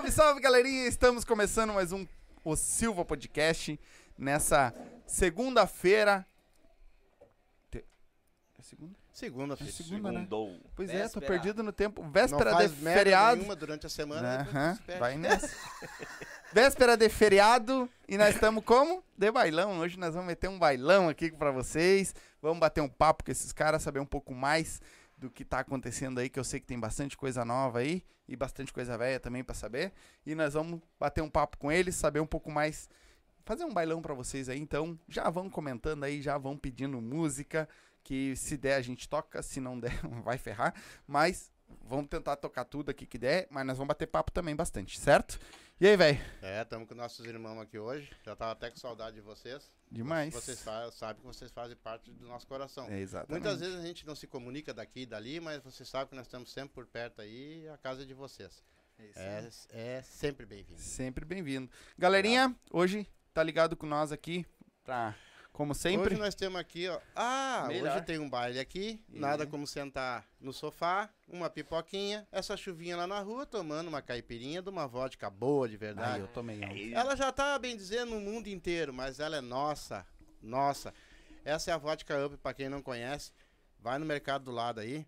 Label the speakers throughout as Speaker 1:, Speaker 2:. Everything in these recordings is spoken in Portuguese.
Speaker 1: Salve, salve, galerinha! Estamos começando mais um O Silva Podcast nessa segunda-feira. Te- É segunda?
Speaker 2: Segunda,
Speaker 1: É segunda, né?
Speaker 3: Segundou.
Speaker 1: Pois é, tô
Speaker 3: Véspera.
Speaker 1: perdido no tempo.
Speaker 2: Não
Speaker 1: Véspera de
Speaker 2: faz merda
Speaker 1: feriado.
Speaker 2: nenhuma durante a semana. depois
Speaker 1: Aham,
Speaker 2: perde.
Speaker 1: vai nessa. Véspera de feriado e nós estamos como? De bailão. Hoje nós vamos meter um bailão aqui pra vocês. Vamos bater um papo com esses caras, saber um pouco mais do que tá acontecendo aí, que eu sei que tem bastante coisa nova aí e bastante coisa velha também pra saber. E nós vamos bater um papo com eles, saber um pouco mais, fazer um bailão pra vocês aí. Então, já vão comentando aí, já vão pedindo música, que se der a gente toca, se não der vai ferrar, mas vamos tentar tocar tudo aqui que der, mas nós vamos bater papo também bastante, certo? E aí, velho?
Speaker 2: É, estamos com nossos irmãos aqui hoje. Já tava até com saudade de vocês.
Speaker 1: Demais.
Speaker 2: Vocês sabem que vocês fazem parte do nosso coração.
Speaker 1: É, exatamente.
Speaker 2: Muitas vezes a gente não se comunica daqui e dali, mas vocês sabem que nós estamos sempre por perto aí e a casa é de vocês. É, é sempre bem-vindo.
Speaker 1: Sempre bem-vindo. Galerinha, hoje tá ligado com nós aqui pra, como sempre.
Speaker 2: Hoje nós temos aqui, ó. Ah,
Speaker 1: Melhor.
Speaker 2: hoje tem um baile aqui.
Speaker 1: E-
Speaker 2: Nada como sentar no sofá, uma pipoquinha, essa chuvinha lá na rua, tomando uma caipirinha de uma vodka boa de verdade.
Speaker 1: Ai, eu tomei ontem.
Speaker 2: Ela já tá, bem dizer, no mundo inteiro, mas ela é nossa, nossa. Essa é a vodka Up, pra quem não conhece. Vai no mercado do lado aí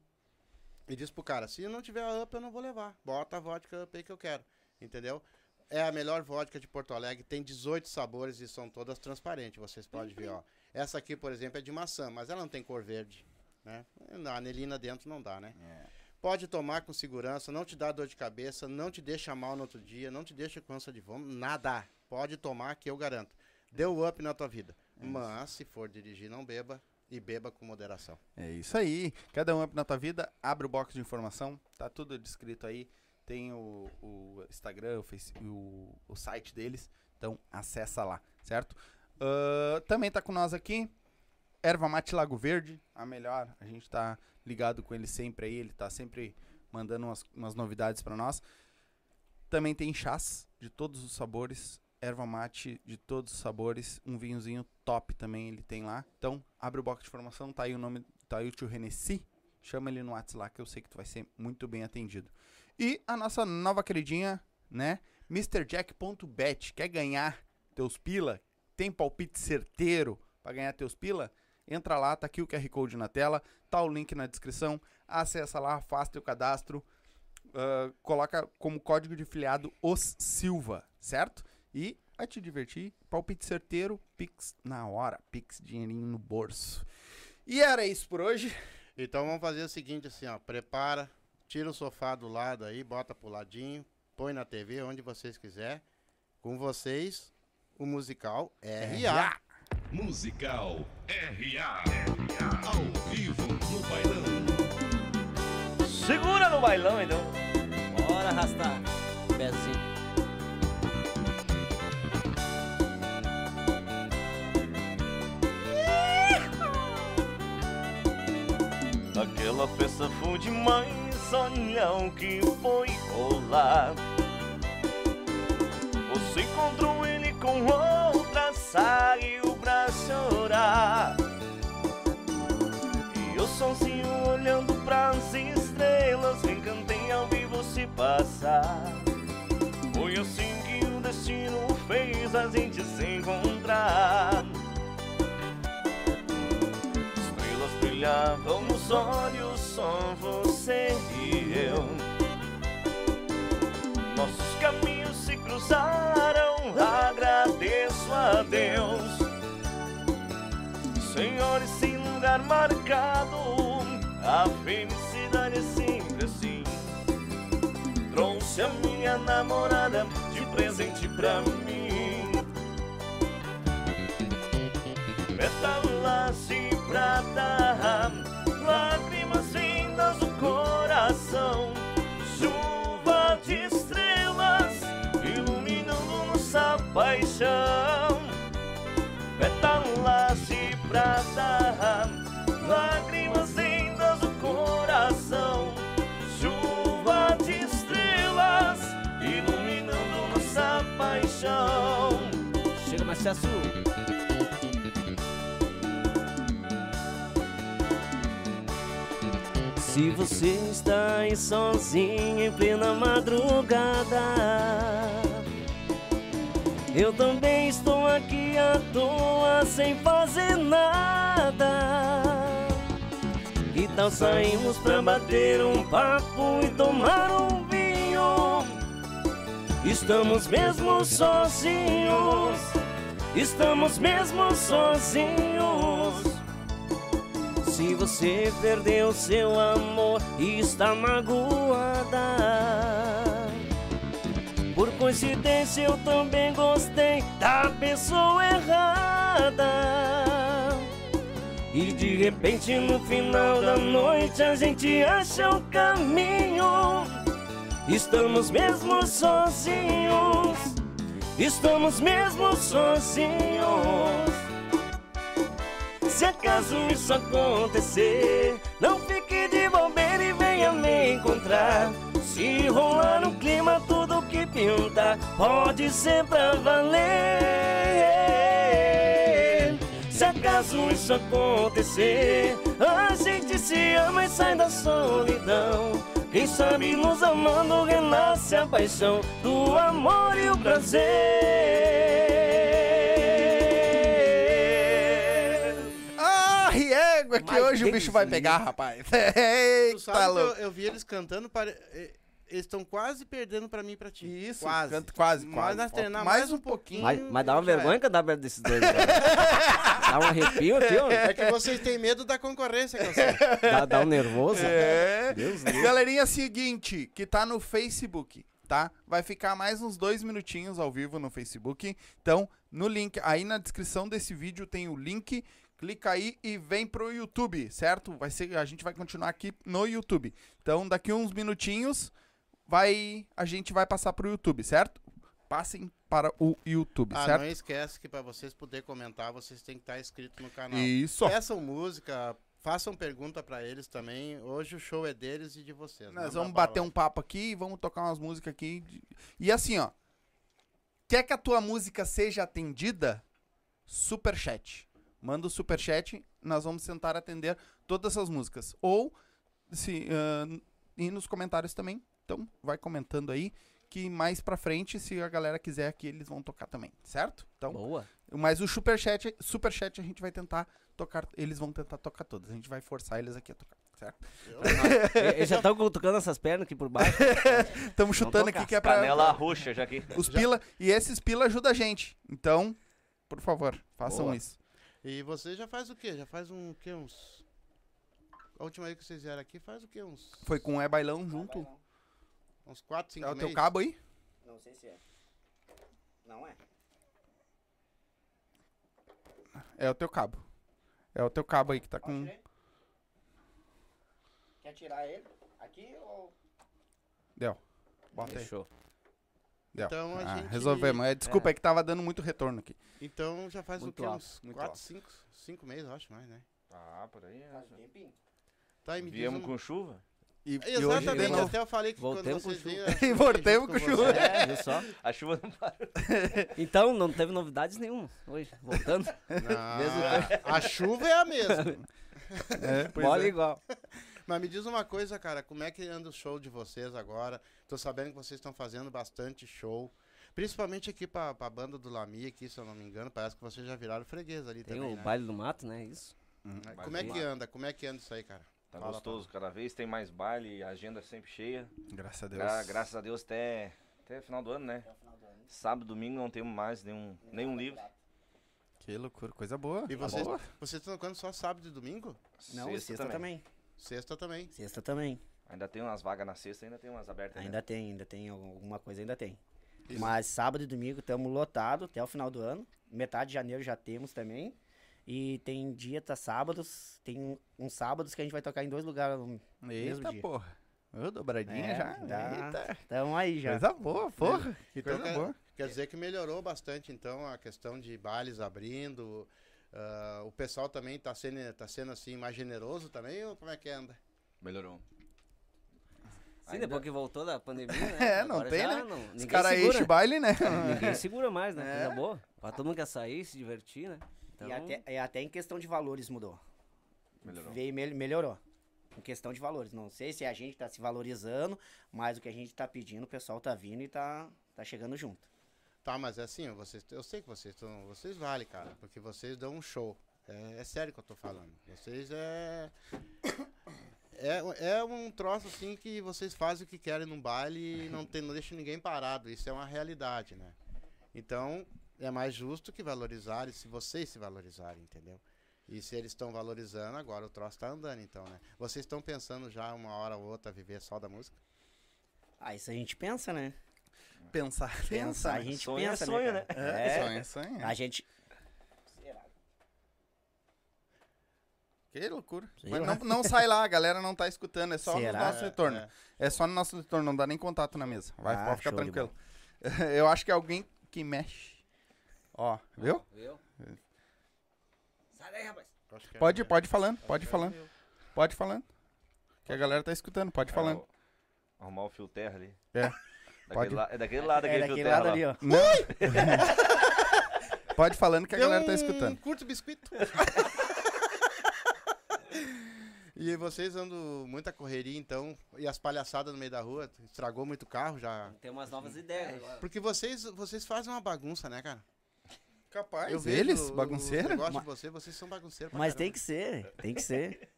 Speaker 2: e diz pro cara, se não tiver a Up, eu não vou levar. Bota a vodka Up aí que eu quero, entendeu? É a melhor vodka de Porto Alegre, tem 18 sabores e são todas transparentes, vocês podem ver, ó. Essa aqui, por exemplo, é de maçã, mas ela não tem cor verde, né? A anelina dentro não dá, né? Pode tomar com segurança, não te dá dor de cabeça, não te deixa mal no outro dia, não te deixa com ânsia de vômito, nada. Pode tomar que eu garanto. Deu up na tua vida. Mas se for dirigir, não beba e beba com moderação.
Speaker 1: É isso aí. Cada um up na tua vida, abre o box de informação, tá tudo descrito aí. Tem o, o Instagram, o, o, o site deles, então acessa lá, certo? Ahn, também tá com nós aqui, Erva Mate Lago Verde, a melhor, a gente tá ligado com ele sempre aí, ele tá sempre mandando umas, umas novidades pra nós. Também tem chás de todos os sabores, erva mate de todos os sabores, um vinhozinho top também ele tem lá. Então, abre o box de informação, tá aí o nome, tá aí o tio Renessi, chama ele no WhatsApp lá que eu sei que tu vai ser muito bem atendido. E a nossa nova queridinha, né, MrJack.bet, quer ganhar teus pila? Tem palpite certeiro pra ganhar teus pila? Entra lá, tá aqui o QR Code na tela, tá o link na descrição, acessa lá, faz teu cadastro, ah, coloca como código de filiado os Silva, certo? E vai te divertir, palpite certeiro, Pix na hora, Pix dinheirinho no bolso. E era isso por hoje.
Speaker 2: Então vamos fazer o seguinte assim, ó. Prepara, tira o sofá do lado aí, bota pro ladinho, põe na TV, onde vocês quiser. Com vocês, o musical R.A.
Speaker 4: Musical RA. Ao vivo no bailão.
Speaker 3: Segura no bailão, então. Bora arrastar. Pezinho. Aquela festa foi demais, olha o que foi rolar. Você encontrou ele com outra, saiu pra chorar. E eu sozinho olhando pras estrelas, encantei ao ver você passar. Foi assim que o destino fez a gente se encontrar. Estrelas brilhavam nos olhos, só você e eu. Nossos caminhos se cruzaram, agradeço a Deus. Senhor, esse lugar marcado, a felicidade é sempre assim. Trouxe a minha namorada de presente pra mim. Pétalas de prata, do coração, chuva de estrelas iluminando nossa paixão. Pétalas de prata, lágrimas vindas do coração, chuva de estrelas iluminando nossa paixão. Chega mais Celso.
Speaker 5: Se você está aí sozinho em plena madrugada, eu também estou aqui à toa sem fazer nada. Que tal sairmos pra bater um papo e tomar um vinho? Estamos mesmo sozinhos, estamos mesmo sozinhos. Se você perdeu seu amor e está magoada, por coincidência eu também gostei da pessoa errada. E de repente no final da noite a gente acha o caminho. Estamos mesmo sozinhos, estamos mesmo sozinhos. Se acaso isso acontecer, não fique de bobeira e venha me encontrar. Se rolar no clima, tudo que pinta pode ser pra valer. Se acaso isso acontecer, a gente se ama e sai da solidão. Quem sabe nos amando renasce a paixão do amor e o prazer.
Speaker 1: Égua, que
Speaker 5: Mas
Speaker 1: hoje o bicho vai
Speaker 5: me
Speaker 1: pegar, rapaz.
Speaker 2: Tu
Speaker 1: Eita,
Speaker 2: sabe que eu,
Speaker 1: louco.
Speaker 2: eu vi eles cantando, pare... eh, eles estão quase perdendo pra mim e pra ti.
Speaker 1: Isso,
Speaker 2: quase.
Speaker 1: canta- quase,
Speaker 2: Mas
Speaker 1: quase.
Speaker 2: nós
Speaker 1: Falta
Speaker 2: treinar
Speaker 1: mais
Speaker 2: mais
Speaker 1: um
Speaker 2: pouquinho.
Speaker 5: Mas, mas dá uma vergonha
Speaker 2: é.
Speaker 5: cantar perto desses dois. cara. dá um arrepio aqui, ó.
Speaker 2: É que vocês têm medo da concorrência, que.
Speaker 5: Dá, dá um nervoso.
Speaker 1: É.
Speaker 5: Deus Deus.
Speaker 1: Galerinha, seguinte, que tá no Facebook, tá? Vai ficar mais uns dois minutinhos ao vivo no Facebook. Então, no link, aí na descrição desse vídeo tem o link. Clica aí e vem pro YouTube, certo? Vai ser, a gente vai continuar aqui no YouTube. Então, daqui uns minutinhos, vai, a gente vai passar pro YouTube, certo? Passem para o YouTube,
Speaker 2: Ah,
Speaker 1: certo?
Speaker 2: não esquece que pra vocês poderem comentar, vocês têm que estar inscritos no canal.
Speaker 1: Isso.
Speaker 2: Peçam música, façam pergunta pra eles também. Hoje o show é deles e de vocês.
Speaker 1: Nós
Speaker 2: não
Speaker 1: vamos bater um papo aqui, vamos tocar umas músicas aqui. E assim, ó. Quer que a tua música seja atendida? Superchat. Manda o superchat, nós vamos tentar atender todas essas músicas. Ou, se, ahn, e nos comentários também. Então, vai comentando aí. Que mais pra frente, se a galera quiser aqui, eles vão tocar também, certo? Então,
Speaker 5: Boa.
Speaker 1: mas o superchat, superchat a gente vai tentar tocar, eles vão tentar tocar todas. A gente vai forçar eles aqui a tocar, certo?
Speaker 5: Eles já estão tocando essas pernas aqui por baixo.
Speaker 1: Estamos chutando aqui que é pra...
Speaker 3: Canela roxa já aqui.
Speaker 1: Os pila, e esses pila ajudam a gente. Então, por favor, façam
Speaker 5: Boa.
Speaker 1: isso.
Speaker 2: E você já faz o quê? Já faz um quê? Uns. A última vez que vocês vieram aqui faz o quê? Uns.
Speaker 1: Foi com o É Bailão junto.
Speaker 2: Uns 4, 5
Speaker 1: É o
Speaker 2: meses?
Speaker 1: teu cabo aí?
Speaker 5: Não sei se é. Não é?
Speaker 1: É o teu cabo. É o teu cabo aí que tá com.
Speaker 5: Quer tirar ele aqui ou.
Speaker 1: Deu. Bota aí. Deu.
Speaker 2: Então a
Speaker 1: Ah,
Speaker 2: gente-
Speaker 1: resolvemos. É, desculpa, é. que tava dando muito retorno aqui.
Speaker 2: Então já faz
Speaker 1: Muito
Speaker 2: o quê?
Speaker 1: alto,
Speaker 2: Uns
Speaker 1: muito
Speaker 2: 4,
Speaker 1: alto.
Speaker 2: 5, 5 meses, eu acho mais, né?
Speaker 3: Ah, por aí.
Speaker 5: Faz um tempinho.
Speaker 2: Tá, e me
Speaker 3: Viemos
Speaker 2: um-
Speaker 3: com chuva?
Speaker 1: E, e hoje de
Speaker 2: Exatamente,
Speaker 1: novo.
Speaker 2: até eu falei que
Speaker 5: Voltemos
Speaker 2: quando vocês
Speaker 5: com chuva.
Speaker 1: E voltemos
Speaker 2: junto
Speaker 1: com chuva.
Speaker 5: É, viu só?
Speaker 3: A chuva não para.
Speaker 5: Então, não teve novidades nenhuma hoje. Voltando.
Speaker 2: Não, a chuva é a mesma.
Speaker 1: É,
Speaker 5: Bola
Speaker 1: é.
Speaker 5: igual.
Speaker 2: Mas me diz uma coisa, cara, como é que anda o show de vocês agora? Tô sabendo que vocês estão fazendo bastante show. Principalmente aqui pra, pra banda do Lami, aqui, se eu não me engano. Parece que vocês já viraram freguês ali
Speaker 5: Tem
Speaker 2: também,
Speaker 5: o
Speaker 2: né?
Speaker 5: baile do mato, né? Isso.
Speaker 2: Como é que anda? Como é que anda isso aí, cara?
Speaker 3: Tá
Speaker 2: Fala,
Speaker 3: gostoso, cada vez tem mais baile, a agenda sempre cheia.
Speaker 1: Graças a Deus.
Speaker 3: Gra- graças a Deus até, até final do ano, né? Sábado, domingo não temos mais nenhum, nenhum livro.
Speaker 1: Que loucura, coisa boa.
Speaker 2: E vocês,
Speaker 1: Boa.
Speaker 2: vocês estão tocando só sábado e domingo?
Speaker 5: Não, sexta, também.
Speaker 2: Sexta também.
Speaker 5: Sexta também.
Speaker 3: Ainda tem umas vagas na sexta, ainda tem umas abertas. né?
Speaker 5: Ainda tem, ainda tem alguma coisa, ainda tem. Mas sábado e domingo estamos lotados até o final do ano. Metade de janeiro já temos também. E tem dia, tá sábados, tem uns sábados que a gente vai tocar em dois lugares no mesmo
Speaker 1: Eita,
Speaker 5: dia.
Speaker 1: porra. Ô, dobradinha
Speaker 5: É,
Speaker 1: já.
Speaker 5: dá.
Speaker 1: Eita.
Speaker 5: Então aí já.
Speaker 1: Coisa boa, porra. Que
Speaker 2: Então,
Speaker 1: coisa
Speaker 2: quer,
Speaker 1: boa.
Speaker 2: quer dizer que melhorou bastante, então, a questão de bailes abrindo. Ah, o pessoal também tá sendo, tá sendo assim mais generoso também, ou como é que anda?
Speaker 3: Melhorou.
Speaker 5: Sim,
Speaker 3: Ainda-
Speaker 5: depois que voltou da pandemia, né?
Speaker 1: É, não
Speaker 5: Agora
Speaker 1: tem,
Speaker 5: já
Speaker 1: né?
Speaker 5: não-
Speaker 1: Os
Speaker 5: ninguém
Speaker 1: caras
Speaker 5: segura.
Speaker 1: enchem baile, né?
Speaker 5: Ninguém segura mais, né?
Speaker 1: É.
Speaker 5: Coisa boa. Pra todo mundo quer sair, se divertir, né? Então,
Speaker 6: E até, e até em questão de valores mudou.
Speaker 3: Melhorou.
Speaker 6: Veio, mel- melhorou. em questão de valores. Não sei se a gente tá se valorizando, mas o que a gente tá pedindo, o pessoal tá vindo e tá, tá chegando junto.
Speaker 2: Tá, mas é assim, vocês, eu sei que vocês estão. Vocês valem, cara, porque vocês dão um show. É, é sério que eu tô falando. Vocês é. É, é um troço assim que vocês fazem o que querem num baile e não, tem, não deixa ninguém parado. Isso é uma realidade, né? Então, é mais justo que valorizarem se vocês se valorizarem, entendeu? E se eles estão valorizando, agora o troço tá andando, então, né? Vocês estão pensando já uma hora ou outra viver só da música?
Speaker 6: Ah, isso a gente pensa, né?
Speaker 1: Pensar,
Speaker 6: Pensar,
Speaker 1: pensar.
Speaker 6: a gente
Speaker 3: Sonho é
Speaker 6: pensa,
Speaker 3: sonho,
Speaker 6: né?
Speaker 3: né?
Speaker 1: É,
Speaker 6: É,
Speaker 1: sonho, sonho.
Speaker 6: a gente...
Speaker 1: Que loucura.
Speaker 6: Sei
Speaker 1: Mas não, não sai lá, a galera não tá escutando, é só
Speaker 6: Será?
Speaker 1: no nosso
Speaker 2: É,
Speaker 1: retorno.
Speaker 2: é.
Speaker 1: É. só no nosso retorno, não dá nem contato na mesa. Vai,
Speaker 6: Ah,
Speaker 1: pode ficar tranquilo. Eu acho que é alguém que mexe. Ó, viu?
Speaker 6: Viu? Sai daí, rapaz.
Speaker 2: É-
Speaker 1: Pode, pode falando, pode
Speaker 2: é
Speaker 1: falando, pode falando. Que a galera tá escutando, pode falando.
Speaker 3: É, arrumar o fio terra ali.
Speaker 1: É. Pode.
Speaker 3: la- é daquele lado,
Speaker 6: É
Speaker 3: aquele
Speaker 6: daquele lado ali, ó.
Speaker 1: Não. pode falando que a
Speaker 2: Deu
Speaker 1: galera tá
Speaker 2: um
Speaker 1: escutando.
Speaker 2: curto biscoito. e vocês andam muita correria, então, e as palhaçadas no meio da rua, estragou muito carro já.
Speaker 6: Tem umas novas ideias agora.
Speaker 2: Porque vocês, vocês fazem uma bagunça, né, cara?
Speaker 1: Capaz,
Speaker 2: Eu vejo
Speaker 1: eles, bagunceiro.
Speaker 2: negócios
Speaker 6: Ma-
Speaker 2: de vocês, vocês são bagunceiros
Speaker 6: Mas
Speaker 2: caramba.
Speaker 6: tem que ser, tem que ser.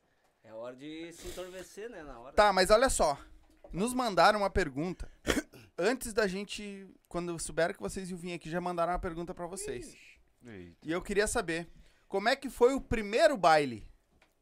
Speaker 5: É hora de se entorpecer, né? Na hora.
Speaker 1: Tá, mas olha só. Nos mandaram uma pergunta. Antes da gente. Quando souberam que vocês iam vir aqui, já mandaram uma pergunta pra vocês.
Speaker 3: Eita.
Speaker 1: E eu queria saber: como é que foi o primeiro baile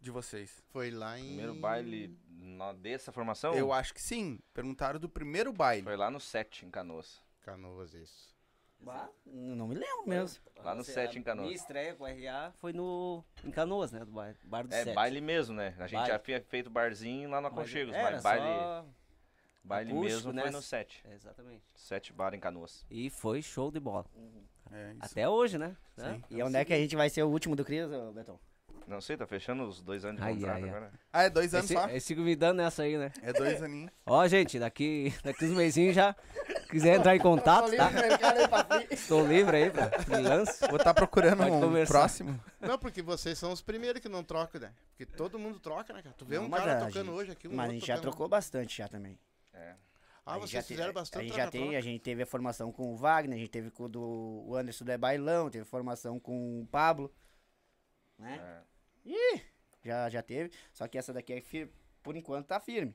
Speaker 1: de vocês?
Speaker 2: Foi lá em...
Speaker 3: Primeiro baile na, dessa formação?
Speaker 1: Eu acho que sim. Perguntaram do primeiro baile.
Speaker 3: Foi lá no 7, em Canoas.
Speaker 2: Canoas, isso.
Speaker 6: Bah, não me lembro mesmo.
Speaker 3: Lá no
Speaker 5: Você-
Speaker 3: 7 em Canoas.
Speaker 5: Minha estreia com o RA foi no, em Canoas, né? Do bar, bar do
Speaker 3: É,
Speaker 5: 7.
Speaker 3: baile mesmo, né? A gente
Speaker 5: Baile.
Speaker 3: já tinha feito barzinho lá no Aconchegos,
Speaker 5: Era
Speaker 3: mas baile,
Speaker 5: só-
Speaker 3: baile
Speaker 5: acústico,
Speaker 3: mesmo
Speaker 5: né?
Speaker 3: foi no 7.
Speaker 5: É, exatamente.
Speaker 3: 7 bar em Canoas.
Speaker 5: E foi show de bola.
Speaker 1: É, isso.
Speaker 5: Até hoje, né? Né?
Speaker 1: Sim.
Speaker 6: E onde é que a gente vai ser o último do Cris, Betão?
Speaker 3: Não sei, tá fechando os dois anos de
Speaker 5: Ai,
Speaker 3: contrato
Speaker 5: ai, ai.
Speaker 3: agora.
Speaker 1: Ah, é dois anos
Speaker 5: Esse,
Speaker 1: só?
Speaker 5: esse me dando nessa aí, né?
Speaker 1: É dois aninhos.
Speaker 5: Ó, gente, daqui, daqui uns mesinhos já quiser entrar em contato, tá? Estou livre aí pra freelance.
Speaker 1: Vou estar procurando
Speaker 5: Pode
Speaker 1: um
Speaker 5: conversar.
Speaker 1: próximo.
Speaker 2: Não, porque vocês são os primeiros que não trocam, né? Porque todo mundo troca, né, cara? Tu vê
Speaker 6: Não,
Speaker 2: um cara tocando
Speaker 6: gente-
Speaker 2: hoje aqui, um
Speaker 6: Mas a gente já
Speaker 2: tocando-
Speaker 6: trocou bastante já também.
Speaker 3: É.
Speaker 2: Ah, vocês
Speaker 6: já te-
Speaker 2: fizeram
Speaker 6: A
Speaker 2: bastante
Speaker 6: gente já tem, a gente teve a formação com o Wagner, a gente teve com o do o Anderson do É Bailão, teve formação com o Pablo, né?
Speaker 3: É.
Speaker 6: Já, já teve, só que essa daqui é firme, por enquanto tá firme.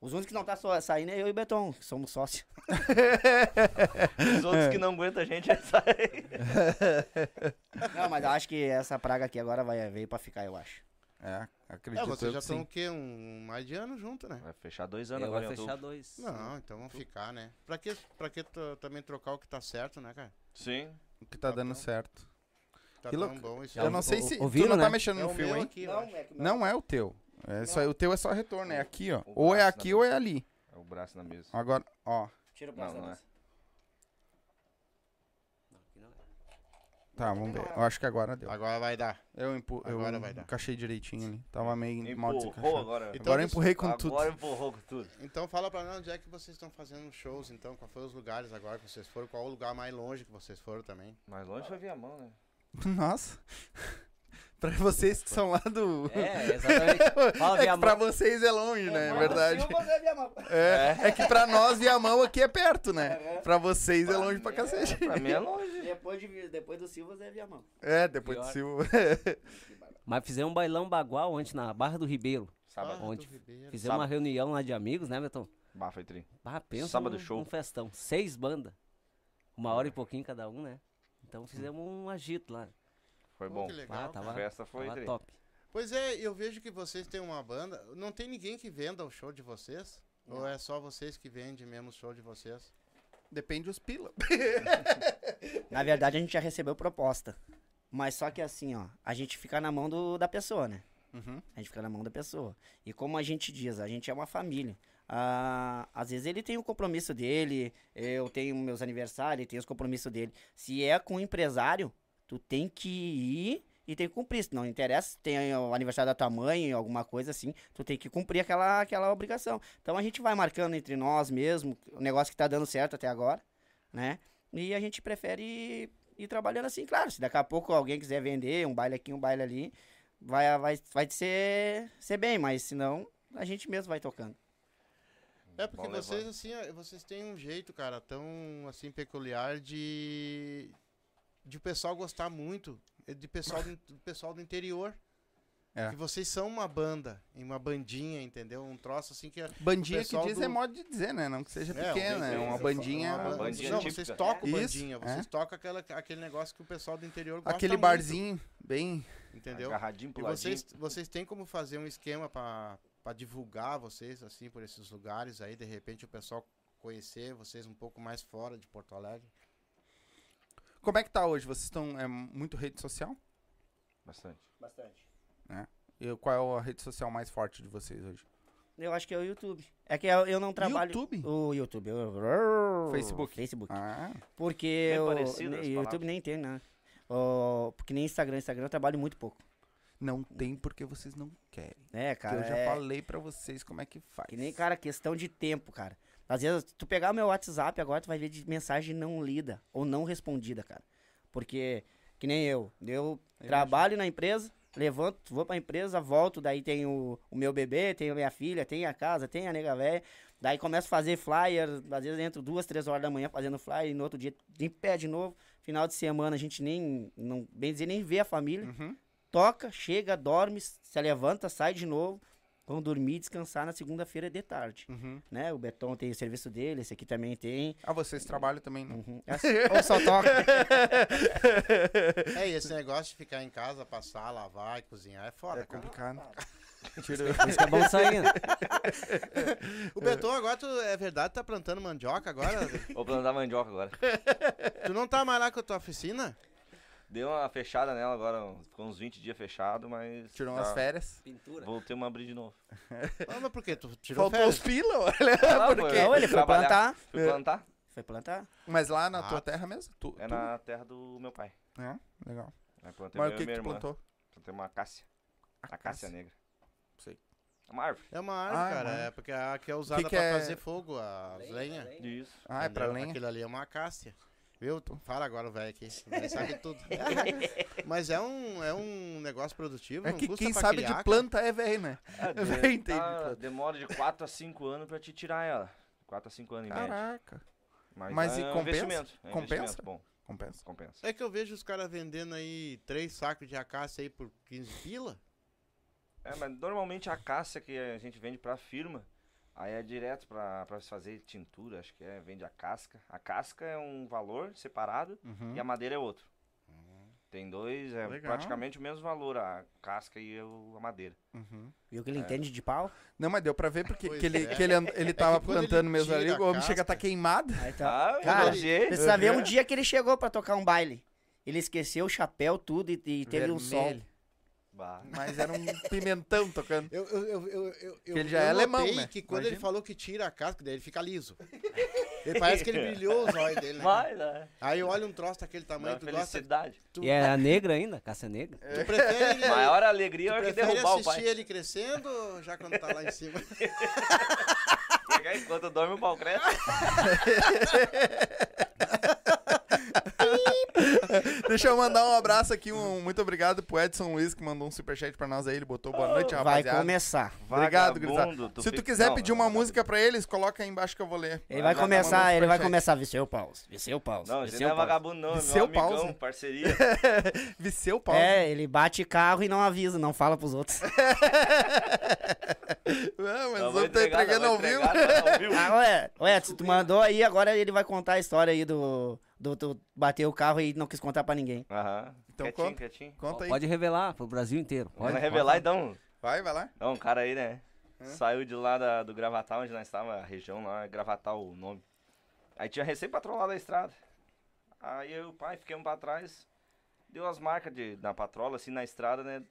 Speaker 6: Os únicos que não tá só, saindo é eu e o Beton, que somos sócios.
Speaker 3: Os outros que não aguentam a gente é sair.
Speaker 6: Não, mas eu acho que essa praga aqui agora vai veio pra ficar, eu acho.
Speaker 1: É, acredito
Speaker 2: É, vocês já estão o quê? Um, mais de ano junto, né?
Speaker 3: Vai fechar dois anos
Speaker 5: Eu
Speaker 3: agora em
Speaker 5: fechar
Speaker 3: outubro.
Speaker 5: dois.
Speaker 2: Não, então vamos ficar, né? Pra que, pra que também trocar o que tá certo, né, cara?
Speaker 3: Sim.
Speaker 1: O que tá dando certo.
Speaker 2: Tá
Speaker 1: Que
Speaker 2: tão
Speaker 1: louco.
Speaker 2: bom isso.
Speaker 1: Eu não sei
Speaker 5: o-
Speaker 1: se.
Speaker 5: ouviram,
Speaker 1: tu não tá
Speaker 5: né?
Speaker 1: mexendo
Speaker 2: É
Speaker 1: no fio, hein?
Speaker 2: aqui, eu acho.
Speaker 1: Não é o teu. É só, o teu é só retorno, é aqui, ó. Ou é
Speaker 3: braço
Speaker 1: aqui ou é ali.
Speaker 3: É o braço na mesa.
Speaker 1: Agora, ó.
Speaker 6: Tira o
Speaker 3: Não, não é.
Speaker 1: Tá, vamos ver. Eu acho que agora deu.
Speaker 2: Agora vai dar.
Speaker 1: Eu, empu eu
Speaker 2: Agora vai dar.
Speaker 1: encaixei direitinho ali. Tava meio mal
Speaker 3: Empurrou
Speaker 1: desencaixado.
Speaker 3: agora.
Speaker 2: Então,
Speaker 1: Agora eu empurrei com tudo.
Speaker 3: Agora empurrou com tudo.
Speaker 2: Então fala pra nós onde é que vocês estão fazendo shows, então. Qual foi os lugares agora que vocês foram? Qual o lugar mais longe que vocês foram também?
Speaker 3: Mais longe foi Viamão, né?
Speaker 1: Nossa. Pra vocês que são lá do.
Speaker 5: É, exatamente. Fala,
Speaker 1: É que pra vocês é longe, né? É verdade.
Speaker 6: é
Speaker 1: É, é que pra nós Viamão aqui é perto, né? Pra vocês é longe pra cacete.
Speaker 3: Pra mim é longe.
Speaker 6: Depois, de, depois do Silvas é Viamão.
Speaker 1: É, depois do
Speaker 5: Pior.
Speaker 1: Silva.
Speaker 5: Mas fizemos um bailão bagual antes na Barra do Ribeiro.
Speaker 3: Sábado.
Speaker 5: Onde
Speaker 2: do Ribeiro.
Speaker 5: Fizemos uma
Speaker 3: Sábado.
Speaker 5: reunião lá de amigos, né, Betão?
Speaker 3: Bah, foi tri.
Speaker 5: Ah, pensa
Speaker 3: Sábado
Speaker 5: um,
Speaker 3: show.
Speaker 5: um festão. Seis bandas. Uma hora e pouquinho cada um, né? Então fizemos um agito lá.
Speaker 3: Foi
Speaker 2: Pô,
Speaker 3: bom.
Speaker 2: que legal,
Speaker 5: Ah, tava,
Speaker 3: A festa foi
Speaker 5: tava top.
Speaker 2: Pois é, eu vejo que vocês têm uma banda. Não tem ninguém que venda o show de vocês? Ou é só vocês que vendem mesmo o show de vocês?
Speaker 1: Depende dos pila.
Speaker 6: Na verdade, a gente já recebeu proposta. Mas só que assim, ó, a gente fica na mão do, da pessoa, né?
Speaker 1: Uhum.
Speaker 6: A gente fica na mão da pessoa. E como a gente diz, a gente é uma família. Ah, às vezes ele tem o compromisso dele, eu tenho meus aniversários, ele tem os compromissos dele. Se é com o empresário, tu tem que ir e tem que cumprir. Se não interessa, se tem o aniversário da tua mãe, alguma coisa assim, tu tem que cumprir aquela, aquela obrigação. Então a gente vai marcando entre nós mesmo, o negócio que tá dando certo até agora, né? E a gente prefere ir, ir trabalhando assim, claro. Se daqui a pouco alguém quiser vender um baile aqui, um baile ali, vai, vai, vai ser, ser bem, mas se não, a gente mesmo vai tocando.
Speaker 2: É porque
Speaker 3: Bom levar.
Speaker 2: vocês, assim, ó, vocês têm um jeito, cara, tão, assim, peculiar de... De o pessoal gostar muito, eh, de pessoal do, do pessoal do interior.
Speaker 1: É.
Speaker 2: Que vocês são uma banda, em uma bandinha, entendeu? Um troço assim que... é-
Speaker 1: Bandinha que diz
Speaker 2: do-
Speaker 1: é modo de dizer, né? Não que seja
Speaker 2: É,
Speaker 1: pequena, é
Speaker 2: um-
Speaker 1: uma bandinha.
Speaker 2: uma ban-
Speaker 3: bandinha
Speaker 2: Não,
Speaker 3: típica.
Speaker 2: vocês tocam
Speaker 1: Isso,
Speaker 2: bandinha, vocês
Speaker 1: é.
Speaker 2: tocam aquela, aquele negócio que o pessoal do interior gosta
Speaker 1: Aquele
Speaker 2: muito,
Speaker 1: barzinho, bem.
Speaker 2: entendeu?
Speaker 3: Agarradinho
Speaker 2: E
Speaker 3: pro
Speaker 2: vocês, vocês têm como fazer um esquema pra divulgar vocês, assim, por esses lugares aí, de repente o pessoal conhecer vocês um pouco mais fora de Porto Alegre?
Speaker 1: Como é que tá hoje? Vocês estão. É muito rede social?
Speaker 3: Bastante.
Speaker 6: Bastante.
Speaker 1: E qual é a rede social mais forte de vocês hoje?
Speaker 6: Eu acho que é o YouTube. É que eu, eu não trabalho.
Speaker 1: YouTube?
Speaker 6: O YouTube. o-
Speaker 1: Facebook.
Speaker 6: Facebook.
Speaker 1: Ah,
Speaker 6: Porque o YouTube
Speaker 3: palavras.
Speaker 6: nem tem, né? O- porque nem Instagram. Instagram eu trabalho muito pouco.
Speaker 1: não tem porque vocês não querem.
Speaker 6: É,
Speaker 1: Que
Speaker 6: cara.
Speaker 1: eu já
Speaker 6: é-
Speaker 1: falei pra vocês como é que faz.
Speaker 6: Que nem, cara, questão de tempo, cara. Às vezes, tu pegar o meu WhatsApp agora, tu vai ver de mensagem não lida ou não respondida, cara. Porque, que nem eu, eu trabalho na empresa, levanto, vou pra empresa, volto, daí tem o, o meu bebê, tem a minha filha, tem a casa, tem a nega velha. Daí começo a fazer flyer, às vezes entro duas, três horas da manhã fazendo flyer, e no outro dia em pé de novo. Final de semana a gente nem, não, bem dizer, nem vê a família
Speaker 1: Uhum.
Speaker 6: toca, chega, dorme, se levanta, sai de novo. Vão dormir e descansar na segunda-feira de tarde.
Speaker 1: Uhum.
Speaker 6: Né? O Beton tem o serviço dele, esse aqui também tem.
Speaker 1: Ah, vocês trabalham também, não?
Speaker 6: Uhum. Ou só toca.
Speaker 2: É, e esse negócio de ficar em casa, passar, lavar e cozinhar é foda,
Speaker 1: É
Speaker 2: cara.
Speaker 1: complicado. Tira...
Speaker 5: Por isso que é bom sair, né?
Speaker 2: O Beton agora, tu, é verdade, tá plantando mandioca agora?
Speaker 3: Vou plantar mandioca agora.
Speaker 2: tu não tá mais lá com a tua oficina?
Speaker 3: Deu uma fechada nela agora, ficou uns 20 dias fechado, mas.
Speaker 1: Tirou
Speaker 3: tá-
Speaker 1: umas férias.
Speaker 5: Pintura.
Speaker 3: Voltei a abrir de novo.
Speaker 2: Ah, mas por quê? Tu tirou
Speaker 1: Faltou os
Speaker 2: férias?
Speaker 1: pila, olha.
Speaker 3: Ah,
Speaker 1: Por
Speaker 3: foi-
Speaker 1: quê?
Speaker 6: Não, ele foi plantar.
Speaker 3: Fui plantar?
Speaker 6: Foi plantar.
Speaker 1: Mas lá na
Speaker 2: Ah.
Speaker 1: tua terra mesmo? Tu,
Speaker 3: É
Speaker 1: tu-
Speaker 3: na terra do meu pai.
Speaker 1: É, legal.
Speaker 3: Aí plantei
Speaker 1: Mas o que, que tu plantou?
Speaker 3: Plantei uma acácia. Acácia
Speaker 1: Acácia.
Speaker 3: negra.
Speaker 1: Sei.
Speaker 3: É uma árvore.
Speaker 2: É uma árvore,
Speaker 1: Ah, é
Speaker 2: cara.
Speaker 1: uma
Speaker 2: É porque a que é usada
Speaker 1: que
Speaker 2: pra
Speaker 1: é?
Speaker 2: fazer fogo, as lenhas.
Speaker 3: Isso.
Speaker 1: Ah, é pra lenha?
Speaker 2: Aquilo ali é uma acácia. Viu? Tu- Fala agora o velho aqui. O velho sabe tudo. Mas é um, é um negócio produtivo.
Speaker 1: É que quem sabe
Speaker 2: criar,
Speaker 1: de
Speaker 2: cara.
Speaker 1: planta é velho, né?
Speaker 3: É, de-
Speaker 1: entendi,
Speaker 3: tá- demora de 4 a 5 anos pra te tirar ela. 4 a 5 anos em média.
Speaker 1: Caraca.
Speaker 3: Mas,
Speaker 1: Mas
Speaker 3: é
Speaker 1: e
Speaker 3: um
Speaker 1: compensa?
Speaker 3: investimento. É um
Speaker 1: Compensa?
Speaker 3: investimento bom.
Speaker 1: Compensa.
Speaker 3: Compensa.
Speaker 2: É que eu vejo os caras vendendo aí três sacos de acácia aí por 15 pila.
Speaker 3: É, mas normalmente a acácia que a gente vende pra firma, aí é direto pra, pra se fazer tintura, acho que é, vende a casca. A casca é um valor separado
Speaker 1: Uhum.
Speaker 3: e a madeira é outro. Tem dois, é
Speaker 1: Legal.
Speaker 3: praticamente o mesmo valor, a casca e o- a madeira.
Speaker 1: Uhum.
Speaker 6: Viu que ele entende de pau?
Speaker 1: Não, mas deu pra ver porque que ele,
Speaker 2: é.
Speaker 1: que ele, ele tava
Speaker 2: quando ele
Speaker 1: plantando mesmo ali, o homem chega a tá queimado.
Speaker 6: Aí tá.
Speaker 3: Ah,
Speaker 6: Cara,
Speaker 3: elogiei.
Speaker 6: Precisa ver um dia que ele chegou pra tocar um baile. Ele esqueceu o chapéu, tudo, e, e teve um sol.
Speaker 3: Bah.
Speaker 1: Mas era um pimentão tocando.
Speaker 2: Eu, eu, eu, eu, eu,
Speaker 1: Que ele
Speaker 2: eu
Speaker 1: já é alemão, né?
Speaker 2: que quando ele
Speaker 1: Imagina.
Speaker 2: falou que tira a casca dele, ele fica liso. Ele parece que ele brilhou os olhos dele, né?
Speaker 3: Mas, é.
Speaker 2: Aí olha um troço daquele tamanho, tu gosta.
Speaker 3: felicidade.
Speaker 2: Tu,
Speaker 5: E é a negra ainda, caça negra.
Speaker 2: tu prefere,
Speaker 3: Maior alegria
Speaker 2: tu
Speaker 3: é que derrubar o
Speaker 2: assistir
Speaker 3: pai.
Speaker 2: ele crescendo ou já quando tá lá em cima?
Speaker 3: Pegar enquanto dorme o pau cresce.
Speaker 1: Deixa eu mandar um abraço aqui, um muito obrigado pro Edson Luiz, que mandou um superchat pra nós aí. Ele botou boa noite,
Speaker 6: Vai
Speaker 1: rapaziada.
Speaker 6: começar.
Speaker 1: Obrigado,
Speaker 3: tu
Speaker 1: Se tu quiser
Speaker 3: Não,
Speaker 1: pedir uma
Speaker 3: não,
Speaker 1: música pra eles, coloca aí embaixo que eu vou ler.
Speaker 6: Ele vai
Speaker 1: tá
Speaker 6: começar, ele vai começar a Viseu Paus. Viseu Paus.
Speaker 3: Não,
Speaker 6: Viseu
Speaker 3: não é
Speaker 6: Paus.
Speaker 3: vagabundo não, é
Speaker 1: Seu
Speaker 3: meu amigão,
Speaker 1: pause.
Speaker 3: parceria.
Speaker 1: Viseu Paulo.
Speaker 6: É, ele bate carro e não avisa, não fala pros outros.
Speaker 1: Não, mas
Speaker 3: Não, vou entregar,
Speaker 1: entregando
Speaker 3: não,
Speaker 1: ao vivo.
Speaker 6: Ah, ué, ué, se tu mandou aí, agora ele vai contar a história aí do. Do, do bater o carro e não quis contar pra ninguém.
Speaker 3: Aham.
Speaker 1: Então
Speaker 3: quietinho,
Speaker 1: conta.
Speaker 3: quietinho.
Speaker 1: Conta aí.
Speaker 5: Pode revelar pro Brasil inteiro. Pode,
Speaker 3: Vamos revelar então.
Speaker 1: Vai, vai lá.
Speaker 3: Não, um cara aí, né? Saiu de lá da- do Gravatal, onde nós estávamos, a região lá, Gravatal o nome. Aí tinha recém-patrolado a estrada. Aí eu e o pai ficamos pra trás, deu as marcas de, na patrola, assim, na estrada, né?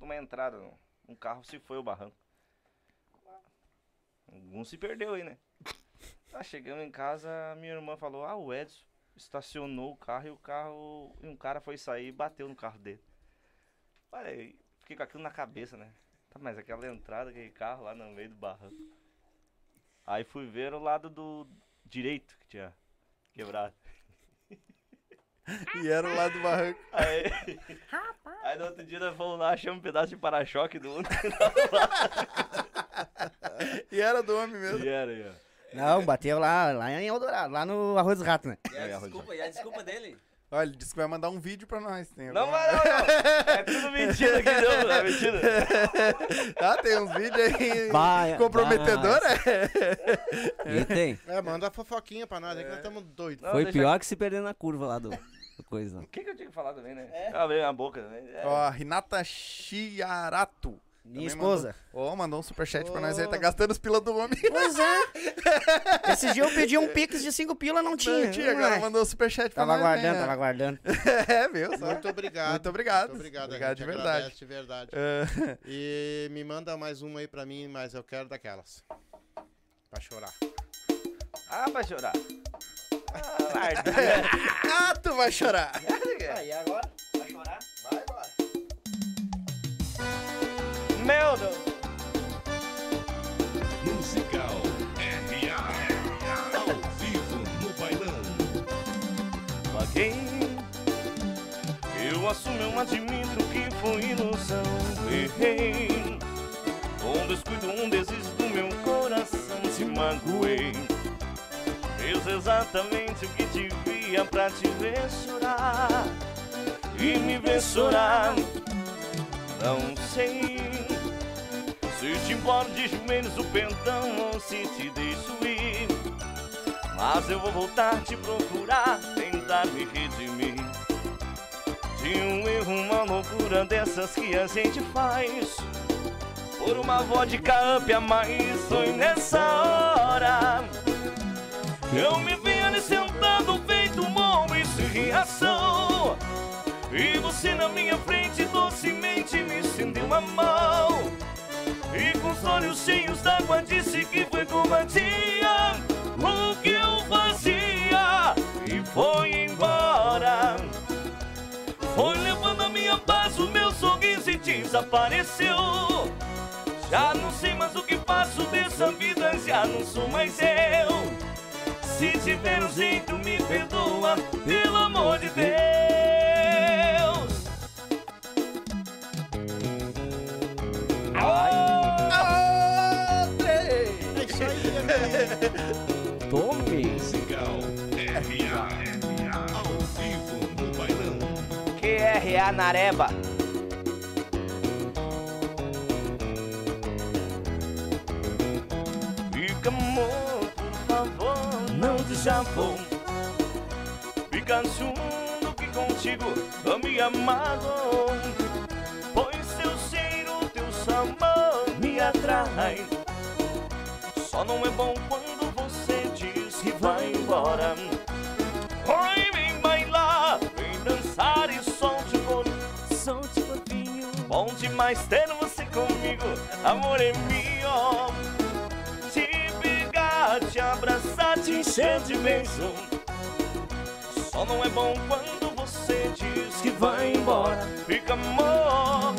Speaker 3: Uma entrada, um carro se foi o barranco. Um se perdeu aí, né? Tá chegando em casa, minha irmã falou, ah, o Edson estacionou o carro e o carro. E um cara foi sair e bateu no carro dele. Olha aí, fiquei com aquilo na cabeça, né? Tá, mas aquela entrada, aquele carro lá no meio do barranco. Aí fui ver o lado do direito que tinha quebrado.
Speaker 1: E era o lado do barranco.
Speaker 3: Aí, aí no outro dia nós fomos lá, achamos um pedaço de para-choque do outro.
Speaker 1: E era do homem mesmo.
Speaker 3: E era, e era.
Speaker 6: Não, bateu lá, lá em Eldorado, lá no Arroz dos Ratos, né?
Speaker 5: E a desculpa, e a desculpa dele?
Speaker 1: Olha, ele disse que vai mandar um vídeo pra nós. Tem
Speaker 3: Não não, não. É tudo mentira que deu, é mentira.
Speaker 1: Ah, tem uns vídeos aí
Speaker 5: Vai,
Speaker 1: comprometedor,
Speaker 5: vai.
Speaker 1: é?
Speaker 5: E tem.
Speaker 2: É, manda a fofoquinha pra nós, é que nós estamos doidos.
Speaker 3: Não,
Speaker 5: Foi
Speaker 3: deixa-
Speaker 5: pior que se perder na curva lá do, do coisa.
Speaker 3: O que, que eu tinha que falar também, né? É. Abri minha boca também. É.
Speaker 1: Ó, Renata Chiarato.
Speaker 6: Minha
Speaker 1: Também
Speaker 6: esposa.
Speaker 1: Mandou, Ó, mandou um superchat pra nós aí,
Speaker 2: Ô.
Speaker 1: tá gastando os pila do homem.
Speaker 6: Pois é. Esse dia eu pedi um pix de 5 pila, não tinha.
Speaker 1: Não tinha, agora mandou um superchat pra
Speaker 6: Tava
Speaker 1: nós.
Speaker 6: aguardando,
Speaker 1: né?
Speaker 6: tava aguardando.
Speaker 1: É, viu? Só.
Speaker 2: Muito obrigado.
Speaker 1: Muito obrigado.
Speaker 2: Muito obrigado,
Speaker 1: Obrigado de verdade.
Speaker 2: de verdade.
Speaker 1: É.
Speaker 2: E me manda mais uma aí pra mim, mas eu quero daquelas. Pra chorar.
Speaker 3: Ah, vai chorar. Ah,
Speaker 1: ah, tu vai chorar.
Speaker 6: Aí agora,
Speaker 3: Deus.
Speaker 4: Musical RA. Ao vivo no bailão.
Speaker 3: Paguei. Eu assumo, eu admito que foi ilusão. Errei. Um descuido, um desiste do meu coração. Te magoei. Fiz exatamente o que devia pra te ver chorar. E me ver chorar. Não sei. Se te imploro de joelhos o perdão ou se te deixo ir. Mas eu vou voltar te procurar, tentar me redimir. De um erro, uma loucura dessas que a gente faz. Por uma vodka up a mais, foi nessa hora. Eu me vi ali sentado, feito um homem sem reação. E você na minha frente docemente me estendeu a mão e com os olhos cheios d'água disse que foi covardia O que eu fazia E foi embora. Foi levando a minha paz, o meu sorriso e desapareceu. Já não sei mais o que faço dessa vida, já não sou mais eu. Se tiver um jeito me perdoa, pelo amor de Deus QRA Nareba. Fica amor, por favor, não desabou. Fica junto que contigo eu me amado. Pois seu cheiro, teu sabor me atrai. Só não é bom quando você diz que vai embora. Demais ter você comigo, amor é meu. Te pegar, te abraçar, te encher de beijo. Só não é bom quando você diz que vai embora. Fica amor.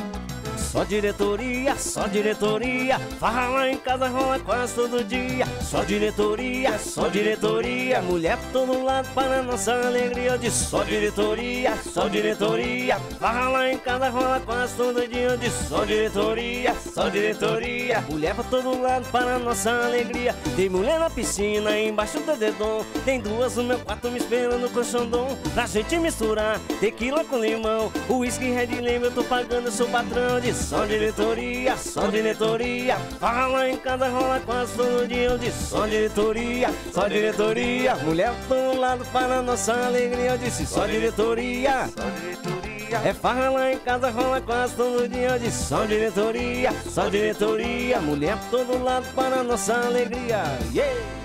Speaker 5: Só diretoria, só diretoria. Farra lá em casa rola quase todo dia. Só diretoria, só diretoria. Mulher por todo lado para nossa alegria. De só diretoria, só diretoria. Farra lá em casa rola quase todo dia. De só diretoria, só diretoria. Mulher por todo lado para nossa alegria. Tem mulher na piscina, embaixo do dedão. Tem duas no meu quarto me esperando no colchondão. Pra gente misturar tequila com limão. O whisky red lembra, eu tô pagando, eu sou patrão de só diretoria, só diretoria. Lá em casa rola quase todo dia. De só diretoria, só diretoria. Mulher todo lado para nossa alegria. Eu disse só diretoria.
Speaker 3: Só diretoria.
Speaker 5: É farra lá em casa, rola quase todo dia de só diretoria, só diretoria. Mulher por todo lado para nossa alegria. Yeah!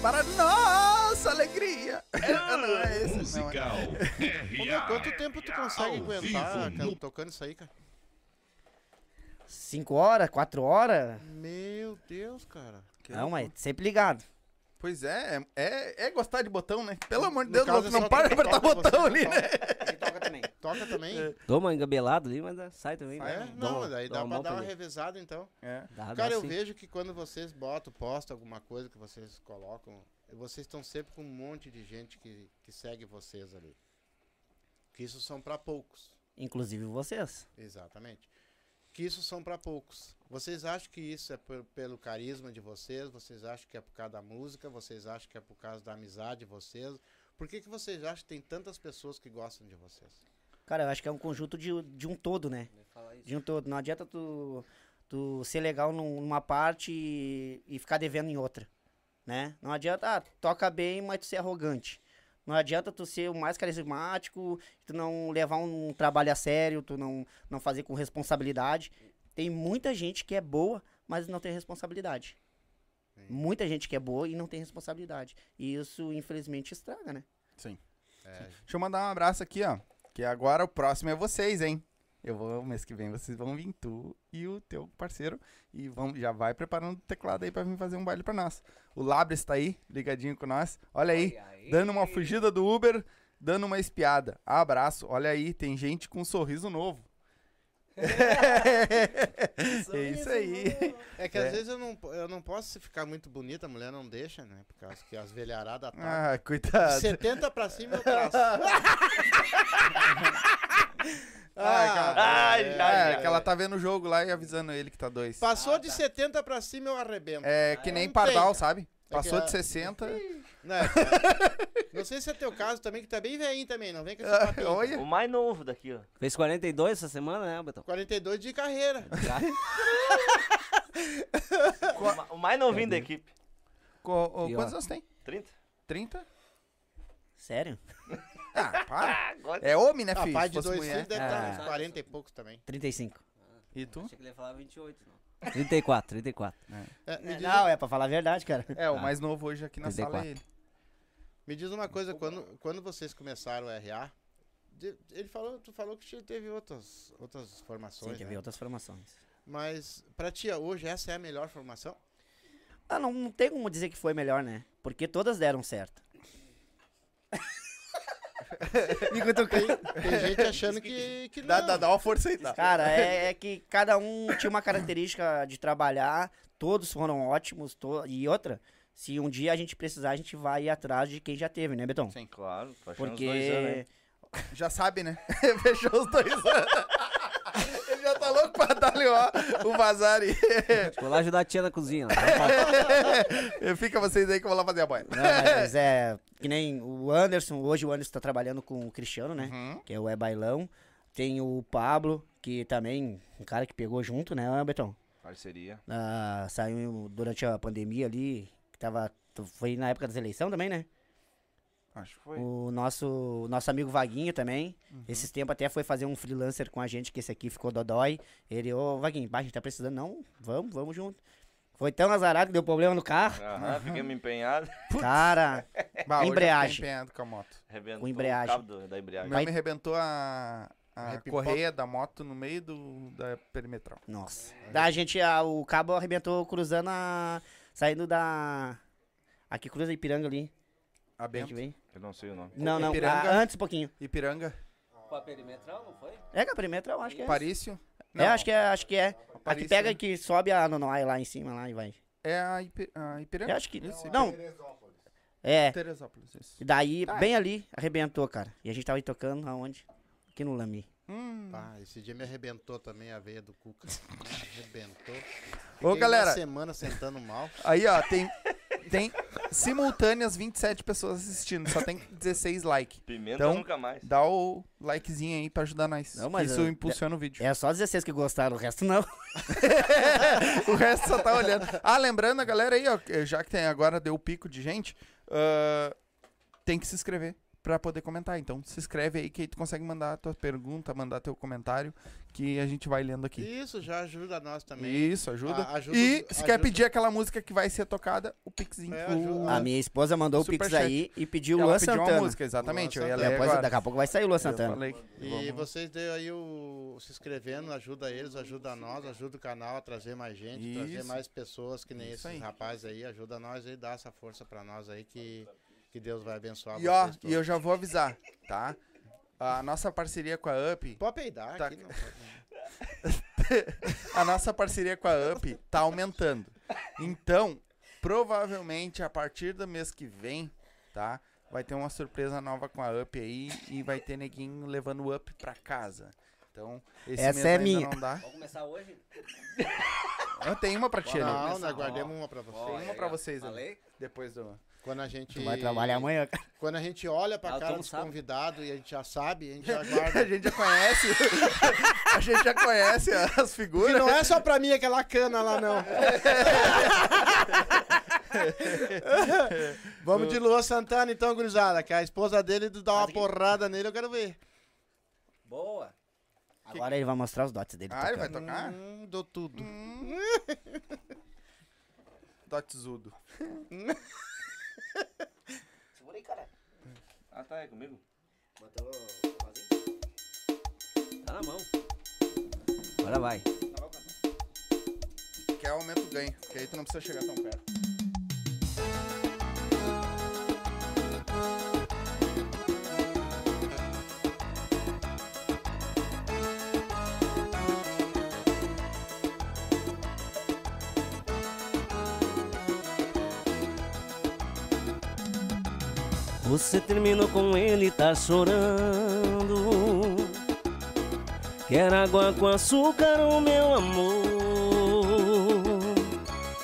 Speaker 1: Para nossa alegria. não é esse, não, é.
Speaker 4: Musical
Speaker 2: Ô, meu, quanto tempo tu consegue aguentar cara, tocando isso aí, cara?
Speaker 6: 5 horas, 4 horas?
Speaker 2: Meu Deus, cara.
Speaker 6: Não, mas sempre ligado.
Speaker 1: Pois é, é, é gostar de botão, né? Pelo amor de Deus,
Speaker 2: caso,
Speaker 1: não,
Speaker 2: é
Speaker 1: não para de apertar
Speaker 2: toca,
Speaker 1: botão ali,
Speaker 2: não
Speaker 1: né?
Speaker 6: Ele toca também.
Speaker 2: Toca também?
Speaker 5: Dou uma engabelada ali, mas dá- sai também.
Speaker 2: É?
Speaker 5: né?
Speaker 2: Não,
Speaker 5: uma-
Speaker 2: daí
Speaker 5: dou
Speaker 2: dá pra dar uma revezada então.
Speaker 1: É.
Speaker 5: Dá, dá
Speaker 2: Cara, eu
Speaker 5: sim.
Speaker 2: vejo que quando vocês botam, postam alguma coisa que vocês colocam, vocês estão sempre com um monte de gente que, que segue vocês ali. Que isso são pra poucos.
Speaker 6: Inclusive vocês.
Speaker 2: Exatamente. Que isso são para poucos. Vocês acham que isso é por- pelo carisma de vocês? Vocês acham que é por causa da música? Vocês acham que é por causa da amizade de vocês? Por que, que vocês acham que tem tantas pessoas que gostam de vocês?
Speaker 6: Cara, eu acho que é um conjunto de, de um todo, né? De um todo. Não adianta tu, tu ser legal num- numa parte e, e ficar devendo em outra, né? Não adianta, ah, toca bem, mas tu ser arrogante. Não adianta tu ser o mais carismático, tu não levar um trabalho a sério, tu não, não fazer com responsabilidade. Tem muita gente que é boa, mas não tem responsabilidade. Muita gente que é boa e não tem responsabilidade. E isso, infelizmente, estraga, né?
Speaker 1: Sim.
Speaker 2: É,
Speaker 1: Deixa eu mandar um abraço aqui, ó. Que agora o próximo é vocês, hein? Eu vou, mês que vem vocês vão vir, tu e o teu parceiro. E vão, já vai preparando o teclado aí pra vir fazer um baile pra nós. O Labres tá aí, ligadinho com nós. Olha aí, dando uma fugida do Uber, dando uma espiada. Abraço, olha aí, tem gente com um sorriso novo. é isso aí.
Speaker 2: É que
Speaker 1: É.
Speaker 2: às vezes eu não, eu não posso ficar muito bonita, a mulher não deixa, né? Por causa que as velharadas tá.
Speaker 1: Ah,
Speaker 2: De
Speaker 1: coitado.
Speaker 2: 70 pra cima eu traço.
Speaker 1: Ah, cara.
Speaker 3: Ai,
Speaker 2: é,
Speaker 3: ai,
Speaker 1: É,
Speaker 3: ai.
Speaker 1: que ela tá vendo o jogo lá e avisando ele que tá dois.
Speaker 2: Passou de 70 pra cima eu arrebento.
Speaker 1: É que nem
Speaker 2: Não
Speaker 1: Pardal, sabe?
Speaker 2: É
Speaker 1: Passou de 60.
Speaker 2: Não, é, não sei se é teu caso também, que tá bem velhinho também, não vem com esse papinho.
Speaker 1: Olha.
Speaker 3: O mais novo daqui, ó.
Speaker 5: Fez 42 essa semana, né, Betão?
Speaker 2: 42 de carreira.
Speaker 3: O ma- O mais novinho da equipe.
Speaker 1: Co-
Speaker 5: E, ó.
Speaker 1: quantos anos tem?
Speaker 3: 30?
Speaker 1: 30?
Speaker 6: Sério?
Speaker 1: Ah, para.
Speaker 3: Agora.
Speaker 1: É homem, né,
Speaker 2: Ah,
Speaker 1: filho?
Speaker 2: pai
Speaker 1: Se
Speaker 2: de
Speaker 1: fosse
Speaker 2: dois
Speaker 1: mulher.
Speaker 2: filhos deve
Speaker 6: Ah.
Speaker 2: estar uns 40 e poucos também.
Speaker 6: 35.
Speaker 1: E tu?
Speaker 5: Achei que ele ia falar 28, não. 34, 34.
Speaker 2: É, me, diz,
Speaker 6: Não, é pra falar a verdade, cara.
Speaker 1: É, o
Speaker 5: Ah.
Speaker 1: mais novo hoje aqui na sala é
Speaker 5: 34.
Speaker 1: ele.
Speaker 2: me diz uma coisa, quando, quando vocês começaram o RA, de- ele falou, tu falou que teve outras, outras
Speaker 6: Sim,
Speaker 2: formações,
Speaker 6: teve
Speaker 2: né?
Speaker 6: outras formações.
Speaker 2: Mas pra ti, hoje essa é a melhor formação?
Speaker 6: Ah, não, não tem como dizer que foi melhor, né? Porque todas deram certo. Me.
Speaker 2: Tem gente achando que, que não.
Speaker 1: Dá, dá, dá uma força aí, tá?
Speaker 6: Cara, é, é que cada um tinha uma característica de trabalhar, todos foram ótimos, to- e outra, se um dia a gente precisar, a gente vai ir atrás de quem já teve, né, Betão?
Speaker 1: Sim.
Speaker 3: Claro, anos,
Speaker 6: Porque
Speaker 3: hein?
Speaker 1: Já sabe, né? Fechou os dois anos. Ali, ó, o vazar e...
Speaker 5: Vou lá ajudar a tia na cozinha.
Speaker 1: Fica vocês aí que eu vou lá fazer a boia.
Speaker 6: Não, mas é que nem o Anderson, hoje o Anderson tá trabalhando com o Cristiano, né?
Speaker 1: Uhum.
Speaker 6: Que é o É Bailão. Tem o Pablo, que também, um cara que pegou junto, né, Betão?
Speaker 3: Parceria.
Speaker 6: Ah, saiu durante a pandemia ali, que tava. Foi na época das eleições também, né?
Speaker 1: Acho que foi.
Speaker 6: O nosso, o nosso amigo Vaguinho também.
Speaker 1: Uhum.
Speaker 6: Esses tempos até foi fazer um freelancer com a gente, que esse aqui ficou dodói. Ele, ô Vaguinho, a gente tá precisando. Não, vamos, vamos junto. Foi tão azarado que deu problema no carro.
Speaker 3: Aham, fiquei empenhado.
Speaker 6: Cara,
Speaker 1: Bah,
Speaker 6: embreagem.
Speaker 1: empenhado com a moto.
Speaker 3: Arrebentou
Speaker 6: Com embreagem.
Speaker 3: o do- da
Speaker 1: O
Speaker 3: embreagem.
Speaker 1: meu me arrebentou a, a correia da moto no meio do, da perimetral.
Speaker 6: nossa. Da gente, a- o cabo arrebentou cruzando a. Saindo da. Aqui cruza Ipiranga ali.
Speaker 1: A
Speaker 6: A gente
Speaker 1: Bento.
Speaker 6: vem.
Speaker 3: Eu não sei o nome.
Speaker 6: Não, não,
Speaker 1: Ipiranga?
Speaker 6: a- antes um pouquinho.
Speaker 1: Ipiranga.
Speaker 5: Com a perimetral, não foi?
Speaker 6: É, que a perimetral, acho que é.
Speaker 1: Parício.
Speaker 6: É, acho que é, acho que é. Aqui
Speaker 1: Parício,
Speaker 6: pega
Speaker 1: né?
Speaker 6: que sobe a Nonoai lá em cima lá e vai.
Speaker 1: É a, a Ipiranga.
Speaker 6: Eu acho que.
Speaker 1: Isso,
Speaker 6: Não. É.
Speaker 1: Teresópolis, isso.
Speaker 6: E daí, bem ali, arrebentou, cara. E a gente tava aí tocando aonde? Aqui no Lami.
Speaker 1: Hum.
Speaker 2: Ah, esse dia me arrebentou também a veia do Cuca. Arrebentou.
Speaker 1: Ô,
Speaker 2: Fiquei
Speaker 1: galera,
Speaker 2: Uma semana sentando mal.
Speaker 1: aí, ó, tem, tem simultâneas 27 pessoas assistindo, só tem 16 likes.
Speaker 3: Pimenta
Speaker 1: Então,
Speaker 3: nunca mais.
Speaker 1: Dá o likezinho aí pra ajudar nós.
Speaker 6: Não, mas
Speaker 1: isso
Speaker 6: eu-
Speaker 1: impulsiona o vídeo.
Speaker 6: É só 16 que gostaram, o resto não.
Speaker 1: o resto só tá olhando. Ah, lembrando a galera aí, ó, já que tem agora deu o pico de gente, ah, tem que se inscrever pra poder comentar. Então se inscreve aí que aí tu consegue mandar a tua pergunta, mandar teu comentário, que a gente vai lendo aqui.
Speaker 2: Isso já ajuda nós também.
Speaker 1: Isso, ajuda.
Speaker 2: A- ajuda
Speaker 1: e se quer
Speaker 2: ajuda-
Speaker 1: pedir aquela música que vai ser tocada, o pixinho.
Speaker 2: É,
Speaker 1: o-
Speaker 6: A minha esposa mandou o Pix aí e pediu o
Speaker 1: ela
Speaker 6: Luan
Speaker 1: pediu
Speaker 6: Santana.
Speaker 1: uma música, exatamente.
Speaker 2: Luan
Speaker 1: Eu ia
Speaker 2: Santana.
Speaker 1: ler
Speaker 6: Depois,
Speaker 1: agora.
Speaker 6: daqui a pouco vai sair o Luan Santana.
Speaker 1: falei,
Speaker 2: E
Speaker 1: vamos-
Speaker 2: vocês deu aí o se inscrevendo, ajuda eles, ajuda nós, ajuda o canal a trazer mais gente, trazer
Speaker 1: Isso.
Speaker 2: mais pessoas que nem
Speaker 1: Isso
Speaker 2: esses
Speaker 1: aí.
Speaker 2: rapazes aí, ajuda nós aí, dá essa força pra nós aí que, que Deus vai abençoar
Speaker 1: E ó,
Speaker 2: vocês
Speaker 1: e eu já vou avisar, tá? A nossa parceria com a UP
Speaker 2: Pode peidar
Speaker 1: Tá.
Speaker 2: aqui, não pode.
Speaker 1: a nossa parceria com a UP tá aumentando. Então, provavelmente a partir do mês que vem, tá? Vai ter uma surpresa nova com a UP aí e vai ter neguinho levando o UP pra casa. Então, esse
Speaker 6: Essa
Speaker 1: mês
Speaker 6: é
Speaker 1: ainda
Speaker 6: minha.
Speaker 1: não dá.
Speaker 6: Vamos começar hoje?
Speaker 1: Eu tenho uma pra ti ali.
Speaker 2: Não, nós guardemos uma pra você.
Speaker 1: Tem uma pra vocês ali. Depois do...
Speaker 2: Quando a gente.
Speaker 6: Tu vai trabalhar amanhã, cara.
Speaker 2: Quando a gente olha pra
Speaker 6: Ah,
Speaker 2: cara dos
Speaker 6: sabe?
Speaker 2: convidados e a gente já sabe, a gente já
Speaker 1: A
Speaker 2: guarda.
Speaker 1: gente já conhece. a gente já conhece as
Speaker 2: E
Speaker 1: figuras.
Speaker 2: não é só pra mim aquela cana lá, não. Vamos de Luan Santana, então, gurizada. Que a esposa dele dá uma porrada nele, eu quero ver.
Speaker 6: Boa. Agora ele vai mostrar os dotes dele.
Speaker 1: Ah, ele vai
Speaker 6: tocando.
Speaker 1: tocar?
Speaker 2: Hum, dou tudo.
Speaker 1: Dotzudo.
Speaker 6: Segura aí, cara.
Speaker 3: Ah, tá, é comigo?
Speaker 6: Botou Tá na mão. Agora vai.
Speaker 1: Que é aumento o ganho. Porque aí tu não precisa chegar tão perto.
Speaker 5: Você terminou com ele, tá chorando. Quer água com açúcar, o meu amor.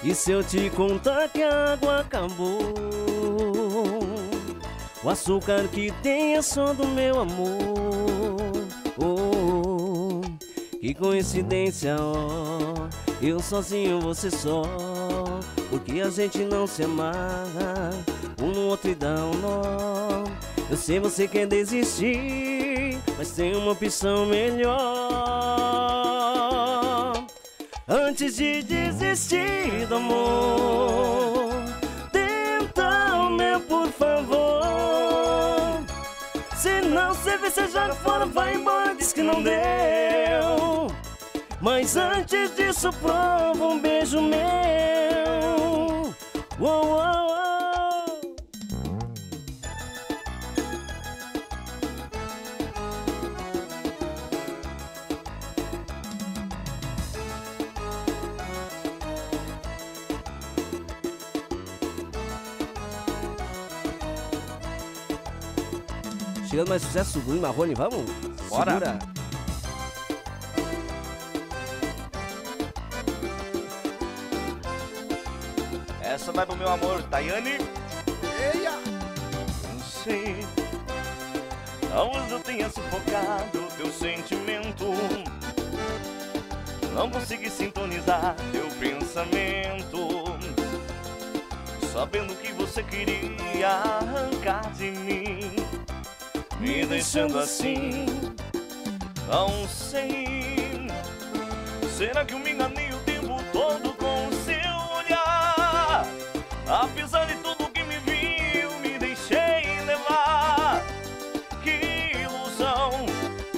Speaker 5: E se eu te contar que a água acabou? O açúcar que tem é só do meu amor. Oh, que coincidência, ó. Eu sozinho, você só. Porque a gente não se amarra. Um nó. Eu sei você quer desistir, mas tem uma opção melhor. Antes de desistir do amor, tenta o meu, por favor. Se não servir, você joga fora, vai embora, diz que não deu. Mas antes disso, prova um beijo meu. Uou, uou, Chegando mais sucesso, Bruno Marrone, vamos?
Speaker 3: Bora.
Speaker 5: Segura.
Speaker 3: Essa vai pro meu amor, Tayane.
Speaker 1: Eia!
Speaker 3: Não sei. Talvez eu tenha sufocado teu sentimento. Não consegui sintonizar teu pensamento. Sabendo que você queria arrancar de mim, me deixando assim. Não sei. Será que eu me enganei o tempo todo com o seu olhar? Apesar de tudo que me viu, me deixei levar. Que ilusão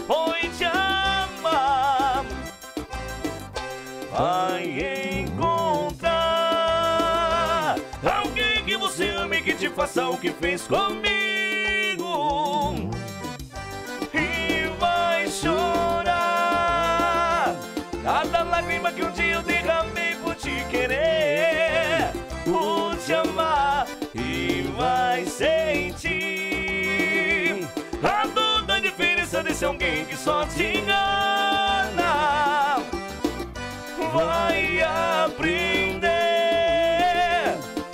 Speaker 3: foi te amar. Vai encontrar alguém que você ame que te faça o que fez comigo. Lágrima que um dia eu derramei por te querer, por te amar. E vai sentir a dor da diferença desse alguém que só te engana. Vai aprender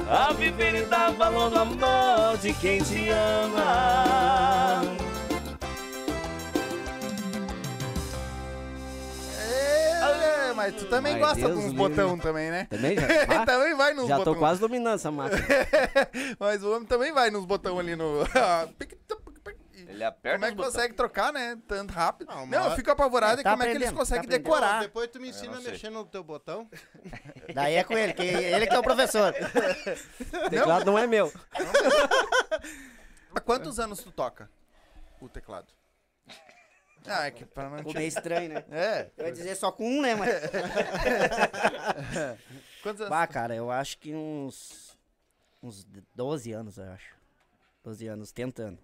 Speaker 3: a viver e dar valor no amor de quem te ama.
Speaker 1: Mas tu também
Speaker 5: Ai,
Speaker 1: gosta
Speaker 5: Deus
Speaker 1: de uns
Speaker 5: livre.
Speaker 1: botão também, né?
Speaker 5: Também já? Ah,
Speaker 1: também vai nos
Speaker 5: já
Speaker 1: botão.
Speaker 5: tô quase dominando essa máquina.
Speaker 1: Mas o homem também vai nos botão ali no.
Speaker 3: Ele aperta
Speaker 1: Como é que consegue trocar, né? Tanto rápido.
Speaker 2: Não,
Speaker 1: Não, eu fico apavorado
Speaker 6: É, tá
Speaker 1: como é que eles
Speaker 6: aprendendo,
Speaker 1: conseguem
Speaker 6: tá
Speaker 1: decorar.
Speaker 2: Depois tu me ensina
Speaker 3: não
Speaker 2: a mexer no teu botão.
Speaker 6: Daí é com ele, que ele que é o professor.
Speaker 5: O teclado não é meu.
Speaker 1: Há quantos anos tu toca o teclado? Ah, é que pra não
Speaker 6: Ficou meio estranho, né?
Speaker 1: É.
Speaker 6: Eu ia dizer só com um, né, mas...
Speaker 1: Quantos anos?
Speaker 6: Bah, cara, eu acho que uns... Uns 12 anos, eu acho. 12 anos, tentando.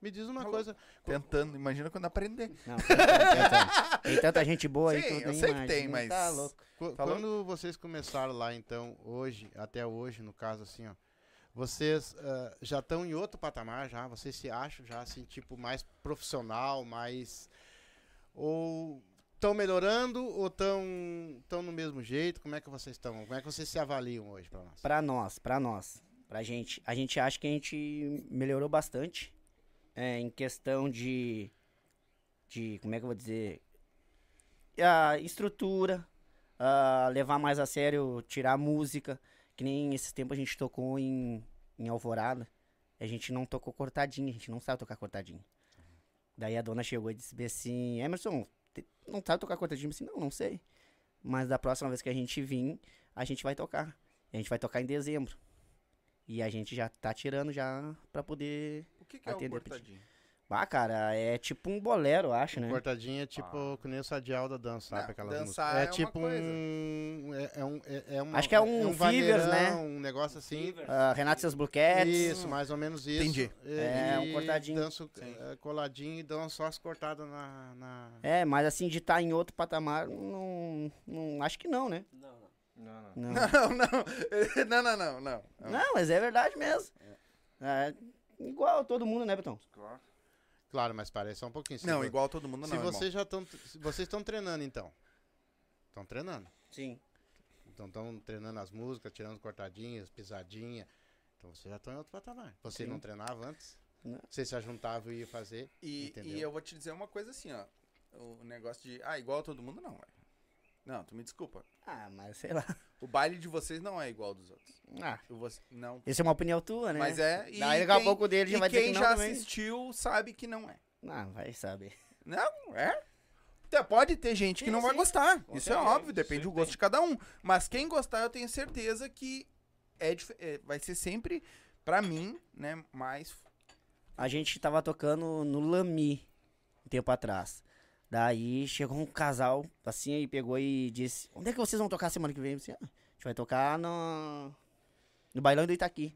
Speaker 2: Me diz uma coisa.
Speaker 1: Tentando, imagina quando aprender.
Speaker 6: Não, tentando. Tem tanta gente boa aí
Speaker 1: Sim,
Speaker 6: que eu
Speaker 1: eu sei que
Speaker 6: imagino.
Speaker 1: tem, mas-
Speaker 6: Tá louco.
Speaker 2: Qu-
Speaker 1: Falou?
Speaker 2: Quando vocês começaram lá, então, hoje, até hoje, no caso, assim, ó, vocês ah, já estão em outro patamar já? Vocês se acham já, assim, tipo, mais profissional, mais... Ou estão melhorando ou estão tão no mesmo jeito? Como é que vocês estão? Como é que vocês se avaliam hoje pra nós?
Speaker 6: Pra nós, pra nós, pra gente, a gente acha que a gente melhorou bastante é, em questão de, de, como é que eu vou dizer, a estrutura, a levar mais a sério, tirar música, que nem esses tempos a gente tocou em, em Alvorada, a gente não tocou cortadinha, a gente não sabe tocar cortadinha. Daí a dona chegou e disse bem assim, Emerson, não sabe tocar cortadinha? Eu disse, não, não sei. Mas da próxima vez que a gente vir, a gente vai tocar. A gente vai tocar em dezembro. E a gente já tá tirando já pra poder.
Speaker 1: O que, que é o cortadinho?
Speaker 6: Ah, cara, é tipo um bolero, eu acho, né?
Speaker 2: Cortadinha é tipo que nem o Sadial da dança, sabe?
Speaker 1: Não,
Speaker 2: Aquela
Speaker 1: dançar
Speaker 2: música.
Speaker 1: é
Speaker 2: É
Speaker 1: uma
Speaker 2: tipo
Speaker 1: coisa.
Speaker 2: um. É, é um. É, é uma-
Speaker 6: Acho que é um Fevers, né?
Speaker 2: vaneirão, Um negócio assim.
Speaker 6: Ah, Renato e seus Blue Cats.
Speaker 2: Isso, mais ou menos isso.
Speaker 1: Entendi.
Speaker 2: E,
Speaker 6: É, um cortadinho.
Speaker 2: Danço é, coladinho e dão só as cortadas na. na-
Speaker 6: É, mas assim, de estar em outro patamar, não, não. Acho que não, né?
Speaker 3: Não, não.
Speaker 6: Não.
Speaker 1: Não, não. Não, não, não, não.
Speaker 6: Não, mas é verdade mesmo. É, igual todo mundo, né, Betão?
Speaker 3: Claro.
Speaker 2: Claro, mas parece só um pouquinho. Se
Speaker 1: Não, igual todo mundo
Speaker 2: Se
Speaker 1: não, irmão.
Speaker 2: vocês já estão. Vocês estão treinando então. Estão treinando.
Speaker 6: Sim.
Speaker 2: Então estão treinando as músicas, tirando cortadinhas, pisadinha. Então vocês já estão em outro patamar. Você
Speaker 6: Sim.
Speaker 2: não treinava antes?
Speaker 6: Não.
Speaker 2: Você se ajuntava e ia fazer.
Speaker 1: E,
Speaker 2: Entendeu?
Speaker 1: e eu vou te dizer uma coisa assim, ó. O negócio de. Ah, igual todo mundo, não, velho. Não, tu me desculpa.
Speaker 6: Ah, mas sei lá.
Speaker 1: O baile de vocês não é igual dos outros.
Speaker 6: Ah,
Speaker 1: Eu vou, não.
Speaker 6: essa é uma opinião tua, né?
Speaker 1: Mas é. E
Speaker 6: Daí daqui a
Speaker 1: quem-
Speaker 6: pouco dele já vai dizer
Speaker 1: quem
Speaker 6: que não
Speaker 1: já
Speaker 6: também.
Speaker 1: assistiu sabe que não é.
Speaker 6: Não, vai saber.
Speaker 1: Não, é. Até Pode ter gente que
Speaker 6: Sim,
Speaker 1: não vai
Speaker 6: sim.
Speaker 1: gostar.
Speaker 6: Com
Speaker 1: Isso é
Speaker 6: certeza,
Speaker 1: óbvio, depende do gosto de cada um. Mas quem gostar, eu tenho certeza que é, é, vai ser sempre, pra mim, né, mais.
Speaker 6: A gente tava tocando no Lami um tempo atrás. Daí chegou um casal, assim, aí pegou e disse: Onde é que vocês vão tocar semana que vem? Eu disse, "Ah, a gente vai tocar no. No bailão do Itaqui.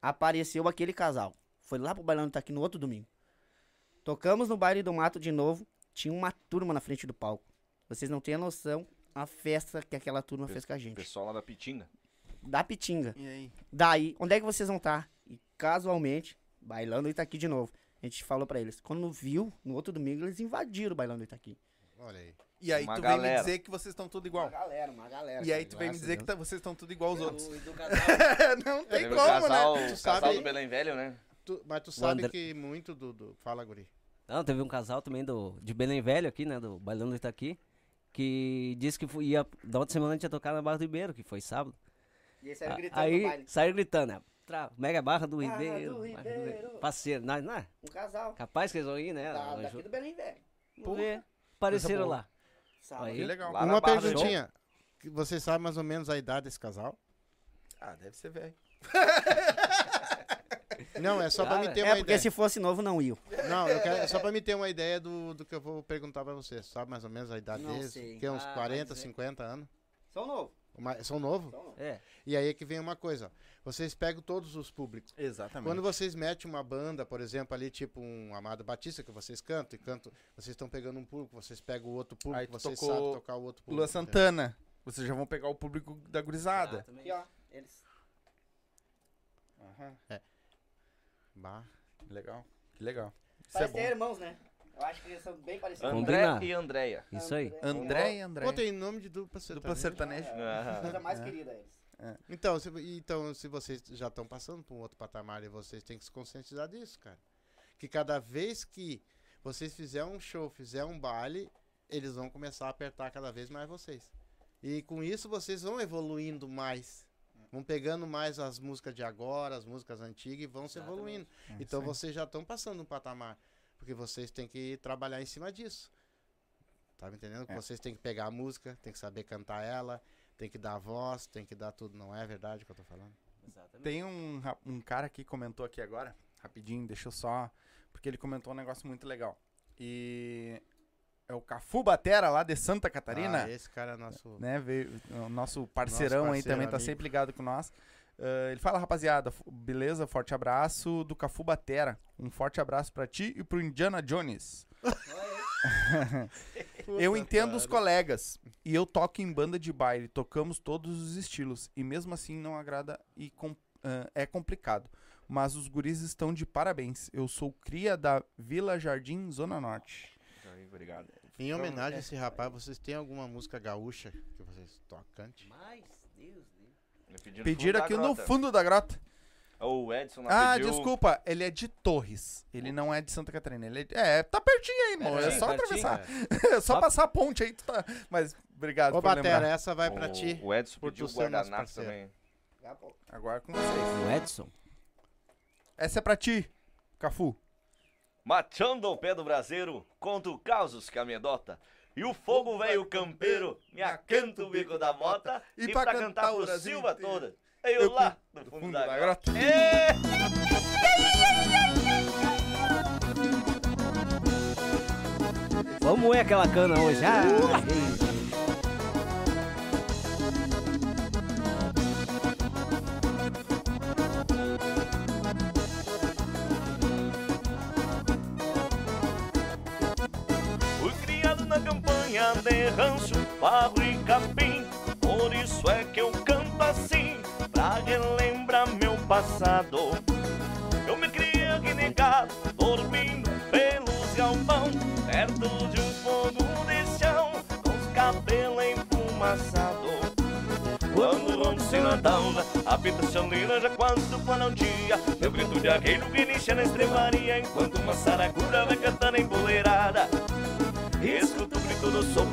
Speaker 6: Apareceu aquele casal. Foi lá pro bailão do Itaqui no outro domingo. Tocamos no baile do mato de novo. Tinha uma turma na frente do palco. Vocês não têm a noção a festa que aquela turma fez com a gente.
Speaker 3: Pessoal lá da Pitinga.
Speaker 6: Da Pitinga.
Speaker 1: E aí?
Speaker 6: Daí, onde é que vocês vão estar? E casualmente, bailando do Itaqui de novo. A gente falou pra eles. Quando viu, no outro domingo, eles invadiram o bailão do Itaqui.
Speaker 2: Olha aí.
Speaker 1: E aí
Speaker 3: Uma
Speaker 1: tu vem me
Speaker 3: galera.
Speaker 1: dizer que vocês estão tudo igual.
Speaker 6: galera, uma galera.
Speaker 1: E aí tu vem me dizer que tá- vocês estão tudo igual aos outros.
Speaker 6: Casal,
Speaker 1: não tem como,
Speaker 3: o casal,
Speaker 1: né?
Speaker 2: Tu
Speaker 3: o
Speaker 2: sabe-
Speaker 3: casal do Belém Velho, né?
Speaker 2: Tu- mas tu sabe
Speaker 5: André-
Speaker 2: que muito do, do- Fala, Guri.
Speaker 5: Não, teve um casal também do, de Belém Velho aqui, né? Do Bailão do Itaqui. Que disse que foi- ia. Da outra semana a gente ia tocar na Barra do Ribeiro, que foi sábado.
Speaker 6: E eles saíram
Speaker 5: A-
Speaker 6: gritando
Speaker 5: Aí saíram gritando, né? Tra, Mega Barra do
Speaker 6: Barra do
Speaker 5: Ribeiro. Barra do
Speaker 6: Ribeiro.
Speaker 5: Parceiro, não, não é?
Speaker 6: Um casal.
Speaker 5: Capaz que eles vão ir, né?
Speaker 6: Da,
Speaker 5: Nós
Speaker 6: daqui do Belém Velho.
Speaker 5: Vamos ver. Apareceram lá. Aí.
Speaker 1: Que legal.
Speaker 3: Lá
Speaker 2: Uma perguntinha. Que Você sabe mais ou menos a idade desse casal?
Speaker 1: Ah, deve ser velho.
Speaker 2: Não, é só pra
Speaker 5: Cara,
Speaker 2: me ter
Speaker 6: É,
Speaker 2: uma
Speaker 6: porque
Speaker 2: ideia.
Speaker 6: se fosse novo, não ia.
Speaker 2: Não, eu quero, é só pra me ter uma ideia do, do que eu vou perguntar pra você. Sabe mais ou menos a idade
Speaker 6: Não
Speaker 2: deles?
Speaker 6: sei.
Speaker 2: Que é uns
Speaker 5: Ah,
Speaker 2: 40,
Speaker 5: mas é-
Speaker 2: 50 anos?
Speaker 6: São novo.
Speaker 2: Uma- São novos?
Speaker 5: É.
Speaker 2: E aí é que vem uma coisa. Vocês pegam todos os públicos.
Speaker 1: Exatamente.
Speaker 2: Quando vocês metem uma banda, por exemplo, ali, tipo um Amado Batista, que vocês cantam e cantam, vocês estão pegando um público, vocês pegam o outro público,
Speaker 1: Aí
Speaker 2: vocês
Speaker 1: tocou
Speaker 2: sabem tocar o outro público.
Speaker 1: Lua Santana. Vocês já vão pegar o público da gurizada.
Speaker 6: Aqui, ó. Eles.
Speaker 1: Aham.
Speaker 2: Bah.
Speaker 1: Legal. Que legal. Isso
Speaker 6: Parece
Speaker 1: é
Speaker 6: ter irmãos, né? Eu acho que eles são bem parecidos.
Speaker 3: André
Speaker 5: Combina.
Speaker 3: e Andréia.
Speaker 5: Isso aí.
Speaker 1: André e André.
Speaker 2: Pô, tem nome de dupla sertaneja.
Speaker 1: Dupla sertaneja.
Speaker 3: Aham.
Speaker 6: Coisa mais querida eles.
Speaker 2: Então se, então, se vocês já estão passando por um outro patamar e vocês têm que se conscientizar disso, cara. Que cada vez que vocês fizerem um show, fizerem um baile, eles vão começar a apertar cada vez mais vocês. E com isso vocês vão evoluindo mais. Vão pegando mais as músicas de agora, as músicas antigas e vão se evoluindo. Então vocês já estão passando um patamar. Porque vocês têm que trabalhar em cima disso. Tá me entendendo? Que
Speaker 1: É.
Speaker 2: Vocês têm que pegar a música, tem que saber cantar ela, tem que dar a voz, tem que dar tudo. Não é verdade o que eu tô falando?
Speaker 5: Exatamente.
Speaker 1: Tem um, um cara que comentou aqui agora, rapidinho, deixa eu só. Porque ele comentou um negócio muito legal. E é o Cafu Batera lá de Santa Catarina.
Speaker 2: Ah, esse cara é nosso.
Speaker 1: né? Veio, o nosso parceirão aí
Speaker 2: parceiro,
Speaker 1: também tá
Speaker 2: amigo.
Speaker 1: sempre ligado com nós. Ah, ele fala, rapaziada, beleza? Forte abraço do Cafu Batera. Um forte abraço pra ti e pro Indiana Jones. eu entendo os colegas. E eu toco em banda de baile. Tocamos todos os estilos. E mesmo assim não agrada e com- ah, é complicado. Mas os guris estão de parabéns. Eu sou cria da Vila Jardim, Zona Norte.
Speaker 3: Obrigado.
Speaker 2: Em homenagem a esse rapaz, vocês têm alguma música gaúcha que vocês tocam?
Speaker 6: Mas, Deus,
Speaker 3: pediram
Speaker 1: Pediram aqui no fundo da grota.
Speaker 3: O Edson lá
Speaker 1: Ah,
Speaker 3: pediu...
Speaker 1: desculpa, ele é de Torres. Ele não é de Santa Catarina. Ele é, é, tá pertinho aí, irmão. É
Speaker 5: Pertinho,
Speaker 1: só
Speaker 5: pertinho.
Speaker 1: atravessar. É só passar a ponte aí, tu tá. Mas obrigado
Speaker 2: Ô,
Speaker 1: por
Speaker 2: Batera,
Speaker 1: lembrar.
Speaker 2: essa vai pra
Speaker 3: o,
Speaker 2: ti.
Speaker 3: O Edson
Speaker 2: por
Speaker 3: pediu
Speaker 2: nosso
Speaker 3: guardanapo também.
Speaker 1: Agora com vocês.
Speaker 5: O Edson.
Speaker 1: Essa é pra ti, Cafu.
Speaker 3: Machando o pé do braseiro, conto causos que amedota. E o fogo velho campeiro me acanta o bico da mota. E, pra, cantar pro
Speaker 1: Brasil
Speaker 3: Silva
Speaker 1: inteiro,
Speaker 3: toda, eu,
Speaker 1: eu
Speaker 3: lá
Speaker 1: do
Speaker 3: no fundo, da, grota.
Speaker 1: grota.
Speaker 3: Ê!
Speaker 5: Vamos moer aquela cana hoje. Ah,
Speaker 3: na campanha de rancho, barro e capim. Por isso é que eu canto assim, pra relembrar meu passado. Eu me criei aqui negado, dormindo pelos galpão, perto de um fogo de chão, com os cabelos enfumaçados. Quando se nadava, a pita chaleira já quase do dia. Meu grito de arreio que inicia na estrebaria, enquanto uma saracura vai cantando empoleirada. Escuto do som,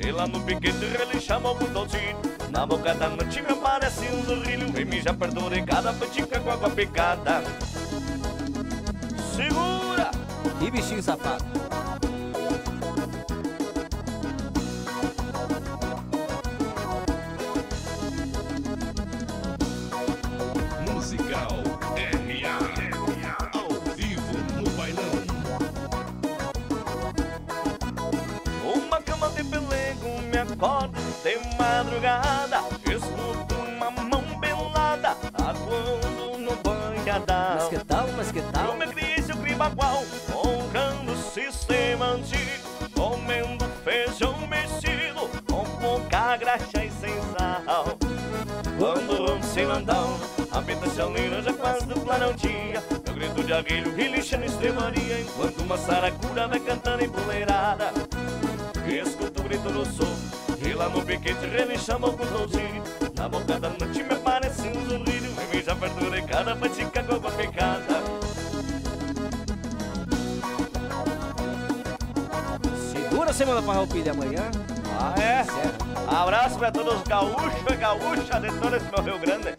Speaker 3: e lá no piquete relixava o botãozinho. Na boca da noite me aparece um sorrilho, e me já perdurei cada patica com água picada. Segura!
Speaker 5: Que bichinho safado.
Speaker 3: Acorda de madrugada. Escuto uma mão pelada aguando no banhadão
Speaker 5: Mas que tal, mas que
Speaker 3: Eu
Speaker 5: tal?
Speaker 3: me criei seu cribagual honrando o sistema antigo. Comendo feijão mexido com pouca graxa e sem sal. Quando o se landão apita chaleira já quase do planão dia Meu grito de aguilho relixa na estrebaria. Enquanto uma saracura vai E lá no piquete relixava o controlzinho Na boca da noite me aparece um sorrilho E me já perdurei cada patica com água picada
Speaker 5: Segura a semana farroupilha amanhã.
Speaker 3: Ah é?
Speaker 5: Certo.
Speaker 3: Abraço pra todos os gaúchos e gaúchas de todo esse meu Rio Grande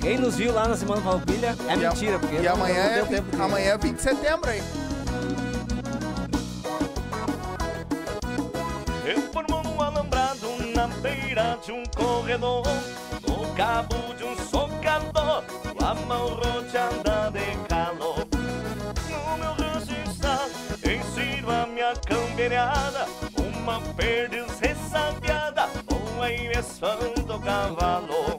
Speaker 5: Quem nos viu lá na semana farroupilha é
Speaker 1: E a-
Speaker 5: mentira, porque
Speaker 1: E
Speaker 5: não-
Speaker 1: amanhã,
Speaker 5: não
Speaker 1: é, amanhã é 20 de setembro aí.
Speaker 3: Beira de um corredor No cabo de um socador a mão rodeada de calor No meu rancho está cima a minha cambeirada Uma perdiz ressabiada Com a esfando cavalo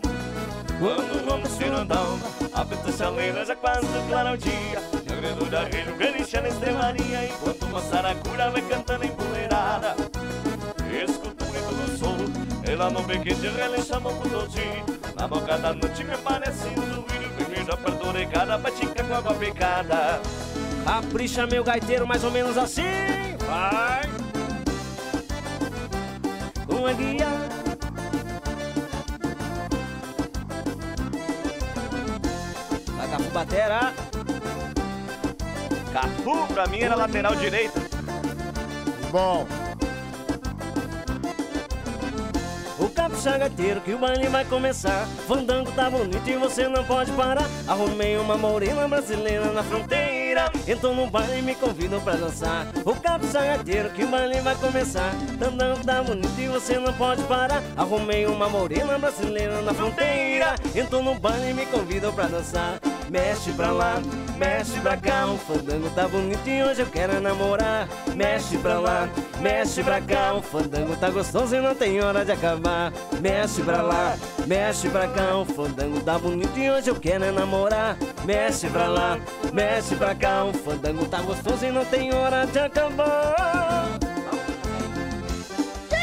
Speaker 3: quando vamos cirandão, a pista chaleira já quase declara o dia. E o grito da rilho relincha na estrebaria, enquanto uma saracura vai cantando empoleirada. Escuto o grito do sol, e lá no bequete relincha no todinho. Na boca da noite me parece um zumbido, e me já perdurei cada batica com água picada.
Speaker 5: Capricha meu gaiteiro, mais ou menos assim. Vai. Uma guia. Vai, Cafu Batera.
Speaker 3: Cafu pra mim era lateral direita.
Speaker 2: Bom,
Speaker 5: O capricha gaiteiro que o baile vai começar. Fandango tá bonito e você não pode parar. Arrumei uma morena brasileira na fronteira. Entrou no baile e me convidam pra dançar. O capricha gaiteiro que o baile vai começar. Fandango tá bonito e você não pode parar. Arrumei uma morena brasileira na fronteira. Entrou no baile e me convidam pra dançar. Mexe pra lá, mexe pra cá. O fandango tá bonito e hoje eu quero namorar. Mexe pra lá, mexe pra cá. O fandango tá gostoso e não tem hora de acabar. Mexe pra lá, mexe pra cá. O fandango tá bonito e hoje eu quero namorar. Mexe pra lá, mexe pra cá. O fandango tá gostoso e não tem hora de acabar.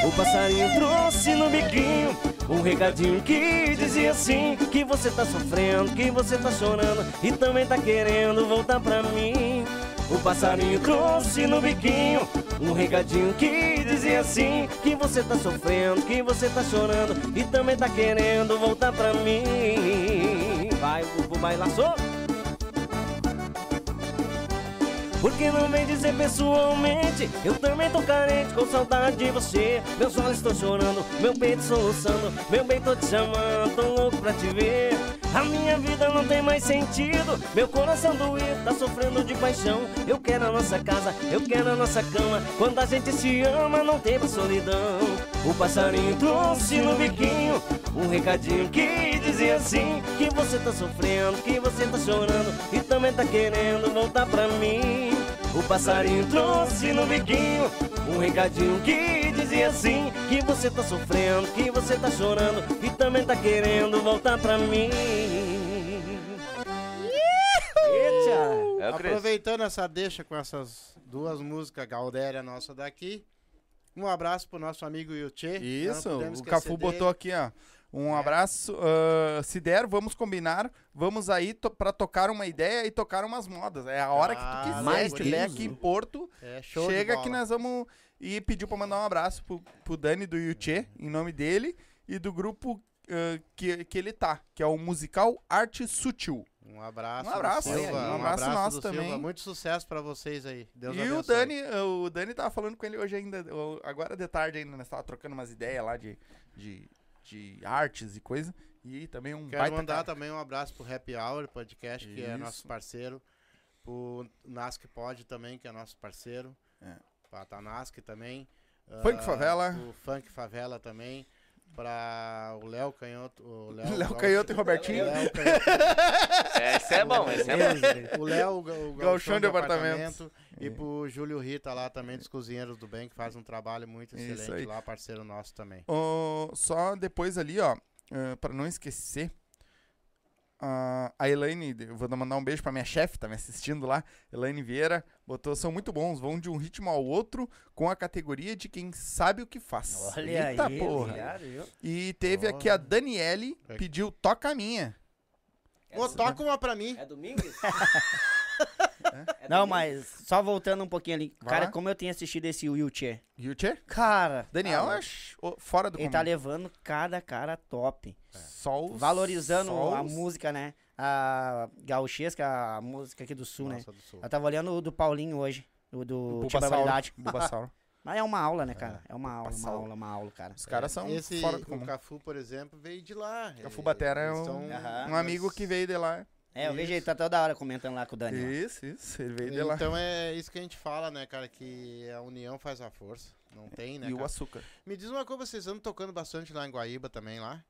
Speaker 5: O passarinho trouxe no biquinho um recadinho que dizia assim Que você tá sofrendo, que você tá chorando E também tá querendo voltar pra mim O passarinho trouxe no biquinho um recadinho que dizia assim: Que você tá sofrendo, que você tá chorando e também tá querendo voltar pra mim. Vai, o bailar Porque não vem dizer pessoalmente? Eu também tô carente com saudade de você. Meus olhos estão chorando, meu peito soluçando Meu bem tô te chamando, tô louco pra te ver. A minha vida não tem mais sentido Meu coração doído, tá sofrendo de paixão. Eu quero a nossa casa, eu quero a nossa cama. Quando a gente se ama não tem solidão O passarinho trouxe no biquinho um recadinho que dizia assim Que você tá sofrendo, que você tá chorando E também tá querendo voltar pra mim O passarinho trouxe no biquinho Um recadinho que dizia assim Que você tá sofrendo, que você tá chorando E também tá querendo voltar pra mim Eita!
Speaker 3: É.
Speaker 2: Aproveitando essa deixa com essas duas músicas Galdéria nossa daqui. Um abraço pro nosso amigo Yuchê.
Speaker 1: Isso, o Cafu
Speaker 2: dele.
Speaker 1: botou aqui, ó. Um
Speaker 2: É.
Speaker 1: abraço. ah, se der, vamos combinar. Vamos aí to pra tocar uma ideia e tocar umas modas. É a hora que tu
Speaker 2: Ah,
Speaker 1: quiser.
Speaker 6: mais
Speaker 1: estiver aqui em Porto,
Speaker 2: É,
Speaker 1: chega que nós vamos. E pediu pra mandar um abraço pro, pro Dani do Yuchê, em nome dele, e do grupo ah, que, que ele tá, que é o musical Arte Sutil.
Speaker 2: Um abraço.
Speaker 1: Um abraço,
Speaker 2: Silva,
Speaker 1: um abraço nosso
Speaker 2: do Silva.
Speaker 1: também.
Speaker 2: Muito sucesso pra vocês aí. Deus
Speaker 1: e
Speaker 2: abençoe.
Speaker 1: o Dani, o Dani tava falando com ele hoje ainda, agora de tarde ainda, nós tava trocando umas ideias lá de, de, de artes e coisa. E também um
Speaker 2: Quero mandar
Speaker 1: cara.
Speaker 2: também um abraço pro Happy Hour Podcast, que é
Speaker 1: Isso.
Speaker 2: nosso parceiro. Pro Nasc Pod também, que é nosso parceiro.
Speaker 1: É.
Speaker 2: Pra Tanask também.
Speaker 1: Funk
Speaker 2: Ah,
Speaker 1: Favela.
Speaker 2: O Funk Favela também. Pra o Léo Canhoto. O Léo,
Speaker 1: Léo Canhoto e Robertinho.
Speaker 2: Léo Canhoto.
Speaker 3: É, esse é bom, esse é bom.
Speaker 2: o Léo, o, ga- o
Speaker 1: Gauchão de
Speaker 2: do
Speaker 1: apartamento.
Speaker 2: E pro Júlio Rita lá também, dos Cozinheiros do Bem, que faz um trabalho muito excelente lá, parceiro nosso também.
Speaker 1: Ô, só depois ali, ó, ah, pra não esquecer, ah, a Elaine, eu vou mandar um beijo pra minha chefe, tá me assistindo lá, Elaine Vieira, botou, são muito bons, vão de um ritmo ao outro com a categoria de quem sabe o que faz.
Speaker 6: Olha
Speaker 1: Eita
Speaker 6: aí,
Speaker 1: porra. E teve aqui a Daniele,
Speaker 2: É.
Speaker 1: pediu Toca a Minha.
Speaker 2: Ô, toca uma pra mim.
Speaker 5: É domingo? É
Speaker 6: Não,
Speaker 5: domingo?
Speaker 6: mas só voltando um pouquinho ali.
Speaker 1: Vai
Speaker 6: Cara,
Speaker 1: lá.
Speaker 6: como eu tenho assistido esse wheelchair.
Speaker 1: Yuchê?
Speaker 6: Cara,
Speaker 1: Daniel,
Speaker 6: ah,
Speaker 1: acho, ô, fora do
Speaker 6: ele tá
Speaker 1: comum.
Speaker 6: levando cada cara top.
Speaker 1: Só os-
Speaker 6: Valorizando
Speaker 1: só
Speaker 6: a música, né? A gauchesca, a música aqui do sul, né?
Speaker 2: Nossa, do Sul.
Speaker 6: Eu tava olhando o do Paulinho hoje. O do
Speaker 1: Bulbasauro.
Speaker 6: Tia Barbaridade.
Speaker 1: Bulbasauro.
Speaker 6: Mas é uma aula, né, cara? É uma aula, uma
Speaker 1: Bulbasauro.
Speaker 6: aula, uma aula, cara.
Speaker 1: Os caras são
Speaker 2: Esse,
Speaker 1: fora do
Speaker 2: o
Speaker 1: comum.
Speaker 2: Cafu, por exemplo, veio de lá.
Speaker 1: Cafu Batera é
Speaker 2: eles
Speaker 1: um,
Speaker 2: são-
Speaker 6: Aham.
Speaker 1: um amigo que veio de lá.
Speaker 6: É, eu vejo ele tá toda hora comentando lá com o Dani. ó.
Speaker 1: Isso, isso, ele veio de lá.
Speaker 2: Então é isso que a gente fala, né, cara? Que a união faz a força. Não tem, né?
Speaker 1: e o
Speaker 2: cara?
Speaker 1: açúcar.
Speaker 2: Me diz uma coisa, vocês andam tocando bastante lá em Guaíba também, lá?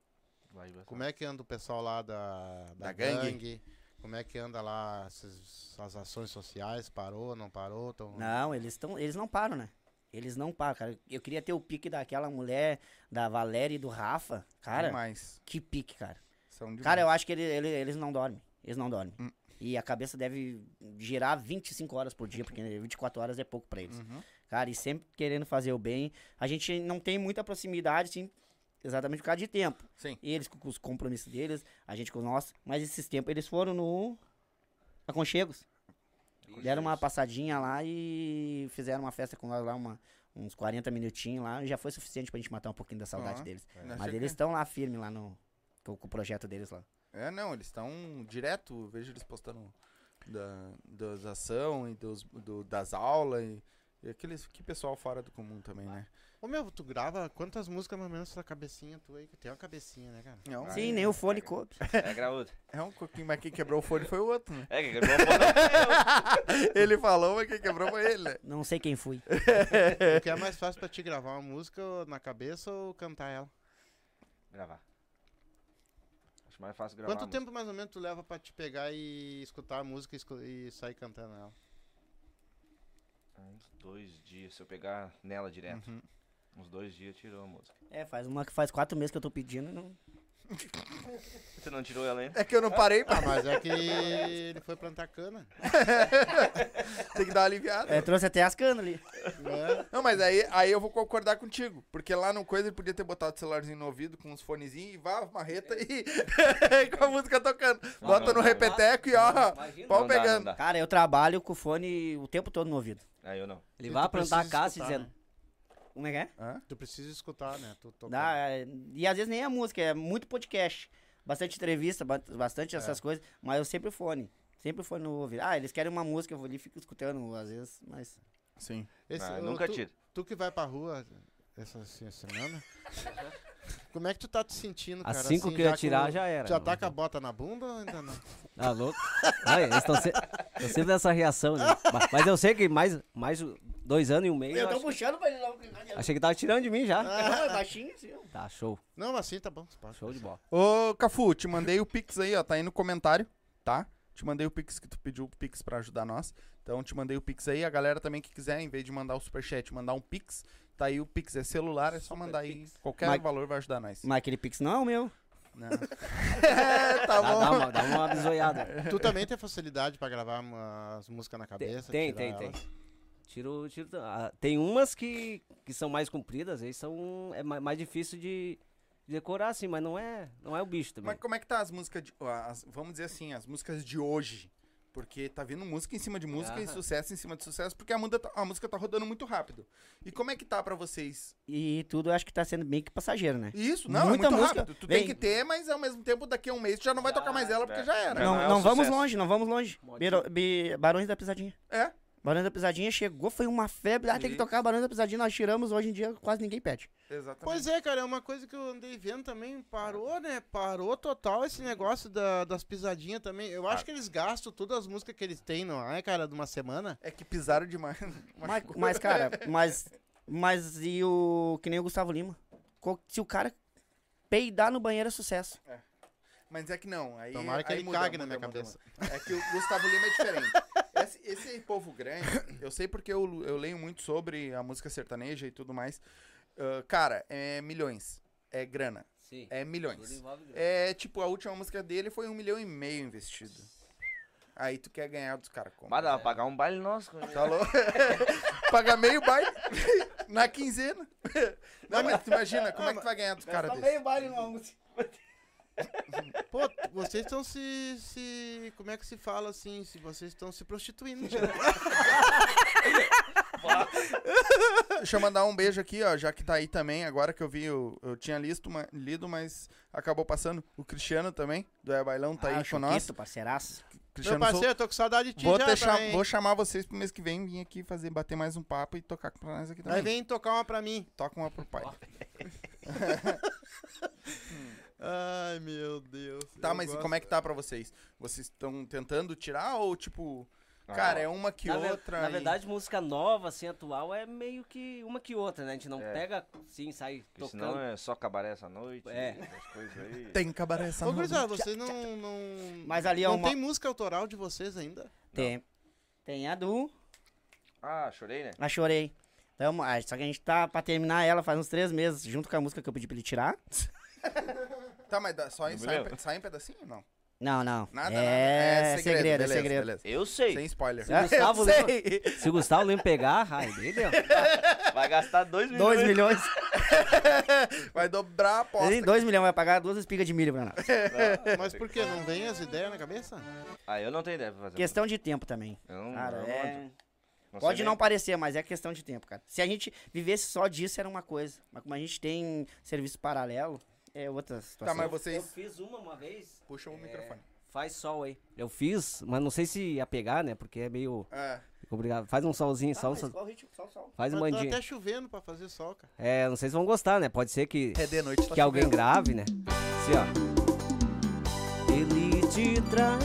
Speaker 3: Vai, vai.
Speaker 2: Como é que anda o pessoal lá da, da,
Speaker 1: Da gangue?
Speaker 2: gangue? Como é que anda lá essas, as ações sociais? Parou, não parou? Tão...
Speaker 6: Não, eles, estão, eles não param, né? Eles não param, cara. Eu queria ter o pique daquela mulher, da Valéria e do Rafa. Cara,
Speaker 1: Demais.
Speaker 6: que pique, cara.
Speaker 1: São demais.
Speaker 6: Cara, eu acho que ele, ele- eles não dormem. Eles não dormem.
Speaker 1: Hum.
Speaker 6: E a cabeça deve girar 25 horas por dia, porque 24 horas é pouco pra eles.
Speaker 1: Uhum.
Speaker 6: Cara, e sempre querendo fazer o bem. A gente não tem muita proximidade, sim, exatamente por causa de tempo.
Speaker 1: Sim.
Speaker 6: Eles com os compromissos deles, a gente com os nossos. Mas esses tempos eles foram no Aconchegos. Deram uma passadinha lá e fizeram uma festa com nós lá, uma, uns 40 minutinhos lá. Já foi suficiente pra gente matar um pouquinho da saudade
Speaker 1: Ah,
Speaker 6: deles.
Speaker 1: Achei
Speaker 6: Mas eles estão lá firme lá no. Com, com o projeto deles lá.
Speaker 1: É, não, eles estão direto, eu vejo eles postando da, das ação e dos, do- das aulas e, e aqueles que pessoal fora do comum também, né?
Speaker 2: Ô meu, tu grava quantas músicas mais ou menos na cabecinha tu aí? Que tem uma cabecinha, né, cara?
Speaker 1: Não,
Speaker 6: Sim, nem o fone coube.
Speaker 3: É graúdo.
Speaker 1: É um pouquinho, mas quem quebrou o fone foi o outro, né?
Speaker 3: É, que quebrou o fone.
Speaker 1: ele falou, mas quem quebrou foi ele, né?
Speaker 6: Não sei quem fui.
Speaker 2: o que é mais fácil pra te gravar uma música na cabeça ou cantar ela?
Speaker 3: Gravar. Acho mais fácil gravar.
Speaker 2: Quanto tempo mais ou menos tu leva pra te pegar e escutar a música e, e sair cantando ela?
Speaker 3: Uns dois dias. Se eu pegar nela direto.
Speaker 1: Uhum.
Speaker 3: Uns dois dias tirou a música.
Speaker 6: É, faz uma que faz quatro meses que eu tô pedindo e não.
Speaker 3: Você não tirou ela ainda?
Speaker 1: É que eu não parei,
Speaker 2: Ah,
Speaker 1: pá.
Speaker 2: mas é que ele foi plantar cana.
Speaker 1: Tem que dar uma aliviada.
Speaker 6: É, trouxe até as canas ali.
Speaker 2: É.
Speaker 1: Não, mas aí, aí eu vou concordar contigo. Porque lá no coisa ele podia ter botado o celularzinho no ouvido com uns fonezinhos e vá, marreta e com a música tocando. Bota
Speaker 3: não,
Speaker 1: no
Speaker 3: não.
Speaker 1: repeteco e ó,
Speaker 5: Imagina.
Speaker 1: pau
Speaker 3: Não dá, não
Speaker 1: pegando.
Speaker 3: dá.
Speaker 6: Cara, eu trabalho com o fone o tempo todo no ouvido.
Speaker 3: Aí eu não.
Speaker 5: Ele
Speaker 2: E
Speaker 5: vai plantar a casa
Speaker 2: escutar,
Speaker 5: dizendo.
Speaker 2: né?
Speaker 6: Como é que é?
Speaker 2: Tu precisa escutar, né? Tu tocar.
Speaker 6: Dá, é, e às vezes nem é música, é muito podcast. Bastante entrevista, ba- bastante essas coisas, mas eu sempre fone. Sempre fone no ouvido. Ah, eles querem uma música, eu vou ali e fico escutando, às vezes, mas.
Speaker 1: Sim.
Speaker 2: Esse-
Speaker 3: Ah,
Speaker 2: ô,
Speaker 3: nunca
Speaker 2: tu,
Speaker 3: tiro.
Speaker 2: Tu que vai pra rua essa, essa semana, como é que tu tá te sentindo, cara?
Speaker 5: cinco
Speaker 2: assim,
Speaker 5: que eu ia
Speaker 2: com-
Speaker 5: tirar já era.
Speaker 2: Já tá com a bota na bunda ou ainda não?
Speaker 5: Tá louco? Ai, eles estão se... tão sempre nessa reação, né? Mas, mas eu sei que mais, mais dois anos e um mês. Eu, acho-
Speaker 6: puxando pra ele não.
Speaker 5: achei que tava tirando de mim já.
Speaker 6: Ah, baixinho, assim. ó.
Speaker 5: Tá, show.
Speaker 2: Não, assim tá bom.
Speaker 5: Show de bola.
Speaker 1: Ô, Cafu, te mandei o Pix aí, ó. Tá aí no comentário, tá? Te mandei o Pix que tu pediu o Pix pra ajudar nós. Então te mandei o Pix aí. A galera também que quiser, em vez de mandar o Superchat, mandar um Pix, tá aí o Pix. É celular, é só mandar aí. Qualquer
Speaker 6: Mas-
Speaker 1: valor vai ajudar nós.
Speaker 6: Mas aquele pix não é o meu.
Speaker 1: Não. é, tá
Speaker 5: Dá,
Speaker 1: bom.
Speaker 5: dá uma, dá uma bisoiada.
Speaker 2: Tu também tem facilidade pra gravar umas músicas na cabeça?
Speaker 5: tem,
Speaker 2: tirar
Speaker 5: tem, tem.
Speaker 2: elas?
Speaker 5: Tiro, tiro, ah, tem umas que, que são mais compridas, aí são é ma- mais difícil de de decorar assim, mas não é, não é o bicho também.
Speaker 1: Mas como é que tá as músicas de. as- vamos dizer assim, as músicas de hoje. Porque tá vindo música em cima de música e sucesso em cima de sucesso, porque a, muda tá- a música tá rodando muito rápido. E como é que tá pra vocês?
Speaker 6: E tudo acho que tá sendo bem que passageiro, né?
Speaker 1: Isso, não,
Speaker 6: Muita
Speaker 1: é muito
Speaker 6: música.
Speaker 1: rápido. Tu tem
Speaker 6: Vem.
Speaker 1: que ter, mas ao mesmo tempo, daqui a um mês tu já não vai tocar mais ela, porque
Speaker 3: é.
Speaker 1: já era.
Speaker 3: Não,
Speaker 6: Não,
Speaker 3: é
Speaker 6: não vamos longe, não vamos longe. Barões da Pisadinha.
Speaker 1: É.
Speaker 6: Barões da Pisadinha chegou, foi uma febre. Ah, tem que tocar Barões da Pisadinha, nós tiramos, hoje em dia quase ninguém pede.
Speaker 1: Exatamente.
Speaker 2: Pois é, cara, é uma coisa que eu andei vendo também, parou, né? Parou total esse negócio da- das pisadinhas também. Eu acho que eles gastam todas as músicas que eles têm, não é, cara, de uma semana?
Speaker 1: É que pisaram demais.
Speaker 6: Mas, mas, cara, mas. Mas e o. Que nem o Gustavo Lima. Se o cara peidar no banheiro é sucesso.
Speaker 1: Mas é que não. Aí,
Speaker 2: Tomara que
Speaker 1: aí
Speaker 2: ele
Speaker 1: muda,
Speaker 2: cague na
Speaker 1: muda,
Speaker 2: minha
Speaker 1: muda,
Speaker 2: cabeça.
Speaker 1: muda. É que o Gustavo Lima é diferente. Esse, esse povo grande, eu sei porque eu, eu leio muito sobre a música sertaneja e tudo mais. Ah, cara, é milhões. É grana.
Speaker 5: Sim.
Speaker 1: É milhões. É tipo, a última música dele foi um milhão e meio investido. Aí tu quer ganhar dos caras como?
Speaker 3: Mas dá pra pagar um baile nosso. com ele.
Speaker 1: Tá louco? Pagar meio baile na quinzena. Não, mas tu imagina, como é que tu vai ganhar dos caras desses?
Speaker 6: baile no almoço.
Speaker 2: Pô, vocês estão se, se. Como é que se fala assim? Se vocês estão se prostituindo.
Speaker 1: Deixa eu mandar um beijo aqui, ó, já que tá aí também, agora que eu vi, eu, eu tinha listo, ma- lido, mas acabou passando. O Cristiano também, do É Bailão, tá
Speaker 6: ah,
Speaker 1: aí com nós.
Speaker 6: Parceiraço.
Speaker 2: Meu
Speaker 1: Cristiano
Speaker 2: parceiro, eu tô com saudade de ti
Speaker 1: Vou,
Speaker 2: já
Speaker 1: deixar-
Speaker 2: também.
Speaker 1: vou chamar vocês pro mês que vem, vir aqui fazer, bater mais um papo e tocar pra nós aqui
Speaker 2: Aí
Speaker 1: também.
Speaker 2: vem tocar uma pra mim.
Speaker 1: Toca uma pro pai.
Speaker 2: Ai, meu Deus.
Speaker 1: Tá, mas e como é que tá pra vocês? Vocês estão tentando tirar ou tipo, cara, é uma que
Speaker 5: na,
Speaker 1: outra?
Speaker 5: na
Speaker 1: e-
Speaker 5: verdade, música nova, assim, atual, é meio que uma que outra, né? A gente não
Speaker 3: É.
Speaker 5: pega, sim, sai
Speaker 3: Porque
Speaker 5: tocando.
Speaker 3: senão é só cabaré essa noite.
Speaker 5: É.
Speaker 3: Aí.
Speaker 1: Tem cabaré essa
Speaker 2: Ô,
Speaker 1: noite.
Speaker 2: gurizada, vocês não, não.
Speaker 6: Mas ali é
Speaker 2: não
Speaker 6: uma-
Speaker 2: tem música autoral de vocês ainda?
Speaker 6: Tem. Tem a do.
Speaker 3: Ah, chorei, né?
Speaker 6: A Chorei. Então, ah, só que a gente tá pra terminar ela faz uns três meses, junto com a música que eu pedi pra ele tirar.
Speaker 1: Tá, mas dá- só em, sai,
Speaker 3: beleza?
Speaker 1: sai em pedacinho ou não?
Speaker 6: Não, não.
Speaker 1: Nada,
Speaker 6: é,
Speaker 1: nada.
Speaker 6: segredo, é
Speaker 1: beleza,
Speaker 6: segredo.
Speaker 1: beleza.
Speaker 3: Eu sei.
Speaker 1: Sem spoiler.
Speaker 5: Se o Gustavo,
Speaker 6: Eu sei.
Speaker 5: Se o Gustavo pegar, ai, dele.
Speaker 3: Vai gastar 2 milhões.
Speaker 6: 2 milhões.
Speaker 1: Vai dobrar a aposta.
Speaker 6: Ele 2 milhões vai pagar duas espigas de milho pra nós.
Speaker 2: Mas por quê? Não vem as ideias na cabeça?
Speaker 3: Ah, eu não tenho ideia pra fazer.
Speaker 6: Questão de tempo também.
Speaker 3: Eu não,
Speaker 6: Cara,
Speaker 3: não,
Speaker 6: é...
Speaker 3: não
Speaker 6: Pode não parecer, mas é questão de tempo, cara. Se a gente vivesse só disso, era uma coisa. Mas como a gente tem serviço paralelo, é outra
Speaker 1: Tá,
Speaker 6: situação.
Speaker 1: mas
Speaker 5: Eu
Speaker 1: vocês...
Speaker 5: fiz uma uma vez.
Speaker 1: Puxa o
Speaker 5: é,
Speaker 1: microfone.
Speaker 5: Faz sol aí. Eu fiz, mas não sei se ia pegar, né? Porque é meio
Speaker 1: É.
Speaker 5: complicado. Faz um solzinho,
Speaker 6: Ah,
Speaker 5: só,
Speaker 6: mas
Speaker 5: só-
Speaker 6: qual ritmo? Só, só.
Speaker 5: faz um
Speaker 2: Mas tá
Speaker 5: bandinho.
Speaker 2: até chovendo pra fazer sol, cara.
Speaker 5: É, não sei se vão gostar, né? Pode ser que,
Speaker 1: É de noite, tá
Speaker 5: que alguém
Speaker 1: chovendo.
Speaker 5: grave, né? Assim, ó. Ele te trai,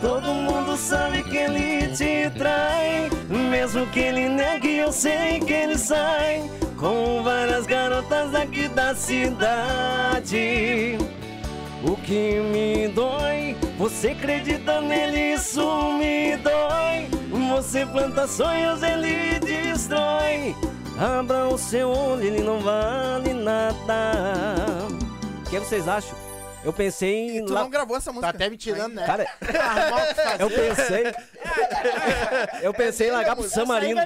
Speaker 5: todo mundo sabe que ele te trai. Mesmo que ele negue, eu sei que ele sai com várias garotas daqui da cidade. O que me dói, você acredita nele, isso me dói. Você planta sonhos, ele destrói. Abra o seu olho, ele não vale nada. O que vocês acham? Eu pensei em.
Speaker 1: Tu
Speaker 5: la-
Speaker 1: não gravou essa
Speaker 2: Tá
Speaker 1: música?
Speaker 2: até me tirando, né?
Speaker 5: Cara, eu pensei. eu pensei em largar pro San Marino.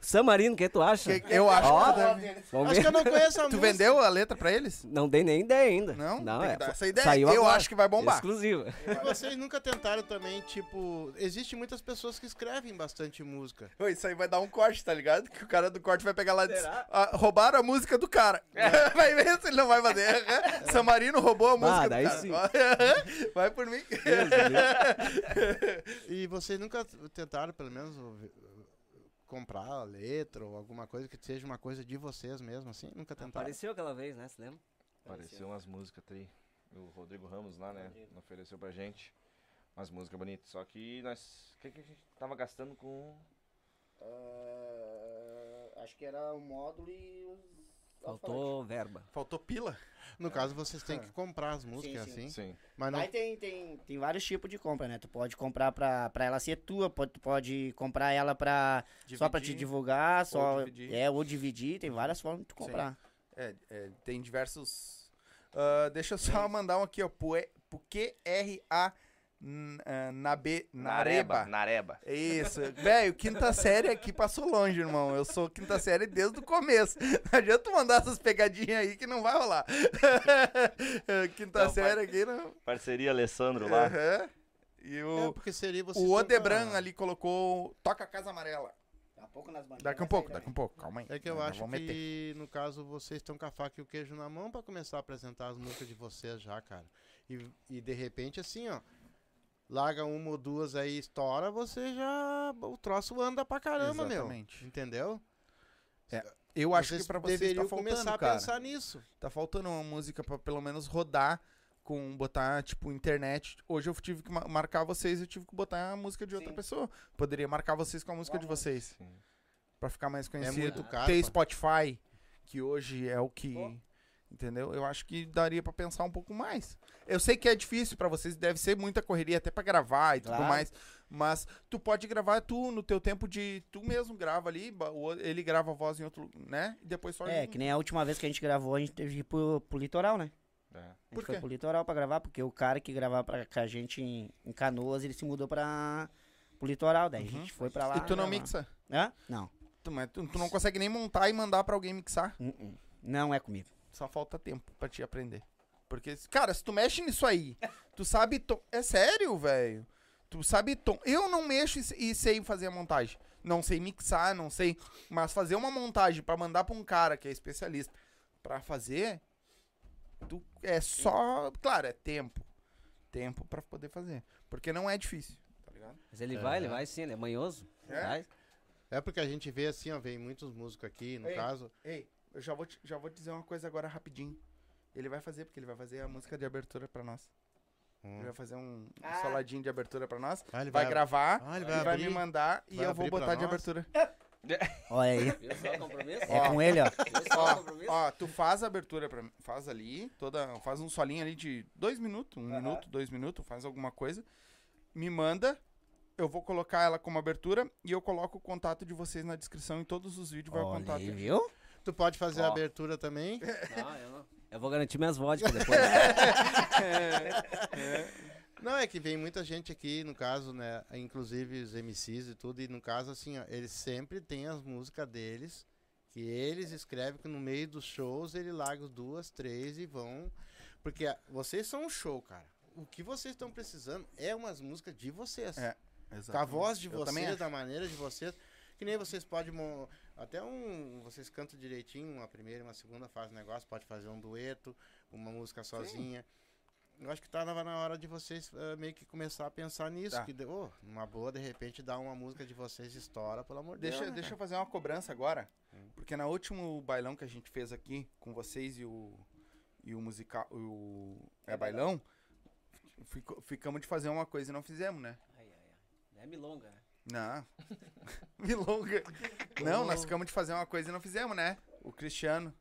Speaker 5: San Marino, o que tu acha?
Speaker 1: Que- Eu acho
Speaker 5: Ó,
Speaker 1: que tu
Speaker 2: Acho que eu não conheço a
Speaker 1: Tu
Speaker 2: música.
Speaker 1: vendeu a letra pra eles?
Speaker 5: Não dei nem ideia ainda.
Speaker 1: Não?
Speaker 5: Não, é.
Speaker 1: essa ideia.
Speaker 5: Saiu
Speaker 1: Eu
Speaker 5: agora.
Speaker 1: acho que vai bombar.
Speaker 5: Exclusiva.
Speaker 2: E vocês nunca tentaram também, tipo... Existem muitas pessoas que escrevem bastante música.
Speaker 1: Isso aí vai dar um corte, tá ligado? Que o cara do corte vai pegar lá e diz, "Ah, roubaram a música do cara. vai ver se ele não vai fazer. Samarino roubou a música
Speaker 5: daí
Speaker 1: do cara.
Speaker 5: sim.
Speaker 1: vai por mim.
Speaker 2: E vocês nunca tentaram, pelo menos, comprar a letra ou alguma coisa que seja uma coisa de vocês mesmo, assim? Nunca tentaram?
Speaker 5: Apareceu aquela vez, né? Você lembra?
Speaker 3: Apareceu umas músicas tri. O Rodrigo Ramos lá, né? Ofereceu pra gente umas músicas bonitas. Só que nós. O que, que a gente tava gastando com.
Speaker 6: Ah, acho que era o módulo e os.
Speaker 5: Faltou verba.
Speaker 1: Faltou pila.
Speaker 2: No caso, vocês têm que comprar as músicas,
Speaker 6: Sim, sim.
Speaker 2: assim.
Speaker 3: Sim.
Speaker 2: Mas não...
Speaker 6: Aí tem, tem, tem vários tipos de compra, né? Tu pode comprar pra, pra ela ser tua, pode, tu pode comprar ela pra, só pra te
Speaker 1: Dividir.
Speaker 6: divulgar, só.
Speaker 1: dividir.
Speaker 6: É, ou dividir, tem várias formas de tu comprar.
Speaker 1: É, é, tem diversos. Ah, deixa eu só mandar um aqui, ó. N- ah, Nabe- Nareba.
Speaker 3: Nareba.
Speaker 1: É Isso, velho, quinta série aqui passou longe, irmão. Eu sou quinta série desde o começo. Não adianta tu mandar essas pegadinhas aí que não vai rolar. quinta
Speaker 3: Não,
Speaker 1: série aqui não.
Speaker 3: Parceria Alessandro lá.
Speaker 1: Aham. E
Speaker 2: É,
Speaker 1: o,
Speaker 2: porque seria vocês
Speaker 1: o Odebran ali colocou Toca a Casa Amarela.
Speaker 6: Daqui a pouco nas.
Speaker 1: Daqui um pouco, daqui um pouco, calma aí.
Speaker 2: É que eu acho
Speaker 1: vamos meter.
Speaker 2: que, no caso, vocês estão com a faca e o queijo na mão pra começar a apresentar as músicas de vocês já, cara. E, e de repente, assim, ó, larga uma ou duas aí, estoura, você já. O troço anda pra caramba,
Speaker 1: Exatamente.
Speaker 2: meu. Entendeu?
Speaker 1: Eu acho
Speaker 2: vocês
Speaker 1: que pra vocês
Speaker 2: deveriam
Speaker 1: tá faltando,
Speaker 2: começar a
Speaker 1: cara.
Speaker 2: pensar nisso.
Speaker 1: Tá faltando uma música pra pelo menos rodar com botar, tipo, internet. Hoje eu tive que ma- marcar vocês, eu tive que botar a música de outra
Speaker 6: Sim.
Speaker 1: pessoa. Poderia marcar vocês com a música de vocês.
Speaker 3: Sim.
Speaker 1: Pra ficar mais conhecido.
Speaker 2: muito caro,
Speaker 1: Ter. Spotify, que hoje é o que. Entendeu? Eu acho que daria pra pensar um pouco mais. Eu sei que é difícil pra vocês, deve ser muita correria até pra gravar e tudo
Speaker 6: Claro.
Speaker 1: mais. Mas tu pode gravar tu no teu tempo de. Tu mesmo grava ali, ele grava a voz em outro. né? E depois só.
Speaker 6: É, que nem a última vez que a gente gravou, a gente teve que ir pro, pro litoral, né?
Speaker 3: É.
Speaker 6: A gente
Speaker 1: Por
Speaker 6: foi
Speaker 1: quê?
Speaker 6: pro litoral pra gravar, porque o cara que gravava pra, com a gente em, em Canoas, ele se mudou pra, pro litoral. Daí a gente foi pra lá.
Speaker 1: Uhum. E tu não
Speaker 6: gravar.
Speaker 1: mixa?
Speaker 6: Hã? Não.
Speaker 1: Tu, mas tu, tu não consegue nem montar e mandar pra alguém mixar.
Speaker 6: Uh -uh. Não é comigo.
Speaker 1: Só falta tempo pra te aprender. Porque, cara, se tu mexe nisso aí, tu sabe tom. É sério, velho. Tu sabe tom. Eu não mexo e se- sei fazer a montagem. Não sei mixar, não sei. Mas fazer uma montagem pra mandar pra um cara que é especialista pra fazer. Tu é só. Claro, é tempo. Tempo pra poder fazer. Porque não é difícil. Tá ligado?
Speaker 5: Mas ele vai, ele vai sim, ele é manhoso.
Speaker 1: É?
Speaker 5: Vai.
Speaker 2: É porque a gente vê assim, ó, vem muitos músicos aqui, no
Speaker 1: Ei.
Speaker 2: caso.
Speaker 1: Ei, eu já vou, te, já vou dizer uma coisa agora rapidinho. Ele vai fazer, porque ele vai fazer a música de abertura pra nós.
Speaker 2: Hum.
Speaker 1: Ele vai fazer um
Speaker 6: Ah.
Speaker 1: soladinho de abertura pra nós.
Speaker 2: Ah, ele
Speaker 1: vai,
Speaker 2: vai-
Speaker 1: gravar
Speaker 2: Ah, ele
Speaker 1: e
Speaker 2: vai
Speaker 1: vai, me mandar e
Speaker 2: vai
Speaker 1: eu vou botar de
Speaker 2: nós?
Speaker 1: abertura.
Speaker 6: Olha aí.
Speaker 5: Viu só o compromisso?
Speaker 6: É com ele, ó.
Speaker 5: Viu só o compromisso?
Speaker 1: Ó, tu faz a abertura pra mim, faz ali, toda, faz um solinho ali de dois minutos, um minuto, dois minutos, faz alguma coisa, me manda, eu vou colocar ela como abertura e eu coloco o contato de vocês na descrição em todos os vídeos vai o contato.
Speaker 6: aí, viu?
Speaker 2: Tu pode fazer a abertura também.
Speaker 5: Não, eu não. Eu vou garantir minhas vodkas depois.
Speaker 2: Não, é que vem muita gente aqui, no caso, né? Inclusive os MCs e tudo, e no caso, assim, ó, eles sempre têm as músicas deles, que eles escrevem que no meio dos shows ele larga duas, três e vão. Porque ah, vocês são um show, cara. O que vocês estão precisando é umas músicas de vocês.
Speaker 1: É,
Speaker 2: Com a voz de
Speaker 1: Eu também
Speaker 2: vocês,
Speaker 1: acho.
Speaker 2: da maneira de vocês. Que nem vocês podem. Até um. Vocês cantam direitinho, uma primeira e uma segunda faz negócio, pode fazer um dueto, uma música sozinha. Eu acho que tá na, hora de vocês eh, meio que começar a pensar nisso.
Speaker 1: Tá.
Speaker 2: Que, ô, numa boa, de repente, dar uma música de vocês estoura, pelo amor de
Speaker 1: Deixa,
Speaker 2: Deus. né,
Speaker 1: deixa eu fazer uma cobrança agora.
Speaker 2: Hum.
Speaker 1: Porque na último bailão que a gente fez aqui com vocês e o, e o musical. O, é, bailão. fico- ficamos de fazer uma coisa e não fizemos, né?
Speaker 5: Ai, ai, ai. É milonga, né?
Speaker 1: Não. Milonga. Não, nós ficamos de fazer uma coisa e não fizemos, né? O Cristiano.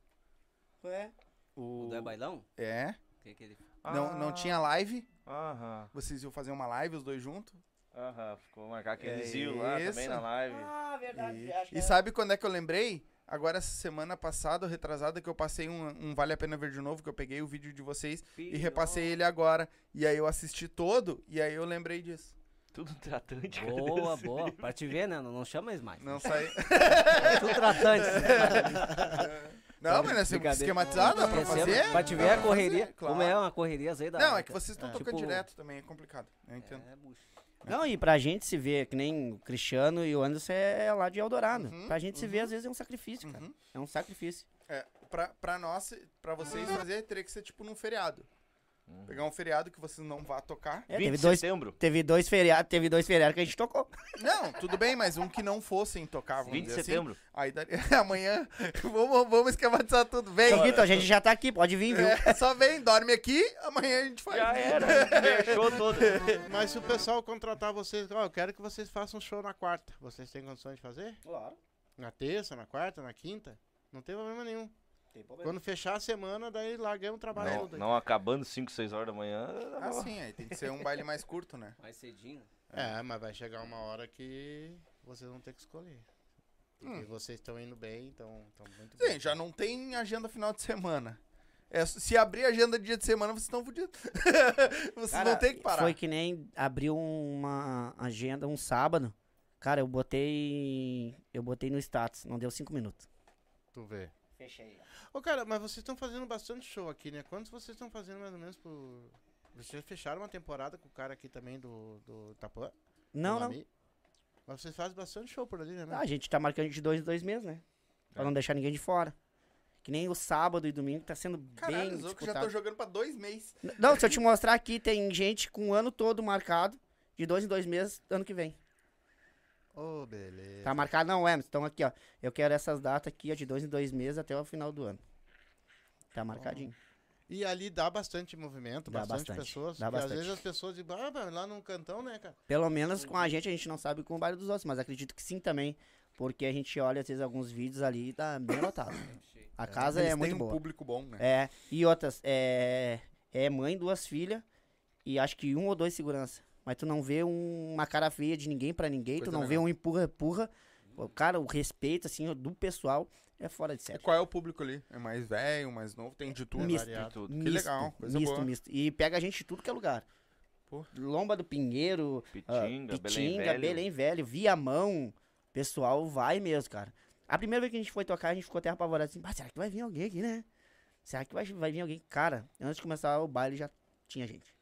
Speaker 6: Ué?
Speaker 1: O.
Speaker 5: O do é bailão?
Speaker 1: É.
Speaker 5: Que que ele...
Speaker 1: Não, não tinha live.
Speaker 3: Aham,
Speaker 1: Vocês iam fazer uma live, os dois juntos.
Speaker 3: aham. Ficou marcar aquele
Speaker 1: É
Speaker 3: zio lá
Speaker 1: isso.
Speaker 3: também na live.
Speaker 6: Ah, verdade.
Speaker 1: E,
Speaker 6: acho que
Speaker 1: e sabe quando é que eu lembrei? agora essa semana passada, ou retrasada, que eu passei um, um Vale a Pena Ver de novo, que eu peguei o vídeo de vocês e repassei ele agora. E aí eu assisti todo, e aí eu lembrei disso.
Speaker 3: Tudo tratante. cara.
Speaker 5: Boa, boa. Pra te ver, né? Não, não chama eles mais.
Speaker 1: Não saí.
Speaker 5: Tudo tratante.
Speaker 1: Não, mas é
Speaker 5: Brincadeira.
Speaker 1: esquematizado, dá pra fazer?
Speaker 5: Pra te ver a correria.
Speaker 1: fazer, claro.
Speaker 5: Como é uma correria às vezes da.
Speaker 1: Não, é que vocês estão
Speaker 5: É.
Speaker 1: tocando
Speaker 5: Tipo-
Speaker 1: direto também, é complicado. Eu entendo.
Speaker 5: É, bucho.
Speaker 6: Não, e pra gente se ver, que nem o Cristiano e o Anderson é lá de Eldorado.
Speaker 1: Uhum,
Speaker 6: pra gente se ver,
Speaker 1: uhum.
Speaker 6: às vezes, é um sacrifício, cara.
Speaker 1: Uhum.
Speaker 6: É um sacrifício.
Speaker 1: É, pra, pra nós, pra vocês fazer, teria que ser tipo num feriado. Pegar um feriado que vocês não vá tocar.
Speaker 6: É,
Speaker 3: 20
Speaker 6: teve
Speaker 3: de
Speaker 6: dois,
Speaker 3: setembro.
Speaker 6: teve dois feriados, teve dois feriados que a gente tocou.
Speaker 1: Não, tudo bem, mas um que não fossem tocar, vamos
Speaker 3: 20 de
Speaker 1: assim.
Speaker 3: setembro.
Speaker 1: Aí daria, amanhã, vamos, vamos esquematizar tudo. Vem,
Speaker 6: Então, Vitor, a gente já tá aqui, pode vir, viu?
Speaker 1: É, só vem, dorme aqui, amanhã a gente faz.
Speaker 3: Já era. Fechou todo.
Speaker 2: Mas se o pessoal contratar vocês, ó, eu quero que vocês façam um show na quarta. Vocês têm condições de fazer?
Speaker 6: Claro,
Speaker 2: Na terça, na quarta, na quinta? Não tem problema nenhum.
Speaker 6: Tem problema.
Speaker 2: Quando fechar a semana, daí largamos o trabalho
Speaker 3: Não, não acabando 5, 6 horas da manhã.
Speaker 1: Ah, sim, aí tem que ser um baile mais curto, né?
Speaker 5: Mais cedinho.
Speaker 2: É, mas vai chegar uma hora que vocês vão ter que escolher. Porque vocês estão indo bem, estão muito bem.
Speaker 1: Sim, já não tem agenda final de semana. É, se abrir a agenda de dia de semana, vocês estão fodidos. vocês
Speaker 6: Cara,
Speaker 1: vão ter que parar.
Speaker 6: Foi que nem abriu uma agenda um sábado. Cara, eu botei. Eu botei no status, não deu cinco minutos.
Speaker 2: Tu vê.
Speaker 6: Fechei.
Speaker 2: Ô, cara, mas vocês estão fazendo bastante show aqui, né? Quantos vocês estão fazendo mais ou menos por... Vocês fecharam uma temporada com o cara aqui também do, do Itapuã?
Speaker 6: Não,
Speaker 2: do
Speaker 6: não.
Speaker 2: Mas vocês fazem bastante show por ali, né?
Speaker 6: Ah, a gente tá marcando de dois em dois meses, né? Pra
Speaker 1: É.
Speaker 6: não deixar ninguém de fora. Que nem o sábado e domingo tá sendo
Speaker 1: Caralho,
Speaker 6: bem
Speaker 1: os outros já
Speaker 6: disputado.
Speaker 1: estão jogando pra dois meses.
Speaker 6: Não, se eu te mostrar aqui, tem gente com o ano todo marcado, de dois em dois meses, ano que vem.
Speaker 2: Ô, beleza.
Speaker 6: Tá marcado? Não, é, então aqui, ó. Eu quero essas datas aqui, ó, de dois em dois meses até o final do ano. Tá marcadinho.
Speaker 2: E ali dá bastante movimento,
Speaker 6: Dá
Speaker 2: bastante,
Speaker 6: bastante,
Speaker 2: pessoas.
Speaker 6: dá
Speaker 2: porque às
Speaker 6: bastante.
Speaker 2: vezes as pessoas dizem, ah, mas lá num cantão, né, cara?
Speaker 6: Pelo menos com a gente, a gente não sabe com o bairro dos outros, mas acredito que sim também. Porque a gente olha, às vezes, alguns vídeos ali e tá bem lotado. A casa
Speaker 1: Eles
Speaker 6: é muito
Speaker 1: um
Speaker 6: boa.
Speaker 1: público bom, né?
Speaker 6: É, e outras, é, é mãe, duas filhas e acho que um ou dois segurança. Mas tu não vê um- uma cara feia de ninguém pra ninguém,
Speaker 1: Coisa
Speaker 6: tu não vê
Speaker 1: legal.
Speaker 6: um empurra-empurra. O Cara, o respeito, assim, do pessoal é fora de
Speaker 1: E
Speaker 6: série.
Speaker 1: qual é o público ali? É mais velho, mais novo? Tem de tudo?
Speaker 6: Misto.
Speaker 2: variado.
Speaker 3: Tudo.
Speaker 1: Que legal, coisa
Speaker 6: misto,
Speaker 1: boa.
Speaker 6: misto. E pega a gente de tudo que é lugar.
Speaker 1: Pô.
Speaker 6: Lomba do Pinheiro,
Speaker 3: Pitinga, Belém
Speaker 6: Pitinga,
Speaker 3: Velho.
Speaker 6: Belém Velho, Viamão. Pessoal vai mesmo, cara. A primeira vez que a gente foi tocar, a gente ficou até apavorado assim, "Bah, será que vai vir alguém aqui, né? Será que vai, vai vir alguém? Cara, antes de começar o baile já tinha gente.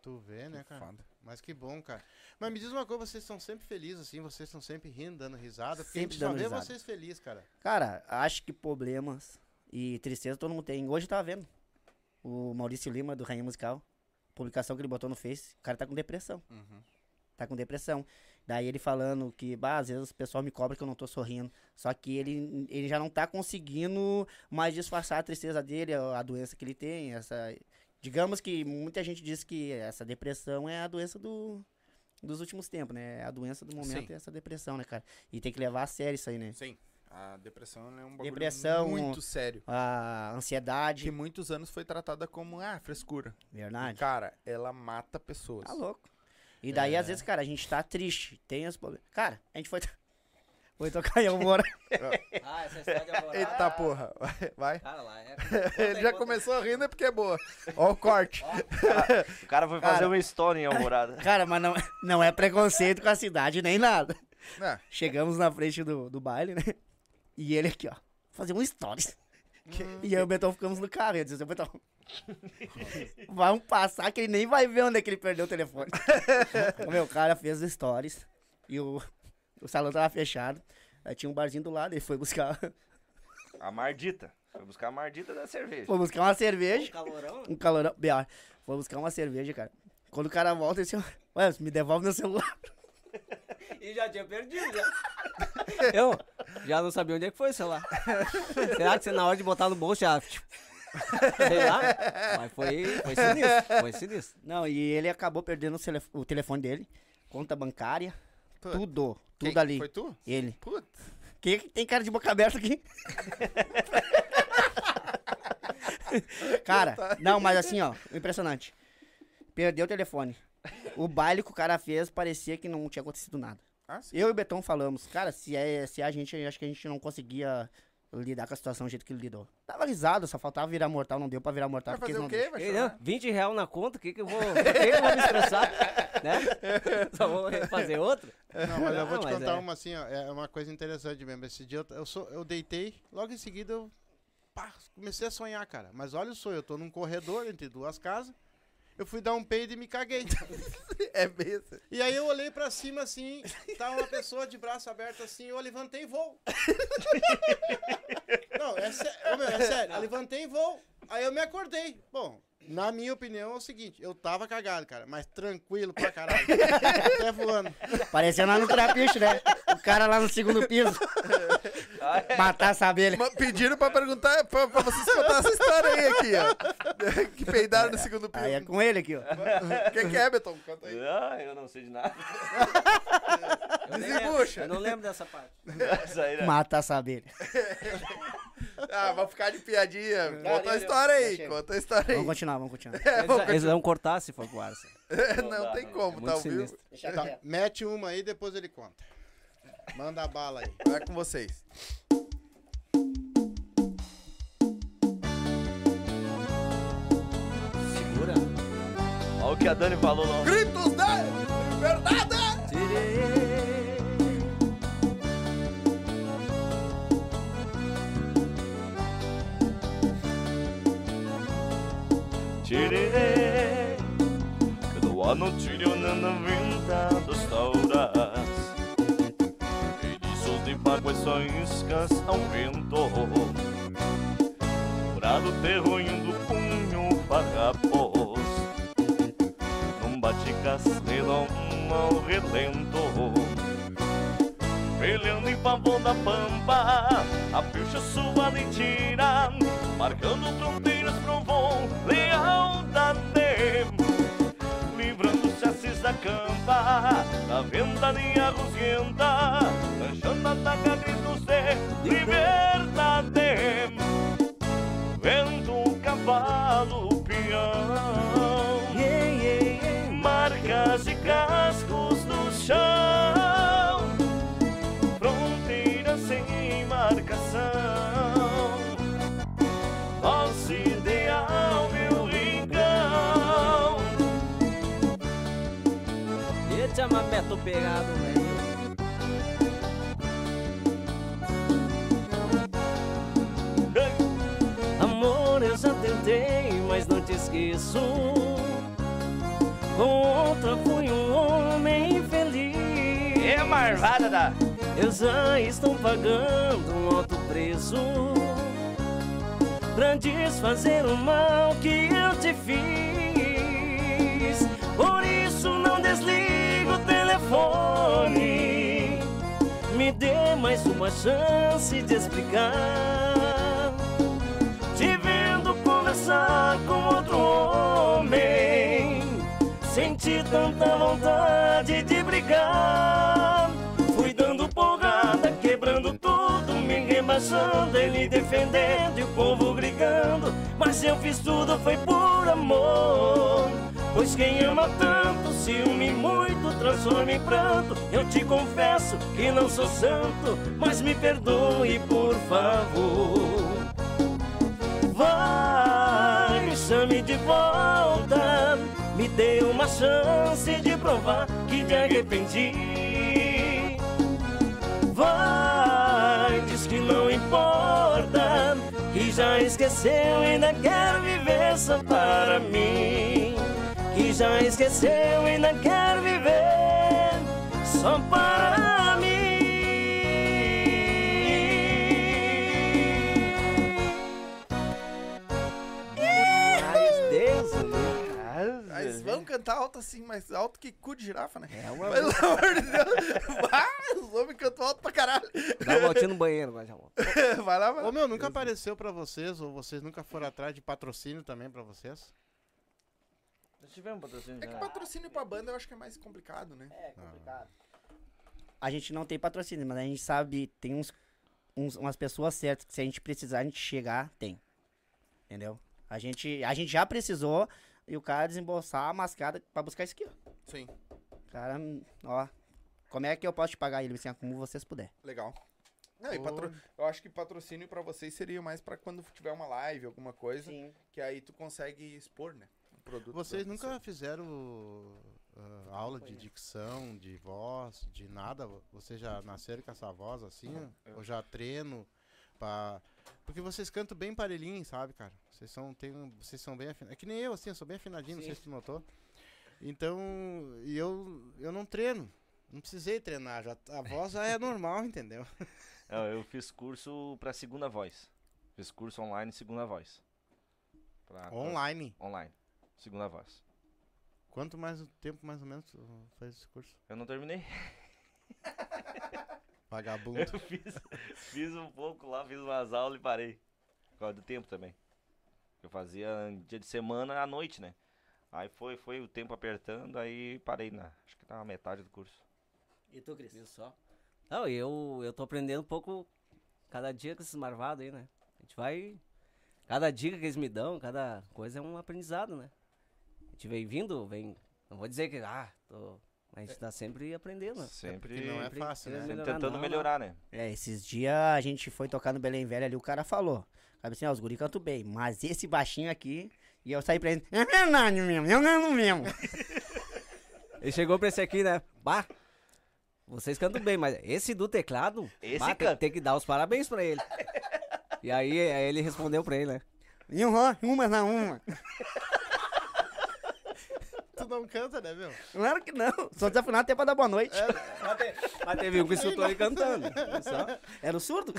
Speaker 2: Tu vê, né, cara?
Speaker 1: Foda.
Speaker 2: Mas que bom, cara. Mas me diz uma coisa, vocês estão sempre felizes, assim, vocês estão sempre rindo, dando risada. Porque
Speaker 6: Sempre
Speaker 2: a gente só
Speaker 6: dando
Speaker 2: vê
Speaker 6: risada.
Speaker 2: vocês felizes, cara.
Speaker 6: Cara, acho que problemas e tristeza todo mundo tem. Hoje eu tava vendo o Maurício Lima, do Rainha Musical, publicação que ele botou no Face, o cara tá com depressão.
Speaker 1: Uhum.
Speaker 6: tá com depressão. Daí ele falando que, bah, às vezes o pessoal me cobra que eu não tô sorrindo. Só que ele, ele já não tá conseguindo mais disfarçar a tristeza dele, a, a doença que ele tem. Essa, digamos que muita gente diz que essa depressão é a doença do, dos últimos tempos, né? É a doença do momento
Speaker 1: Sim.
Speaker 6: é essa depressão, né, cara? E tem que levar a sério isso aí, né?
Speaker 1: Sim. A depressão é um bagulho
Speaker 6: Depressão,
Speaker 1: muito sério.
Speaker 6: A ansiedade.
Speaker 1: Que muitos anos foi tratada como, ah, frescura. E,
Speaker 6: Verdade.
Speaker 1: cara, ela mata pessoas.
Speaker 6: Tá louco. E daí, às vezes, cara, a gente tá triste, tem os problemas. Cara, a gente foi. Foi tocar em Almora.
Speaker 5: Ah, essa história de Alvorada.
Speaker 1: Eita porra. Vai. vai.
Speaker 5: Cara, lá é.
Speaker 1: Ele já começou rindo é porque é boa. Ó o corte.
Speaker 3: O cara foi fazer
Speaker 6: Cara.
Speaker 3: uma história em Alvorada.
Speaker 6: Cara, mas não, não é preconceito com a cidade nem nada.
Speaker 1: É.
Speaker 6: Chegamos na frente do, do baile, né? E ele aqui, ó, fazer um stories. E eu e o Betão ficamos no carro. Eu disse, Betão, vamos passar que ele nem vai ver onde é que ele perdeu o telefone. o meu cara fez os stories e o, o salão tava fechado. Aí tinha um barzinho do lado, ele foi buscar,
Speaker 3: A Mardita. Foi buscar a Mardita da cerveja.
Speaker 6: foi buscar uma cerveja.
Speaker 5: Calorão?
Speaker 6: Um calorão. Biar, foi buscar uma cerveja, cara. Quando o cara volta, ele disse, ué, me devolve meu celular.
Speaker 5: E já tinha perdido, já. Eu já não sabia onde é que foi, sei lá. Será que você na hora de botar no bolso já. tipo, Sei lá. Mas foi, foi sinistro. Foi sinistro.
Speaker 6: Não, e ele acabou perdendo o, o telefone dele, conta bancária, tudo, tudo
Speaker 1: Quem?
Speaker 6: ali.
Speaker 1: Foi tu?
Speaker 6: Ele.
Speaker 1: Puta.
Speaker 6: Quem é que tem cara de boca aberta aqui? cara, não, mas assim, ó, impressionante. Perdeu o telefone. O baile que o cara fez parecia que não tinha acontecido nada.
Speaker 1: Ah.
Speaker 6: Eu e o Betão falamos, cara, se, é, se a gente, acho que a gente não conseguia lidar com a situação do jeito que ele lidou. Tava risado, só faltava virar mortal, não deu pra virar mortal.
Speaker 1: Vai
Speaker 6: porque
Speaker 1: fazer o quê? Vai
Speaker 5: Ei,
Speaker 1: chorar?
Speaker 5: né? 20 real na conta, o que que eu vou, eu vou me estressar, né? Só vou fazer outro?
Speaker 2: Não, mas eu vou te
Speaker 5: Não, mas
Speaker 2: contar
Speaker 5: é.
Speaker 2: uma assim, ó, é uma coisa interessante mesmo. Esse dia eu, eu, sou, eu deitei, logo em seguida eu pá, comecei a sonhar, cara. Mas olha o sonho, eu tô num corredor entre duas casas, eu fui dar um peido e me caguei.
Speaker 1: É mesmo.
Speaker 2: E aí eu olhei pra cima assim, tava uma pessoa de braço aberto assim, eu levantei e voo. Não, é, sé- ô, meu, é sério, eu levantei e voo. Aí eu me acordei. Bom, na minha opinião é o seguinte, eu tava cagado, cara, mas tranquilo pra caralho. Até voando.
Speaker 6: Parecendo lá no trapiche, né? O cara lá no segundo piso. Matar essa abelha.
Speaker 1: Ma- Pediram pra perguntar, pra, pra vocês contar essa história aí aqui, ó. Que peidaram no segundo piso.
Speaker 6: Aí é com ele aqui, ó.
Speaker 1: O que, que é, Beton? Conta aí.
Speaker 3: Ah, eu não sei de nada.
Speaker 5: Eu, nem lembro,
Speaker 1: Desembucha.
Speaker 5: eu não lembro dessa parte.
Speaker 3: Isso aí, né?
Speaker 6: Matar essa abelha.
Speaker 1: Ah, vamos ficar de piadinha. Conta a
Speaker 6: valeu.
Speaker 1: história aí,
Speaker 6: Chega.
Speaker 1: conta a história aí.
Speaker 6: Vamos continuar, vamos continuar.
Speaker 5: Eles, eles vão cortar se for pro ar. assim.
Speaker 1: Não,
Speaker 3: dá,
Speaker 1: tem
Speaker 3: não.
Speaker 1: como,
Speaker 5: É
Speaker 1: tá
Speaker 5: sinistro.
Speaker 2: Tá, mete uma aí, depois ele conta. Manda a bala aí.
Speaker 1: Vai com vocês.
Speaker 5: Segura.
Speaker 3: Olha o que a Dani falou lá.
Speaker 1: Gritos da liberdade!
Speaker 3: Cada ano tirando das tauras. Eriços de baguações ao vento. Dourado terroinho do punho farrapos. Num bate-castelo ao relento. Brilhando em pavão da pampa, a pilcha sua de tira, marcando fronteiras pro voo, lealdade. Livrando-se assis da campa, da ventania rusguenta, lanchando a taca gritos de liberdade. Vento, cavalo,
Speaker 5: yeah.
Speaker 3: Marcas e cascos no chão fronteira sem marcação. Nosso ideal, meu rincão.
Speaker 5: E chamamé, tô pegado, velho. Amor, eu já tentei, mas não te esqueço. Outra fui um homem infeliz.
Speaker 3: É marvada da.
Speaker 5: Eu já estou pagando um alto preço Pra desfazer o mal que eu te fiz Por isso não desliga o telefone Me dê mais uma chance de explicar Te vendo conversar com outro homem Senti tanta vontade de brigar. Fui dando porrada, quebrando tudo Me rebaixando, ele defendendo E o povo brigando. Mas eu fiz tudo, foi por amor. Pois quem ama tanto, ciúme muito Transforma em pranto. Eu te confesso que não sou santo Mas me perdoe, por favor. Vai, me chame de volta. Me dê uma chance de provar que te arrependi. Vai, diz que não importa. Que já esqueceu, ainda quer viver só para mim. Que já esqueceu, ainda quer viver só para mim.
Speaker 1: Cantar alto assim, mais alto que cu de girafa, né?
Speaker 5: É uma...
Speaker 1: Pelo amor de Deus. Vai, os homens cantam alto pra caralho.
Speaker 5: Dá uma voltinha no banheiro, mas já.
Speaker 1: Vai lá, vai lá.
Speaker 2: Ô meu, nunca apareceu pra vocês, ou vocês nunca foram atrás de patrocínio também pra vocês?
Speaker 3: Já tivemos patrocínio
Speaker 1: É que patrocínio pra banda eu acho que é mais complicado, né?
Speaker 6: É complicado. A gente não tem patrocínio, mas a gente sabe, tem uns, uns- umas pessoas certas que se a gente precisar, a gente chegar, tem. Entendeu? A gente, a gente já precisou e o cara desembolsar a mascada pra buscar isso aqui, ó.
Speaker 1: Sim,
Speaker 6: O cara, ó, como é que eu posso te pagar ele? Assim, ó, como vocês puder.
Speaker 1: legal. Não, e patro- eu acho que patrocínio pra vocês seria mais pra quando tiver uma live, alguma coisa,
Speaker 6: Sim.
Speaker 1: que aí tu consegue expor, né? O produto
Speaker 2: Vocês nunca fizeram ah, aula de dicção, de voz, de nada? Vocês já nasceram com essa voz assim? Ou já treino? Pra... Porque vocês cantam bem parelhinho, sabe, cara? Vocês são, tem, vocês são bem afinados. É que nem eu, assim, eu sou bem afinadinho, não sei se tu notou. Então, e eu, eu não treino. Não precisei treinar, já, a voz já é normal, entendeu?
Speaker 3: Não, eu fiz curso pra segunda voz. Fiz curso online segunda voz. Pra-
Speaker 2: Online.
Speaker 3: Online. Segunda voz.
Speaker 2: Quanto mais tempo, mais ou menos, fez esse curso?
Speaker 3: Eu não terminei.
Speaker 2: Vagabundo.
Speaker 3: Eu fiz, fiz um pouco lá, fiz umas aulas e parei. Por causa do tempo também. Eu fazia dia de semana à noite, né? Aí foi, foi o tempo apertando, aí parei na. Acho que tava metade do curso.
Speaker 6: E tu, Cris?
Speaker 5: Viu só? Não, eu, eu tô aprendendo um pouco cada dia com esses marvados aí, né? A gente vai. Cada dica que eles me dão, cada coisa é um aprendizado, né? A gente vem vindo, vem. Não vou dizer que. Ah, tô. Mas a gente tá sempre aprendendo.
Speaker 3: Sempre,
Speaker 2: Porque não é fácil, né?
Speaker 5: melhorar,
Speaker 3: tentando
Speaker 5: não,
Speaker 3: melhorar, né?
Speaker 6: É, esses dias a gente foi tocar no Belém Velho ali, o cara falou. Sabe assim, ó, os guri cantam bem, mas esse baixinho aqui, e eu saí pra ele, é verdade mesmo, eu não mesmo.
Speaker 5: Ele chegou pra esse aqui, né? Bah, vocês cantam bem, mas esse do teclado,
Speaker 3: Esse
Speaker 5: bah, tem,
Speaker 3: canta.
Speaker 5: tem que dar os parabéns pra ele. E aí, aí ele respondeu pra ele, né?
Speaker 6: E uma, uma na uma.
Speaker 2: Não canta, né, meu?
Speaker 6: Claro que não, sou desafinado até pra dar boa noite.
Speaker 5: Mas, te- mas teve um que escutou ele cantando. só?
Speaker 6: Era o surdo?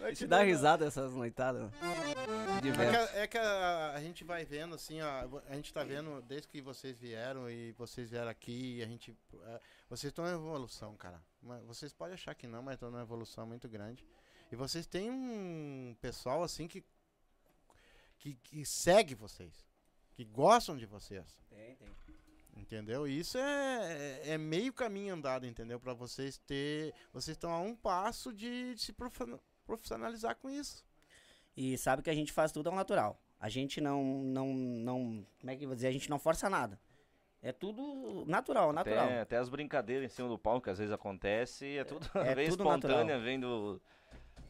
Speaker 5: A gente dá risada essas noitadas.
Speaker 2: É que, é que a, a gente vai vendo, assim, ó, a gente tá vendo desde que vocês vieram e vocês vieram aqui, a gente. é, vocês estão em evolução, cara. Vocês podem achar que não, mas estão numa evolução muito grande. E vocês têm um pessoal, assim, que, que, que segue vocês, que gostam de vocês.
Speaker 5: Tem, tem.
Speaker 2: Entendeu? Isso é, é meio caminho andado, entendeu? Pra vocês ter. Vocês estão a um passo de, de se profissionalizar com isso.
Speaker 6: E sabe que a gente faz tudo ao natural. A gente não, não, não, como é que eu vou dizer? A gente não força nada. É tudo natural, natural.
Speaker 3: Até, até as brincadeiras em cima do palco que às vezes acontece, é tudo
Speaker 6: É
Speaker 3: vem
Speaker 6: tudo
Speaker 3: espontânea,
Speaker 6: natural.
Speaker 3: vem do.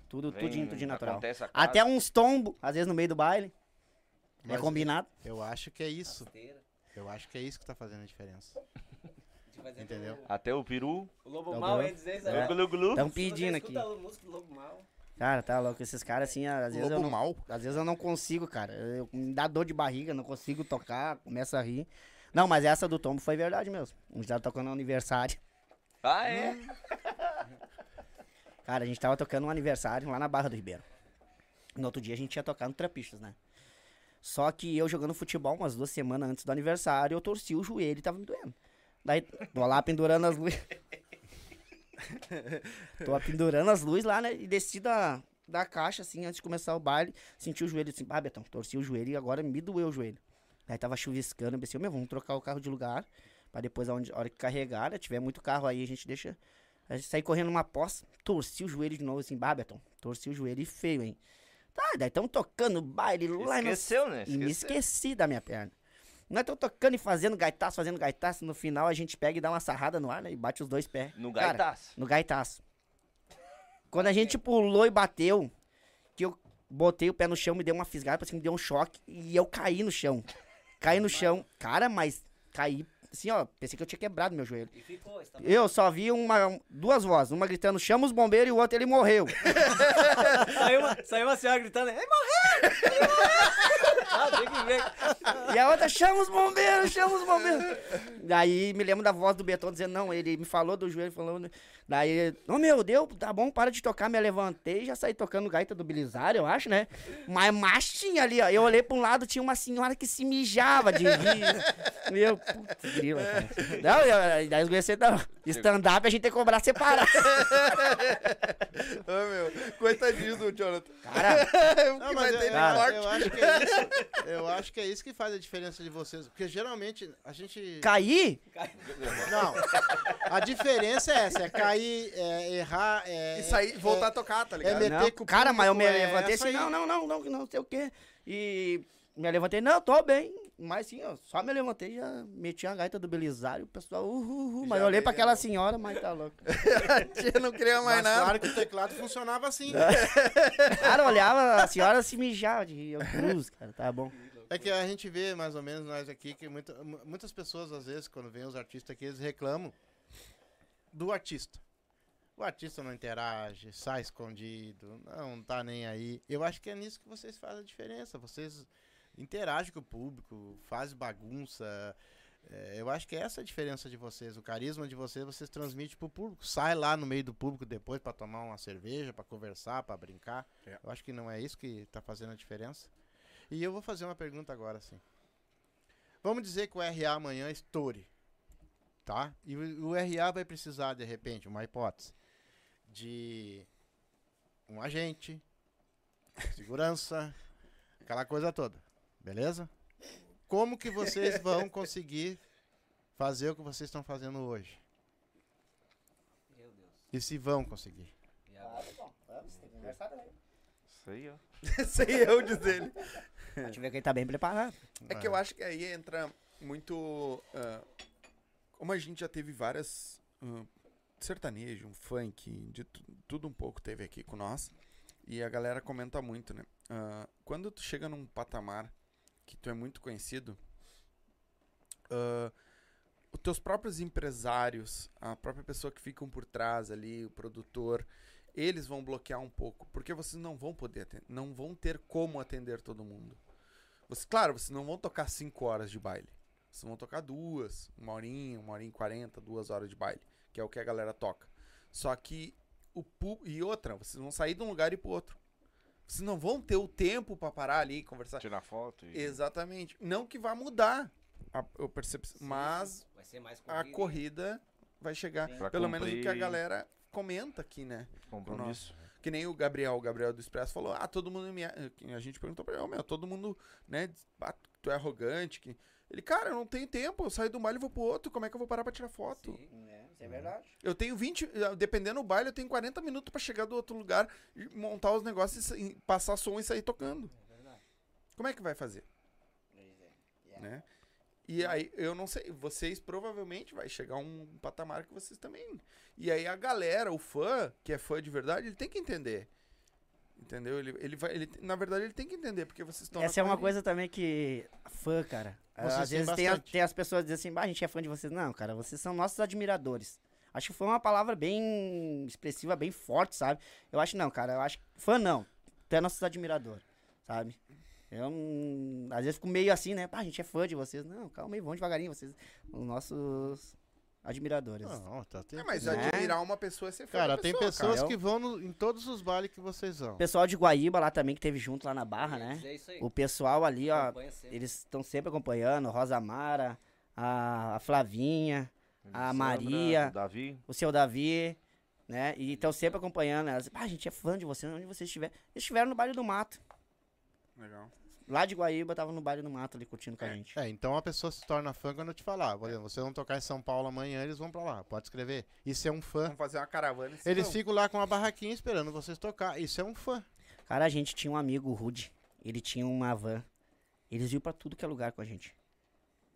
Speaker 6: Tudo,
Speaker 3: vem-
Speaker 6: tudinho, tudinho natural. Até uns tombos, às vezes no meio do baile. É
Speaker 2: Mas-
Speaker 6: combinado.
Speaker 2: Eu acho que é isso. Eu acho que é isso que tá fazendo a diferença. Entendeu?
Speaker 3: Até o peru.
Speaker 5: O Lobo
Speaker 6: Tá
Speaker 5: Mal, ia dizer isso
Speaker 6: É.
Speaker 5: aí.
Speaker 3: Glu, glu.
Speaker 6: Estão pedindo aqui.
Speaker 5: Música Lobo Mal.
Speaker 6: Cara, tá louco. Esses caras, assim, às vezes, eu não,
Speaker 1: mal.
Speaker 6: às vezes eu não consigo, cara. Eu, me dá dor de barriga, não consigo tocar, começa a rir. Não, mas essa do tombo foi verdade mesmo. A gente tava tocando no aniversário.
Speaker 3: Ah, é?
Speaker 6: Cara, a gente tava tocando um aniversário lá na Barra do Ribeiro. No outro dia a gente ia tocar no Trapistas, né? Só que eu jogando futebol umas duas semanas antes do aniversário, eu torci o joelho e tava me doendo. Daí, tô lá pendurando as luzes. tô pendurando as luzes lá, né? E desci da, da caixa, assim, antes de começar o baile. Senti o joelho, assim, ah, Betão, torci o joelho e agora me doeu o joelho. Daí tava chuviscando, eu pensei, meu, vamos trocar o carro de lugar. Pra depois, a hora que carregar, né? Tiver muito carro aí, a gente deixa a gente saí correndo numa poça, torci o joelho de novo assim, Babeton. Torci o joelho e feio, hein? Tá, daí estamos tocando baile lá no-
Speaker 3: Esqueceu, né?
Speaker 6: E me
Speaker 3: Esqueceu.
Speaker 6: esqueci da minha perna. Nós estamos tocando e fazendo gaitaço, fazendo gaitaço. No final a gente pega e dá uma sarrada no ar, né? E bate os dois pés.
Speaker 3: No
Speaker 6: Cara,
Speaker 3: gaitaço.
Speaker 6: no gaitaço. Quando a gente pulou e bateu, que eu botei o pé no chão, me deu uma fisgada, assim, me deu um choque e eu caí no chão. Caí no chão. Cara, mas caí assim, ó. Pensei que eu tinha quebrado meu joelho.
Speaker 5: E ficou, está
Speaker 6: Eu só vi uma, duas vozes, uma gritando chama os bombeiros e o outro ele morreu.
Speaker 5: Saiu uma, saiu uma senhora gritando, ele morreu! Ele morreu! ah, tem que ver.
Speaker 6: E a outra chama os bombeiros, chama os bombeiros. Daí me lembro da voz do Betão dizendo, não, ele me falou do joelho, falou. Daí, ô meu, deu, tá bom, para de tocar, me levantei, já saí tocando gaita do Bilizar, eu acho, né? Mas, mas tinha ali, ó, eu olhei pra um lado, tinha uma senhora que se mijava de rir. Meu, putz, grila, cara. Não, eu, daí eu comecei, não, stand-up a gente tem que cobrar separado.
Speaker 1: Ô, meu, coitadinho do Jonathan.
Speaker 6: Cara,
Speaker 1: o
Speaker 2: Não, mas eu, eu,
Speaker 1: sorte?
Speaker 2: eu acho que é isso. Eu acho que é isso que faz a diferença de vocês. Porque geralmente a gente.
Speaker 6: cair,
Speaker 2: Não. A diferença é essa: é cair, é errar, é.
Speaker 1: E sair, voltar
Speaker 2: é,
Speaker 1: a tocar, tá
Speaker 2: é
Speaker 1: ligado?
Speaker 2: meter
Speaker 6: Não,
Speaker 2: com o
Speaker 6: cara, mas eu me
Speaker 2: é
Speaker 6: levantei assim, não, não, não, não, não sei o quê. E me levantei, não, tô bem. Mas sim, eu só me levantei e já meti a gaita do Belisário, o pessoal, uhul, uhul. Mas
Speaker 1: Já
Speaker 6: eu olhei pra aquela
Speaker 1: né?
Speaker 6: senhora, mas tá louco.
Speaker 1: A tia não queria mais
Speaker 2: Mas
Speaker 1: nada.
Speaker 2: claro que o teclado funcionava assim.
Speaker 6: Cara, eu olhava, a senhora se mijava de rir. Eu, cruz, cara, tá bom.
Speaker 2: É que a gente vê, mais ou menos, nós aqui, que muita- mu- muitas pessoas, às vezes, quando vêm os artistas aqui, eles reclamam do artista. O artista não interage, sai escondido, não tá nem aí. Eu acho que é nisso que vocês fazem a diferença. Vocês interagem com o público, fazem bagunça. É, eu acho que essa é a diferença de vocês. O carisma de vocês, vocês transmitem pro público. Sai lá no meio do público depois pra tomar uma cerveja, pra conversar, pra brincar.
Speaker 1: É.
Speaker 2: Eu acho que não é isso que tá fazendo a diferença. E eu vou fazer uma pergunta agora, sim. Vamos dizer que o RA amanhã estoure, tá? E o, o RA vai precisar, de repente, uma hipótese, de um agente, segurança, aquela coisa toda, beleza? Como que vocês vão conseguir fazer o que vocês estão fazendo hoje? E se vão conseguir?
Speaker 3: Isso aí, ó.
Speaker 1: Sei eu dizer ele.
Speaker 6: A gente vê que ele tá bem preparado.
Speaker 1: É que eu acho que aí entra muito. ah, como a gente já teve várias. ah, sertanejo, um funk, de tu- tudo um pouco teve aqui com nós. E a galera comenta muito, né? Ah, quando tu chega num patamar que tu é muito conhecido, ah, os teus próprios empresários, a própria pessoa que ficam por trás ali, o produtor, eles vão bloquear um pouco, porque vocês não vão poder atender, não vão ter como atender todo mundo. Você, claro, vocês não vão tocar 5 horas de baile. Vocês vão tocar duas, uma horinha, uma horinha e quarenta, duas horas de baile, que é o que a galera toca. Só que o e outra, vocês vão sair de um lugar e ir pro outro. Vocês não vão ter o tempo pra parar ali e conversar.
Speaker 3: Tirar foto e...
Speaker 1: Exatamente. Não que vá mudar a, a percepção, mas
Speaker 5: Vai ser mais
Speaker 1: a corrida vai chegar.
Speaker 3: Pra
Speaker 1: Pelo menos o que a
Speaker 3: cumprir
Speaker 1: galera comenta aqui, né?
Speaker 3: Compromisso.
Speaker 1: Que nem o Gabriel, o Gabriel do Expresso falou, ah, todo mundo me... A gente perguntou pra ele, "Ô, meu, todo mundo, né, ah, tu é arrogante. Que... Ele, cara, eu não tenho tempo, eu saio do baile e vou pro outro, como é que eu vou parar pra tirar foto?
Speaker 6: É, isso é verdade.
Speaker 1: Eu tenho 20, eh, dependendo do baile, eu tenio 40 minutos pra chegar do outro lugar, e montar os negócios, e sa- passar som e sair tocando. Como é que vai fazer? Né? E aí, eu não sei, vocês provavelmente vai chegar um patamar que vocês também. E aí a galera, o fã, que é fã de verdade, ele tem que entender. Entendeu? Ele, ele vai, ele, na verdade, ele tem que entender, porque vocês estão.
Speaker 6: Essa é uma coisa também que. Fã, cara.
Speaker 2: Vocês
Speaker 6: Às vezes tem, a- tem as pessoas que dizem assim, bah, a gente é fã de vocês. Não, cara, vocês são nossos admiradores. Acho que foi uma palavra bem expressiva, bem forte, sabe? Eu acho não, cara. Eu acho que fã não. Tu é nossos admirador, sabe? Eu às vezes fico meio assim, né? Pá, a gente é fã de vocês. Não, calma aí, vamos devagarinho. Vocês, os nossos admiradores.
Speaker 2: Não, tá, tem,
Speaker 1: É, mas
Speaker 6: Né?
Speaker 1: admirar uma pessoa é ser fã
Speaker 2: Cara,
Speaker 1: da
Speaker 2: tem
Speaker 1: pessoa,
Speaker 2: pessoas
Speaker 6: cara.
Speaker 2: que vão no- em todos os bailes que vocês vão.
Speaker 6: O pessoal de Guaíba lá também, que teve junto lá na Barra, né?
Speaker 5: É isso aí.
Speaker 6: O pessoal ali, ó, eles estão sempre acompanhando. Rosa Mara, a, a Flavinha, a
Speaker 3: Sandra,
Speaker 6: Maria,
Speaker 3: o Davi.
Speaker 6: o seu Davi, né? E estão sempre acompanhando. Elas, ah, a gente é fã de você, onde você estiver. Eles estiveram no baile do mato.
Speaker 1: Legal.
Speaker 6: Lá de Guaíba, tava no baile do mato ali curtindo com a gente.
Speaker 2: É, então a pessoa se torna fã quando eu te falar. Por exemplo, vocês vão tocar em São Paulo amanhã, eles vão pra lá. Pode escrever. Isso é um fã.
Speaker 1: Vamos fazer uma caravana. e
Speaker 2: Eles
Speaker 1: vão.
Speaker 2: ficam lá com uma barraquinha esperando vocês tocar. Isso é um fã.
Speaker 6: Cara, a gente tinha um amigo, o Rude. Ele tinha uma van. Eles iam pra tudo que é lugar com a gente.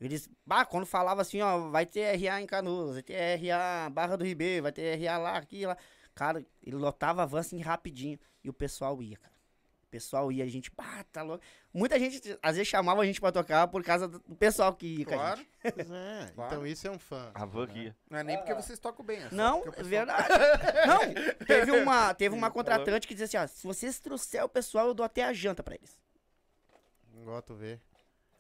Speaker 6: Eles, bah, quando falava assim, ó, vai ter RA em Canoas, vai ter RA Barra do Ribeiro, vai ter RA lá, aqui, lá. Cara, ele lotava a van assim rapidinho. E o pessoal ia, cara. O pessoal ia, a gente, bah, tá louco. Muita gente, às vezes, chamava a gente pra tocar por causa do pessoal que ia com a
Speaker 1: Claro.
Speaker 6: gente.
Speaker 2: Pois é,
Speaker 1: Claro.
Speaker 2: então isso é um fã.
Speaker 3: A van que ia.
Speaker 1: Não é nem porque vocês tocam bem. É só
Speaker 6: Não, é
Speaker 1: pessoal-
Speaker 6: verdade. Não, teve uma, teve uma contratante que dizia assim, ó, se vocês trouxer o pessoal, eu dou até a janta pra eles.
Speaker 2: Não gosto de ver.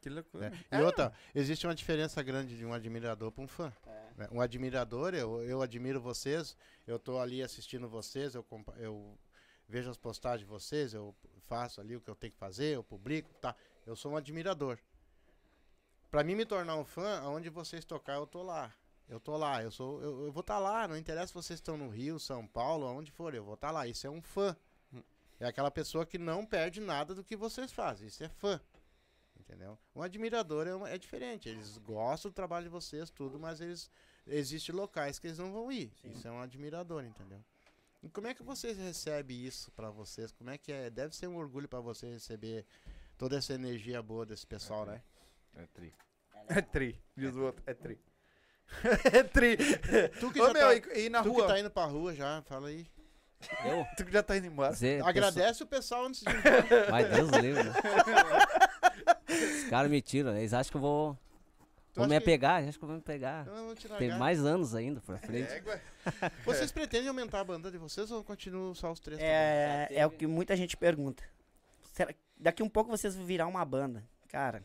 Speaker 1: Que loucura.
Speaker 2: né? E outra, existe uma diferença grande de um admirador para um fã. né? Um admirador, eu, eu admiro vocês, eu tô ali assistindo vocês, eu, eu vejo as postagens de vocês, eu faço ali o que eu tenho que fazer, eu publico, tá? Eu sou um admirador. Pra mim me tornar um fã, aonde vocês tocar, eu tô lá. Eu tô lá, eu sou, eu, eu vou estar lá, não interessa se vocês estão no Rio, São Paulo, aonde for, eu vou estar lá. Isso é um fã. É aquela pessoa que não perde nada do que vocês fazem. Isso é fã. Entendeu? Um admirador é, é diferente. Eles gostam do trabalho de vocês, tudo, mas eles. Existem locais que eles não vão ir. Isso é um admirador, entendeu? E como é que vocês recebem isso pra vocês? Como é que é? Deve ser um orgulho pra você receber toda essa energia boa desse pessoal, né?
Speaker 3: É tri.
Speaker 1: É tri, diz o outro, é tri. é tri.
Speaker 2: Tu que
Speaker 1: Ô,
Speaker 2: já
Speaker 1: meu,
Speaker 2: tá,
Speaker 1: e, e na
Speaker 2: tu
Speaker 1: rua?
Speaker 2: que tá indo pra rua já, fala aí.
Speaker 5: Eu?
Speaker 1: Tu que já tá indo embora.
Speaker 5: Dizer,
Speaker 2: Agradece o pessoal antes de
Speaker 5: pessoa- Vai, Deus livre. né? Os caras me tiram, eles acham que eu vou,
Speaker 2: Tu
Speaker 5: vou
Speaker 2: acha
Speaker 5: me
Speaker 2: que-
Speaker 5: acham que eu vou me pegar.
Speaker 2: Te
Speaker 5: Tem mais anos ainda pra frente.
Speaker 1: Égua.
Speaker 2: Vocês pretendem aumentar a banda de vocês ou continuam só os três?
Speaker 6: É, é o que muita gente pergunta. Será, daqui um pouco vocês vão virar uma banda. Cara,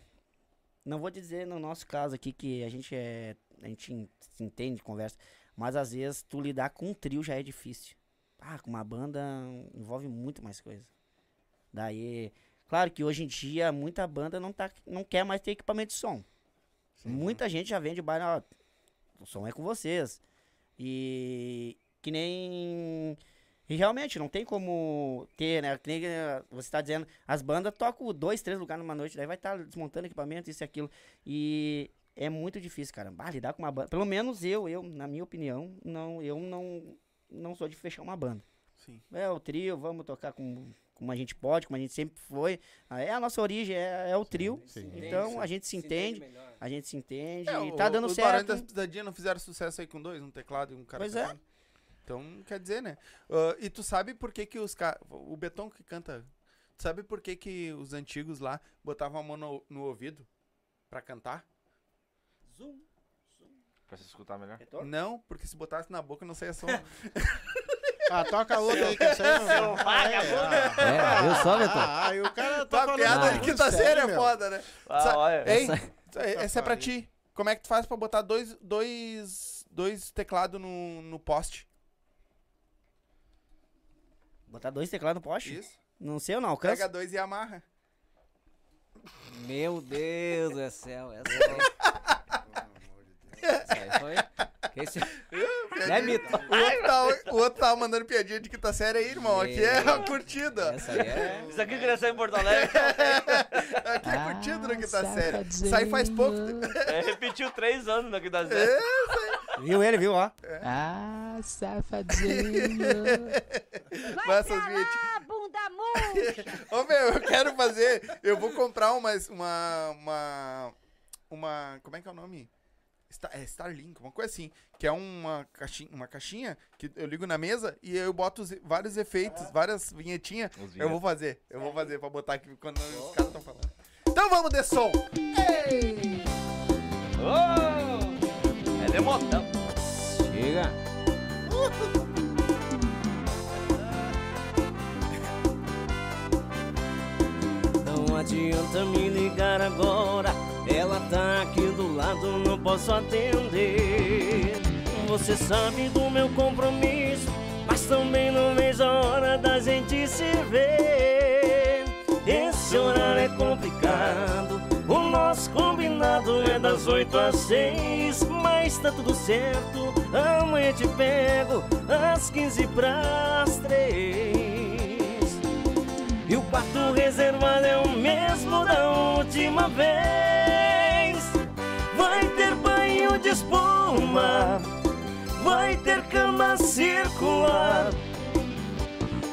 Speaker 6: não vou dizer no nosso caso aqui que a gente é. A gente en- se entende, conversa. Mas às vezes tu lidar com um trio já é difícil. Ah, com uma banda envolve muito mais coisa. Daí. Claro que hoje em dia muita banda não, tá, não quer mais ter equipamento de som. Muita gente já vende baile, ó, o som é com vocês. E que nem. E realmente, não tem como ter, né? Que nem eh, você tá dizendo, as bandas tocam dois, três lugares numa noite, daí vai estar desmontando equipamento, isso e aquilo. E é muito difícil, cara. Ah, lidar com uma banda. Pelo menos eu, eu, na minha opinião, não, eu não, não sou de fechar uma banda.
Speaker 1: Sim.
Speaker 6: É o trio, vamos tocar com, como a gente pode, como a gente sempre foi. Ah, É a nossa origem, é, é o trio.
Speaker 2: sim.
Speaker 6: Então a gente se entende, a gente se entende
Speaker 1: É,
Speaker 6: e
Speaker 1: o-
Speaker 6: tá dando
Speaker 1: os Barões
Speaker 6: certo.
Speaker 1: das Pisadinhas não fizeram sucesso aí com dois, um teclado e um cara
Speaker 6: Pois é.
Speaker 1: Então, quer dizer, né? Ah, e tu sabe por que que os caras... O Beton que canta... Tu sabe por que que os antigos lá botavam a mão no, no ouvido pra cantar?
Speaker 3: Pra se escutar melhor.
Speaker 1: Não, porque se botasse na boca não saía som.
Speaker 2: Ah, toca outra aí que essa aí não. Ah, é, ah,
Speaker 5: É, viu só, Beto?
Speaker 2: ah, aí o cara tá
Speaker 1: Tua
Speaker 2: falando.
Speaker 1: piada
Speaker 5: Ah.
Speaker 1: de quinta
Speaker 2: sério,
Speaker 1: série é foda, né?
Speaker 3: Ah, olha.
Speaker 1: Ei,
Speaker 5: Essa-
Speaker 1: é pra ti. Como é que tu faz pra botar dois, dois, dois teclados no, no poste?
Speaker 6: Botar dois teclados no poste?
Speaker 1: Isso.
Speaker 6: Não sei, eu não alcanço.
Speaker 1: Pega dois e amarra.
Speaker 5: Meu Deus do céu, essa aí. Essa aí foi. Esse... Não é mito.
Speaker 1: O outro, tá, o outro tava mandando piadinha de quinta série aí, irmão. Aqui é a curtida.
Speaker 5: Essa aí é.
Speaker 3: Isso aqui cresceu em Porto Alegre.
Speaker 1: Aqui é curtida na quinta série. Isso aí faz pouco.
Speaker 3: É, repetiu três anos daqui da série.
Speaker 6: Viu ele, viu, ó.
Speaker 7: Ah, safadinho.
Speaker 1: Vai essas vinhetinhas.
Speaker 7: bunda murcha.
Speaker 1: Ô meu, eu quero fazer. Eu vou comprar uma. Uma. Uma. uma como é que é o nome? Star, é Starlink, uma coisa assim. Que é uma caixinha, uma caixinha que eu ligo na mesa e eu boto os- vários efeitos, várias vinhetinhas. Eu vou fazer. Eu vou fazer pra botar aqui quando os caras estão falando. Então vamos de som.
Speaker 3: Oh! É demotão.
Speaker 5: Chega. Não adianta me ligar agora. Ela tá aqui do lado, não posso atender. Você sabe do meu compromisso, mas também não vejo a hora da gente se ver. Esse horário é complicado. O nosso combinado é das 8 às 6, mas tá tudo certo. Amanhã te pego às 15 pras 3. E o quarto reservado é o mesmo da última vez. De espuma, vai ter cama circular.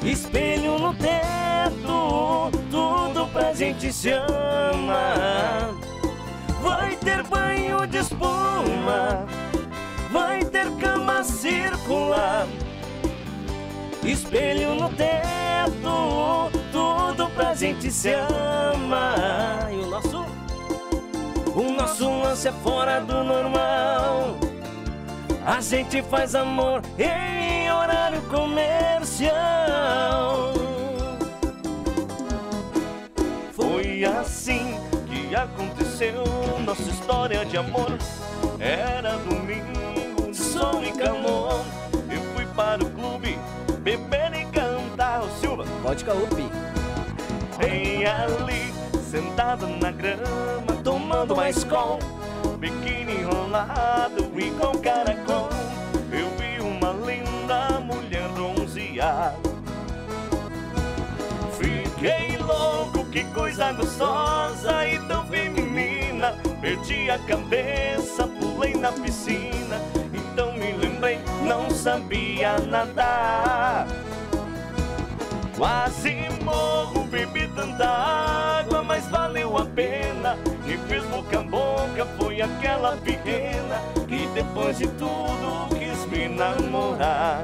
Speaker 5: Espelho no teto, tudo pra gente se amar. Vai ter banho de espuma, vai ter cama circular. Espelho no teto, tudo pra gente se amar. E o nosso, o nosso lance é fora do normal. A gente faz amor em horário comercial.
Speaker 3: Foi assim que aconteceu nossa história de amor. Era domingo, sol e calor. Eu fui para o clube beber e cantar o Silva.
Speaker 5: Vodka Up.
Speaker 3: Bem ali, sentado na grama, tomando mais com biquíni enrolado e com caracol. Eu vi uma linda mulher bronzeada. Fiquei louco, que coisa gostosa e tão feminina. Perdi a cabeça, pulei na piscina. Então me lembrei, não sabia nadar.
Speaker 8: Quase morro, bebi tanta água, mas valeu a pena. Me fez boca a boca, foi aquela pequena que depois de tudo quis me namorar.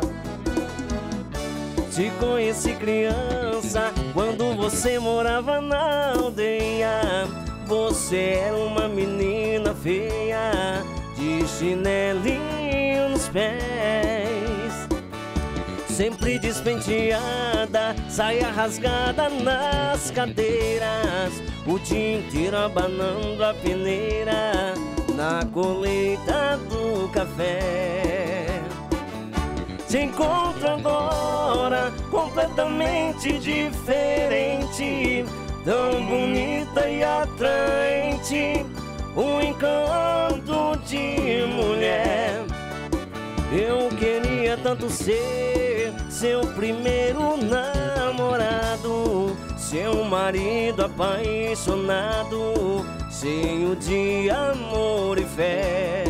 Speaker 5: Te conheci criança quando você morava na aldeia. Você era uma menina feia, de chinelinho nos pés. Sempre despenteada, saia rasgada nas cadeiras. O dia inteiro abanando a peneira na colheita do café. Te encontro agora completamente diferente, tão bonita e atraente, um encanto de mulher. Eu queria tanto ser seu primeiro namorado, seu marido apaixonado, cheio de amor e fé.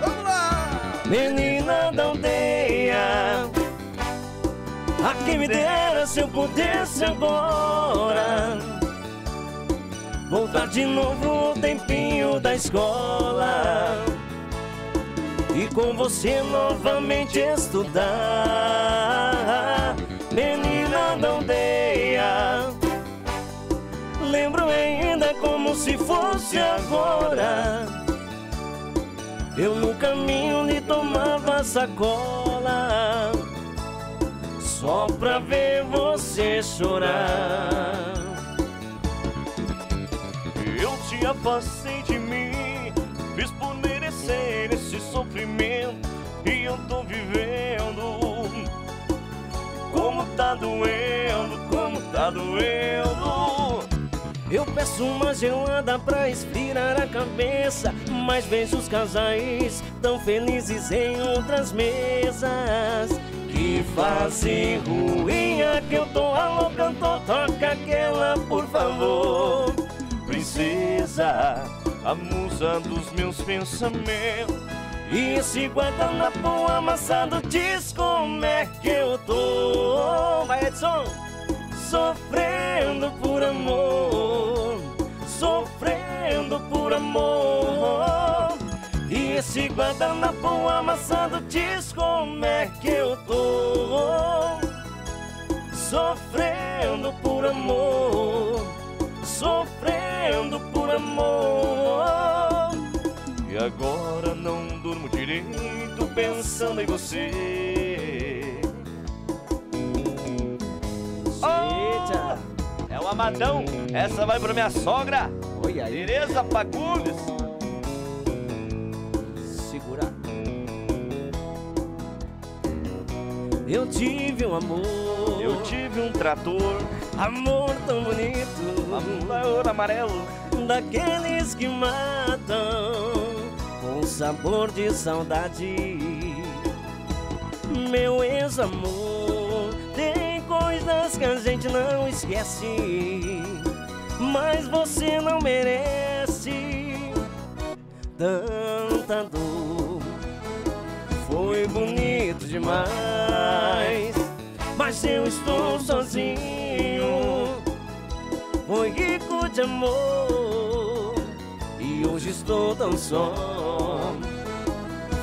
Speaker 1: Vamos lá!
Speaker 5: Menina da aldeia A quem me dera se eu pudesse agora Voltar de novo o tempinho da escola E com você novamente estudar. Menina da aldeia Lembro ainda como se fosse agora. Eu no caminho lhe tomava sacola Só pra ver você chorar.
Speaker 8: Eu te afastei de mim, fiz por merecer sofrimento e eu tô vivendo. Como tá doendo, como tá doendo.
Speaker 5: Eu peço uma gelada pra esfriar a cabeça Mas vejo os casais tão felizes em outras mesas Que fazem ruinha que eu tô alocando Toca aquela, por favor
Speaker 8: Princesa, a musa dos meus pensamentos.
Speaker 5: E esse guardanapo amassado diz como é que eu tô? Vai Edson! Sofrendo por amor. Sofrendo por amor. E esse guardanapo amassado diz como é que eu tô? Sofrendo por amor. Sofrendo por amor
Speaker 8: E agora não durmo direito pensando em você.
Speaker 5: Eita!
Speaker 8: É o Amadão, essa vai pra minha sogra,
Speaker 5: Olha aí,
Speaker 8: Tereza Fagundes.
Speaker 5: segura. Eu tive um amor.
Speaker 8: Eu tive um trator,
Speaker 5: Amor tão bonito.
Speaker 8: Amor amarelo.
Speaker 5: Daqueles que matam Com sabor de saudade. Meu ex-amor Tem coisas que a gente não esquece Mas você não merece Tanta dor. Foi bonito demais Mas eu estou sozinho. Foi rico de amor estou tão só.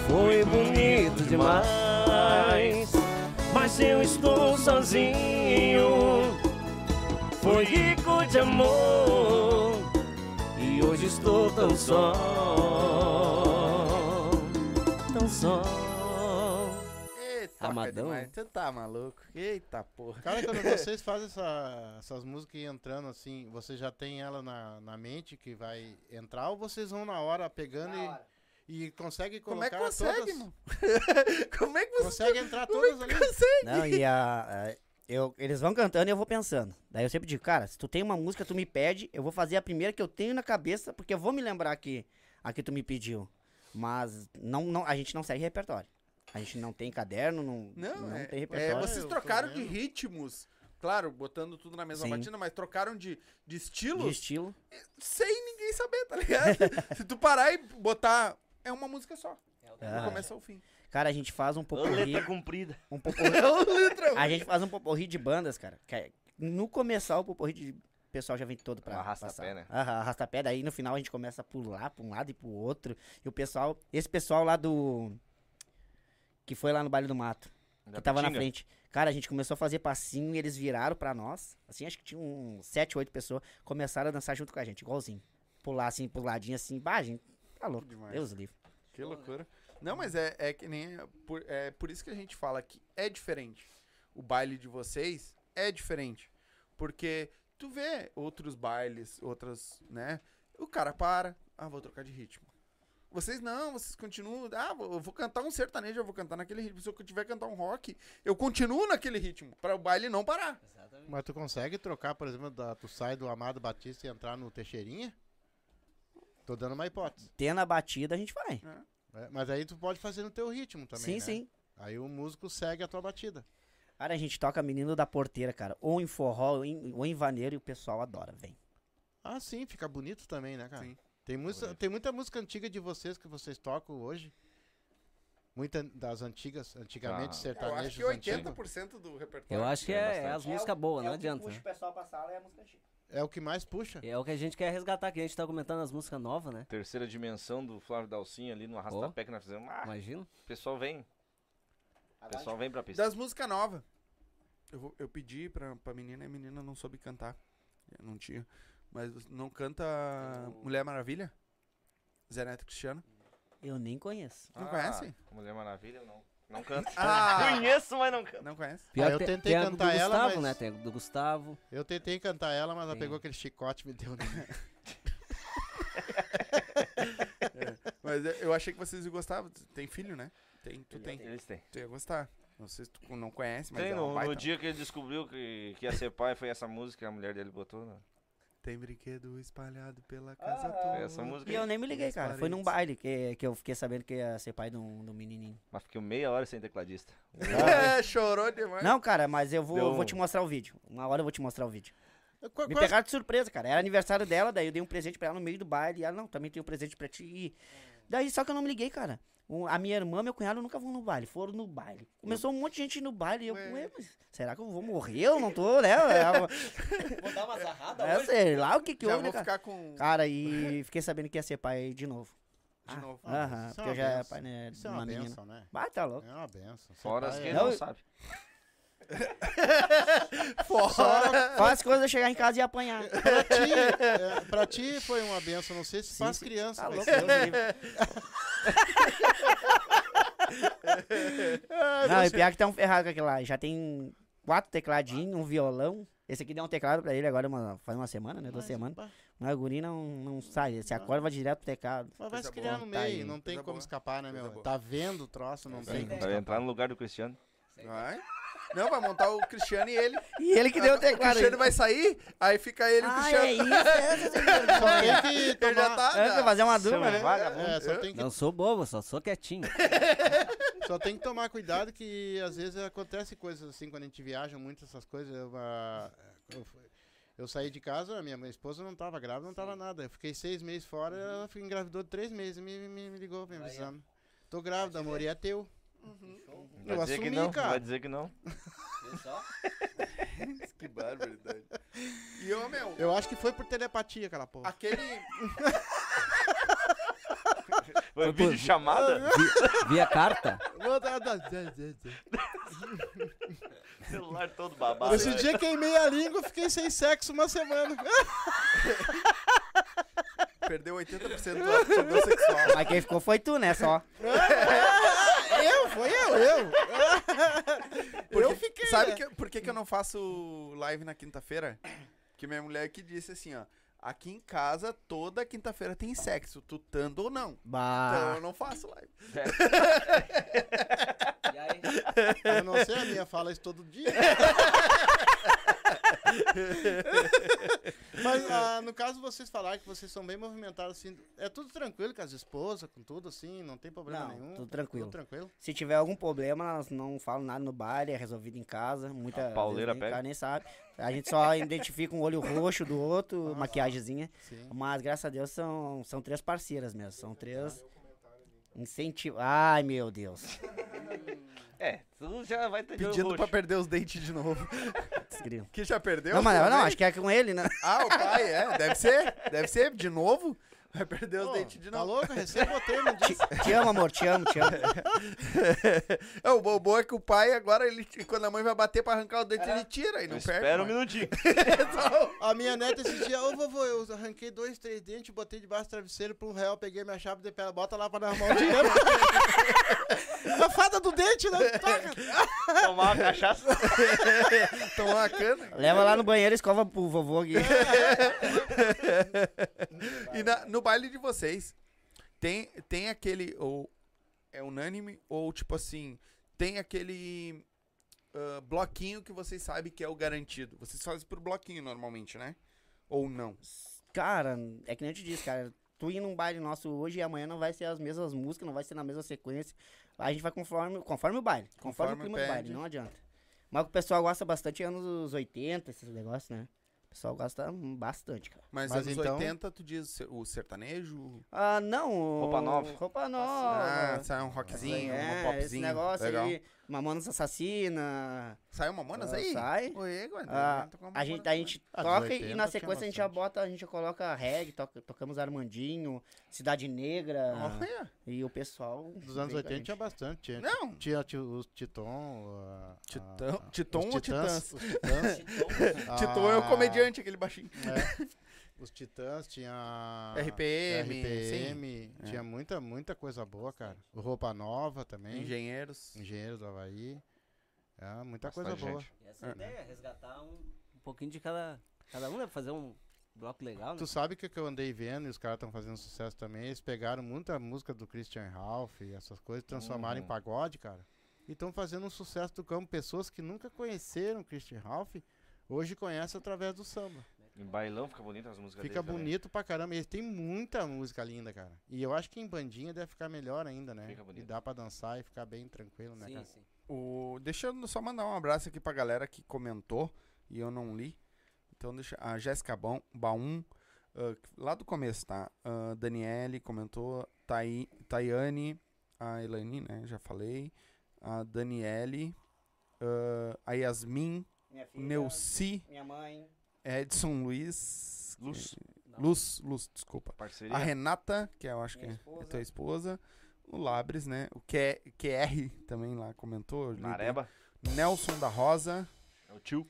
Speaker 5: Foi bonito demais, mas eu estou sozinho. Foi rico de amor e hoje estou tão só, tão só.
Speaker 1: Eita,
Speaker 5: Amadão.
Speaker 1: demais. Você tá maluco? Eita porra.
Speaker 2: Cara, quando vocês fazem essa- essas músicas e entrando assim, você já tem ela na, na mente que vai entrar ou vocês vão na hora pegando e, e conseguem
Speaker 1: Como é
Speaker 2: colocar
Speaker 1: que consegue,
Speaker 2: todas?
Speaker 1: mano? Como é que você
Speaker 2: Consegue entrar
Speaker 1: Como é
Speaker 2: todas
Speaker 1: que
Speaker 2: ali?
Speaker 1: consegue?
Speaker 6: Não, e a, a- eu, eles vão cantando e eu vou pensando. Daí eu sempre digo, cara, se tu tem uma música, tu me pede, eu vou fazer a primeira que eu tenho na cabeça, porque eu vou me lembrar que a que tu me pediu. Mas não, não, a gente não segue repertório. A gente não tem caderno, não,
Speaker 1: Não,
Speaker 6: não
Speaker 1: é,
Speaker 6: tem
Speaker 1: é,
Speaker 6: repertório.
Speaker 1: vocês
Speaker 2: eu tô
Speaker 1: trocaram de ritmos, claro, botando tudo na mesma
Speaker 6: Sim.
Speaker 1: batida, mas trocaram de, de estilos
Speaker 6: de estilo.
Speaker 1: sem ninguém saber, tá ligado? Se tu parar e botar, é uma música só. Do
Speaker 6: Ah.
Speaker 1: começo ao fim.
Speaker 6: Cara, a gente faz um poporri.
Speaker 3: letra comprida.
Speaker 6: Um poporri. a gente faz um poporri de bandas, cara. é- no começar o poporri de. O pessoal já vem todo pra.
Speaker 3: Arrasta
Speaker 6: passar.
Speaker 3: pé, né?
Speaker 6: Aham, arrasta pé. Daí no final a gente começa a pular pra um lado e pro outro. E o pessoal. Esse pessoal lá do. Que foi lá no Baile do Mato.
Speaker 3: Da
Speaker 6: que tava na
Speaker 3: Pitinga.
Speaker 6: frente. Cara, a gente começou a fazer passinho e eles viraram pra nós. Assim, acho que tinha uns 7, 8 pessoas. Começaram a dançar junto com a gente, igualzinho. Pular assim, puladinho assim. Bah, gente, tá louco.
Speaker 1: Demais.
Speaker 6: Deus livre.
Speaker 1: Que loucura. Não, mas é, é que nem. Por, é por isso que a gente fala que é diferente. O baile de vocês é diferente. Porque tu vê outros bailes, outras, né? O cara para. Ah, vou trocar de ritmo. Vocês não, vocês continuam. Ah, vou- eu vou cantar um sertanejo, eu vou cantar naquele ritmo. Se eu tiver que cantar um rock, eu continuo naquele ritmo. Para o baile não parar.
Speaker 2: Mas tu consegue trocar, por exemplo, da, tu sai do Amado Batista e entrar no Teixeirinha? Tô dando uma hipótese.
Speaker 6: Tendo a batida, a gente vai.
Speaker 2: É, mas aí tu pode fazer no teu ritmo também,
Speaker 6: sim,
Speaker 2: né?
Speaker 6: sim.
Speaker 2: Aí o músico segue a tua batida.
Speaker 6: Cara, a gente toca Menino da Porteira, cara. Ou em forró, ou em, ou em vaneiro, e o pessoal adora, vem.
Speaker 2: Ah, sim, fica bonito também, né, cara?
Speaker 1: Sim.
Speaker 2: Tem, música, tem muita música antiga de vocês que vocês tocam hoje. Muita das antigas, antigamente,
Speaker 3: Ah.
Speaker 1: Eu acho
Speaker 2: sertanejos
Speaker 1: que
Speaker 2: antigos.
Speaker 1: 80% do repertório.
Speaker 5: Eu acho que é, é as músicas boas, não adianta.
Speaker 6: Puxa o pessoal pra sala é a música antiga.
Speaker 2: É o que mais puxa.
Speaker 5: É o que a gente quer resgatar, que a gente tá comentando as músicas novas, né?
Speaker 3: Terceira dimensão do Flávio Dalcinha ali no arrasta-pé que nós fizemos. Ah,
Speaker 5: Imagina.
Speaker 3: o pessoal vem. O
Speaker 6: Agora
Speaker 3: pessoal vem pra pista.
Speaker 1: Das músicas novas. Eu, vou- eu pedi pra, pra menina e a menina não soube cantar. Eu Não tinha. Mas não canta Mulher Maravilha? Zé Neto Cristiano?
Speaker 6: Eu nem conheço.
Speaker 1: Não
Speaker 3: Ah,
Speaker 1: conhece?
Speaker 3: Mulher Maravilha, não. Não canto.
Speaker 1: Ah!
Speaker 3: Conheço, mas não canto.
Speaker 1: Não conhece?
Speaker 2: Ah, eu tentei
Speaker 5: a do
Speaker 2: cantar ela,
Speaker 5: Gustavo,
Speaker 2: mas-
Speaker 5: né? Tem a do Gustavo.
Speaker 2: Eu tentei cantar ela, mas ela
Speaker 5: Sim.
Speaker 2: pegou aquele chicote e me deu.
Speaker 1: Mas eu- eu achei que vocês gostar. Tem filho, né? Tem, tu tem.
Speaker 3: Eles têm.
Speaker 1: Tu ia gostar. Não sei se tu não conhece, mas
Speaker 3: Tem,
Speaker 1: é uma
Speaker 3: no,
Speaker 1: baita.
Speaker 3: no dia que ele descobriu que, que ia ser pai, foi essa música que a mulher dele botou. Né?
Speaker 1: Tem brinquedo espalhado pela casa
Speaker 6: Ah,
Speaker 1: toda.
Speaker 3: Essa música
Speaker 6: E eu nem me liguei, cara. Foi num baile que, que eu fiquei sabendo que ia ser pai de um, de um menininho.
Speaker 3: Mas fiquei meia hora sem tecladista.
Speaker 1: É, chorou demais.
Speaker 6: Não, cara, mas eu vou,
Speaker 3: Deu
Speaker 6: vou te mostrar o vídeo. Uma hora eu vou te mostrar o vídeo.
Speaker 2: Qua-
Speaker 6: Me
Speaker 2: quase-
Speaker 6: pegaram de surpresa, cara. Era aniversário dela, daí eu dei um presente pra ela no meio do baile. E ela, não, também tem um presente pra ti. E daí, só que eu não me liguei, cara. O- a minha irmã e meu cunhado nunca vão no baile, foram no baile. Começou um monte de gente no baile e eu,
Speaker 1: Ué.
Speaker 6: mas será que eu vou morrer? Eu não tô, né?
Speaker 5: Vou dar uma zarrada
Speaker 6: É, sei lá o que que
Speaker 1: Já
Speaker 6: houve,
Speaker 1: vou
Speaker 6: né, cara?
Speaker 1: ficar com.
Speaker 6: Cara, e fiquei sabendo que ia ser pai de novo.
Speaker 1: De novo.
Speaker 6: Aham,
Speaker 2: é
Speaker 6: porque eu já era
Speaker 2: benção.
Speaker 6: pai, né,
Speaker 2: Isso é
Speaker 6: uma
Speaker 2: uma
Speaker 6: menina.
Speaker 2: benção, né?
Speaker 6: Vai, tá louco.
Speaker 2: É uma benção. Ser
Speaker 3: Fora as
Speaker 2: pai
Speaker 3: que
Speaker 2: é-
Speaker 6: Não,
Speaker 3: não
Speaker 6: eu-
Speaker 3: sabe.
Speaker 1: Fora.
Speaker 6: Faz coisa chegar em casa e apanhar.
Speaker 2: Pra ti, é, pra ti foi uma benção, não sei se
Speaker 6: Sim,
Speaker 2: faz
Speaker 6: sim.
Speaker 2: criança.
Speaker 6: Tá louco, livre. Não, e pior que tá um ferrado com aquele lá. Já tem quatro tecladinhos, um violão. Esse aqui deu um teclado pra ele agora uma, faz uma semana, né? Duas
Speaker 2: Mas,
Speaker 6: semanas. Mas o guri não, não sai. Se acorda, vai direto pro teclado.
Speaker 2: Mas vai se criar no
Speaker 6: Tá
Speaker 2: meio, não tem
Speaker 1: Coisa
Speaker 2: como
Speaker 1: boa.
Speaker 2: escapar, né, meu? Tá vendo o troço, não tem como
Speaker 3: Vai
Speaker 2: escapar.
Speaker 3: entrar no lugar do Cristiano.
Speaker 1: Vai. Não, vai montar o Cristiano e ele.
Speaker 6: E ele que deu o
Speaker 1: o
Speaker 6: teclado.
Speaker 1: Cristiano vai sair, aí fica ele e o
Speaker 6: Ah,
Speaker 1: Cristiano.
Speaker 6: é isso, é.
Speaker 2: Só tem que
Speaker 1: Ele
Speaker 2: tomar...
Speaker 1: já tá.
Speaker 6: É, fazer uma dupla, né?
Speaker 3: vagabundo.
Speaker 2: É, só tem, que,
Speaker 5: Não sou bobo, só sou quietinho.
Speaker 2: só tem que tomar cuidado que às vezes acontece coisas assim quando a gente viaja muito, essas coisas. Eu, ah, eu, saí de casa, a minha, minha esposa não tava grávida, não tava nada. Eu fiquei seis meses fora, ela foi engravidou três meses, me, me, me ligou me avisando. Tô grávida, amor, e é teu.
Speaker 3: Vai
Speaker 2: Eu
Speaker 3: dizer que
Speaker 2: assumi,
Speaker 3: não,
Speaker 2: cara.
Speaker 3: vai dizer que não.
Speaker 1: Que barbaridade. E eu, meu,
Speaker 2: Eu acho que foi por telepatia aquela porra.
Speaker 1: aquele.
Speaker 3: Foi vídeo chamada?
Speaker 5: Via carta.
Speaker 3: Celular todo babado.
Speaker 2: Esse dia queimei a língua, fiquei sem sexo uma semana.
Speaker 1: Perdeu 80% do aptidão sexual.
Speaker 6: Mas quem ficou foi tu, né? Só.
Speaker 2: Eu, foi eu, eu.
Speaker 1: Porque,
Speaker 2: Eu fiquei,
Speaker 1: Sabe
Speaker 2: né?
Speaker 1: que, por que, que eu não faço live na quinta-feira? Que minha mulher que disse assim, ó. Aqui em casa, toda quinta-feira tem sexo, tu tando ou não. Então
Speaker 6: Bah.
Speaker 1: eu não faço live.
Speaker 2: Eu não sei, a minha fala isso todo dia. Mas ah, no caso vocês falaram que vocês são bem movimentados assim, é tudo tranquilo com as esposas, com tudo assim, não tem problema
Speaker 6: Não,
Speaker 2: nenhum.
Speaker 6: tudo tranquilo.
Speaker 2: Tudo tranquilo.
Speaker 6: Se tiver algum problema, nós não falamos nada no baile, é resolvido em casa. Muita
Speaker 3: A pauleira pega.
Speaker 6: cara nem sabe. A gente só identifica um olho roxo do outro, maquiagemzinha.
Speaker 2: Sim.
Speaker 6: Mas graças a Deus são, são três parceiras mesmo. São três. Incentivo. Ai, meu Deus.
Speaker 3: É, tu já vai ter
Speaker 1: Pedindo pra perder os dentes de novo.
Speaker 6: Desgrilo.
Speaker 1: Que já perdeu?
Speaker 6: Não, mas não, acho que é com ele, né?
Speaker 1: Ah, o pai, é. Deve ser. Deve ser, de novo. Vai perder os dentes de
Speaker 2: Tá
Speaker 1: novo.
Speaker 2: louco? Recém botei, não disse.
Speaker 6: Te amo, amor, te amo, te amo.
Speaker 1: é, o bobo é que o pai agora, ele, quando a mãe vai bater pra arrancar o dente, ele tira e não perde.
Speaker 3: Espera um minutinho.
Speaker 2: A minha neta esse dia, ô vovô, eu arranquei dois, três dentes, botei debaixo do travesseiro por um real, peguei minha chave de pé, bota lá pra dar arrumar o dinheiro. a fada do dente, né? Toca.
Speaker 3: Tomar uma cachaça.
Speaker 1: Tomar uma cana.
Speaker 6: Leva lá no banheiro e escova pro vovô aqui.
Speaker 1: E na- no baile de vocês, tem, tem aquele. Ou é unânime, ou tipo assim, tem aquele ah, bloquinho que vocês sabem que é o garantido. Vocês fazem por bloquinho normalmente, né? Ou não?
Speaker 6: Cara, é que nem eu te disse, cara. Tu ir num baile nosso hoje e amanhã não vai ser as mesmas músicas, não vai ser na mesma sequência. A gente vai conforme, conforme o baile. Conforme,
Speaker 1: Conforme
Speaker 6: o clima do baile,
Speaker 1: pede.
Speaker 6: não adianta. Mas o pessoal gosta bastante anos 80, esses negócios, né? O pessoal gosta bastante, cara.
Speaker 1: Mas,
Speaker 2: Mas
Speaker 1: anos
Speaker 2: então-
Speaker 1: 80, tu diz o sertanejo?
Speaker 6: Ah, não.
Speaker 3: Roupa nova.
Speaker 6: Roupa
Speaker 1: Ah,
Speaker 6: nova.
Speaker 1: sai um rockzinho,
Speaker 6: é,
Speaker 1: um popzinho.
Speaker 6: esse negócio
Speaker 1: legal.
Speaker 6: aí. Mamonas Assassina.
Speaker 1: Saiu Mamonas
Speaker 6: Ah,
Speaker 1: aí?
Speaker 6: sai.
Speaker 1: Oi, Guarda.
Speaker 6: Ah, a gente, a gente toca e
Speaker 2: 80
Speaker 6: na
Speaker 2: tinha
Speaker 6: sequência a gente já bota, a gente já coloca reggae, toca, tocamos Armandinho, Cidade Negra. E o pessoal.
Speaker 2: Dos anos
Speaker 6: vem com a
Speaker 2: 80
Speaker 6: gente.
Speaker 2: tinha bastante. Tinha,
Speaker 1: Não.
Speaker 2: tinha, ti- os Titon. a-
Speaker 1: Titã-
Speaker 2: a-
Speaker 1: Titon ou
Speaker 2: Titãs?
Speaker 1: Titãs. Titon é o
Speaker 2: Ah,
Speaker 1: comediante, aquele baixinho.
Speaker 2: é. Os Titãs tinha.
Speaker 1: RPM,
Speaker 2: RPM.
Speaker 1: sim.
Speaker 2: Tinha
Speaker 1: É.
Speaker 2: muita, muita coisa boa, cara. O Roupa Nova também.
Speaker 1: Engenheiros.
Speaker 2: Engenheiros do Havaí. É, muita
Speaker 3: Bastante
Speaker 2: coisa boa.
Speaker 3: gente.
Speaker 5: E essa é a ideia, resgatar um, um pouquinho de cada, cada um, né? Fazer um bloco legal, né?
Speaker 2: Tu sabe que, que eu andei vendo e os caras estão fazendo sucesso também. Eles pegaram muita música do Christian Ralph e essas coisas, transformaram em
Speaker 3: Uhum.
Speaker 2: pagode, cara. E estão fazendo um sucesso do campo. Pessoas que nunca conheceram Christian Ralph, hoje conhecem através do samba.
Speaker 3: Em bailão fica bonito as músicas
Speaker 2: Fica
Speaker 3: também.
Speaker 2: bonito pra caramba. Eles têm muita música linda, cara. E eu acho que em bandinha deve ficar melhor ainda, né?
Speaker 3: Fica
Speaker 2: E
Speaker 3: bonito.
Speaker 2: dá pra dançar e ficar bem tranquilo, né,
Speaker 5: Sim,
Speaker 2: cara?
Speaker 5: sim.
Speaker 1: O, deixa eu só mandar um abraço aqui pra galera que comentou e eu não li. Então deixa. A Jéssica Baum, Baum ah, lá do começo, tá? Ah, Daniele comentou, Tai, Tayane, a Elani, né? Já falei. A Daniele, ah, a Yasmin,
Speaker 6: Minha filha,
Speaker 1: Neuci,
Speaker 6: minha mãe.
Speaker 1: Edson Luiz.
Speaker 3: Luz.
Speaker 1: Luz, Luz, desculpa.
Speaker 3: Parceria.
Speaker 1: A Renata, que eu acho que
Speaker 6: Minha
Speaker 1: é
Speaker 6: esposa.
Speaker 1: tua esposa. O Labres, né? O Q- QR também lá comentou.
Speaker 3: Nareba.
Speaker 1: Nelson da Rosa.
Speaker 3: É o tio.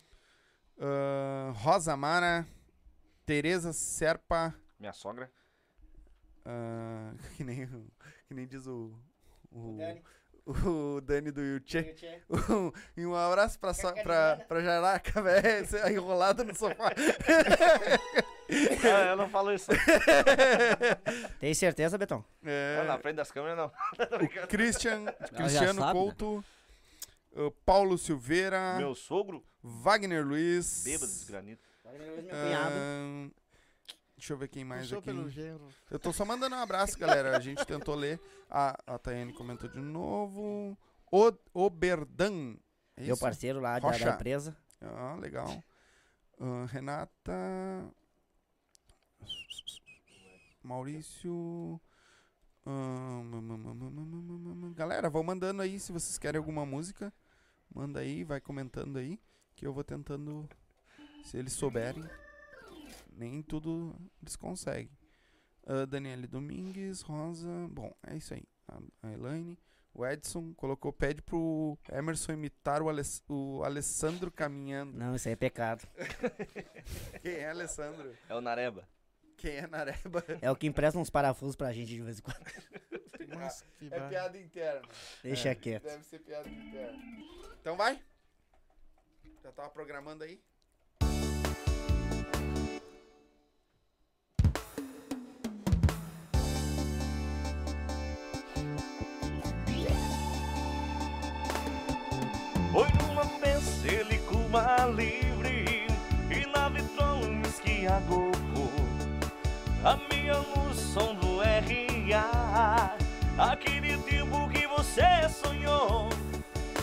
Speaker 1: ah, Rosa Mara. Tereza Serpa.
Speaker 3: Minha sogra.
Speaker 1: ah, que, nem, o- que nem diz o. O,
Speaker 6: Dani.
Speaker 1: O Dani do Yuchê. E um abraço pra, so, pra, pra Jaraca, velho. Você é enrolado no sofá.
Speaker 3: Ah, eu não falo isso.
Speaker 6: Tem certeza, Betão?
Speaker 1: É,
Speaker 3: Não, na frente das câmeras não.
Speaker 1: o Christian, Cristiano
Speaker 5: sabe, né?
Speaker 1: Couto. ah, Paulo Silveira.
Speaker 3: Meu sogro,
Speaker 1: Wagner Luiz.
Speaker 3: bêbado desgranito.
Speaker 6: Meu cunhado.
Speaker 1: Deixa eu ver quem mais
Speaker 2: Puxou
Speaker 1: aqui.
Speaker 2: Pelo.
Speaker 1: Eu tô só mandando um abraço, galera. A gente tentou ler. A, a Tayane comentou de novo. O, Oberdan. É
Speaker 6: Meu parceiro lá da, da empresa.
Speaker 1: Ah, legal. Uh, Renata. Maurício. Galera, vão mandando aí se vocês querem alguma música. Manda aí, vai comentando aí. Que eu vou tentando. Se eles souberem. Nem tudo eles conseguem. Ah, Daniele Domingues, Rosa. Bom, é isso aí. A, a Elaine. O Edson colocou, pede pro Emerson imitar o, Aless- o Alessandro caminhando.
Speaker 6: Não, isso aí é pecado.
Speaker 1: Quem é Alessandro?
Speaker 3: É o Nareba.
Speaker 1: Quem é Nareba?
Speaker 6: É o que empresta uns parafusos pra gente de vez em quando.
Speaker 2: Mas que
Speaker 1: É piada interna.
Speaker 6: Deixa
Speaker 1: É,
Speaker 6: quieto.
Speaker 1: Deve ser piada interna. Então vai. Já tava programando aí?
Speaker 3: Película livre e na vitrola um esquiador. A minha luz, som do RA, aquele tempo que você sonhou.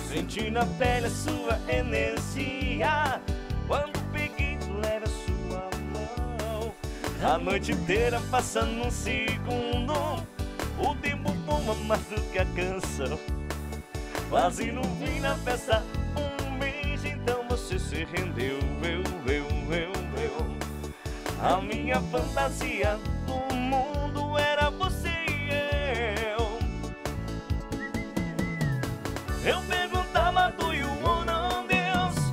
Speaker 3: Senti na pele a sua energia quando peguei leve a sua mão. A noite inteira passa num segundo. O tempo voa mais do que a canção. Quase no fim da festa, um você se rendeu. Eu, eu, eu, eu. A minha fantasia do mundo era você e eu. Eu perguntava do you wanna dance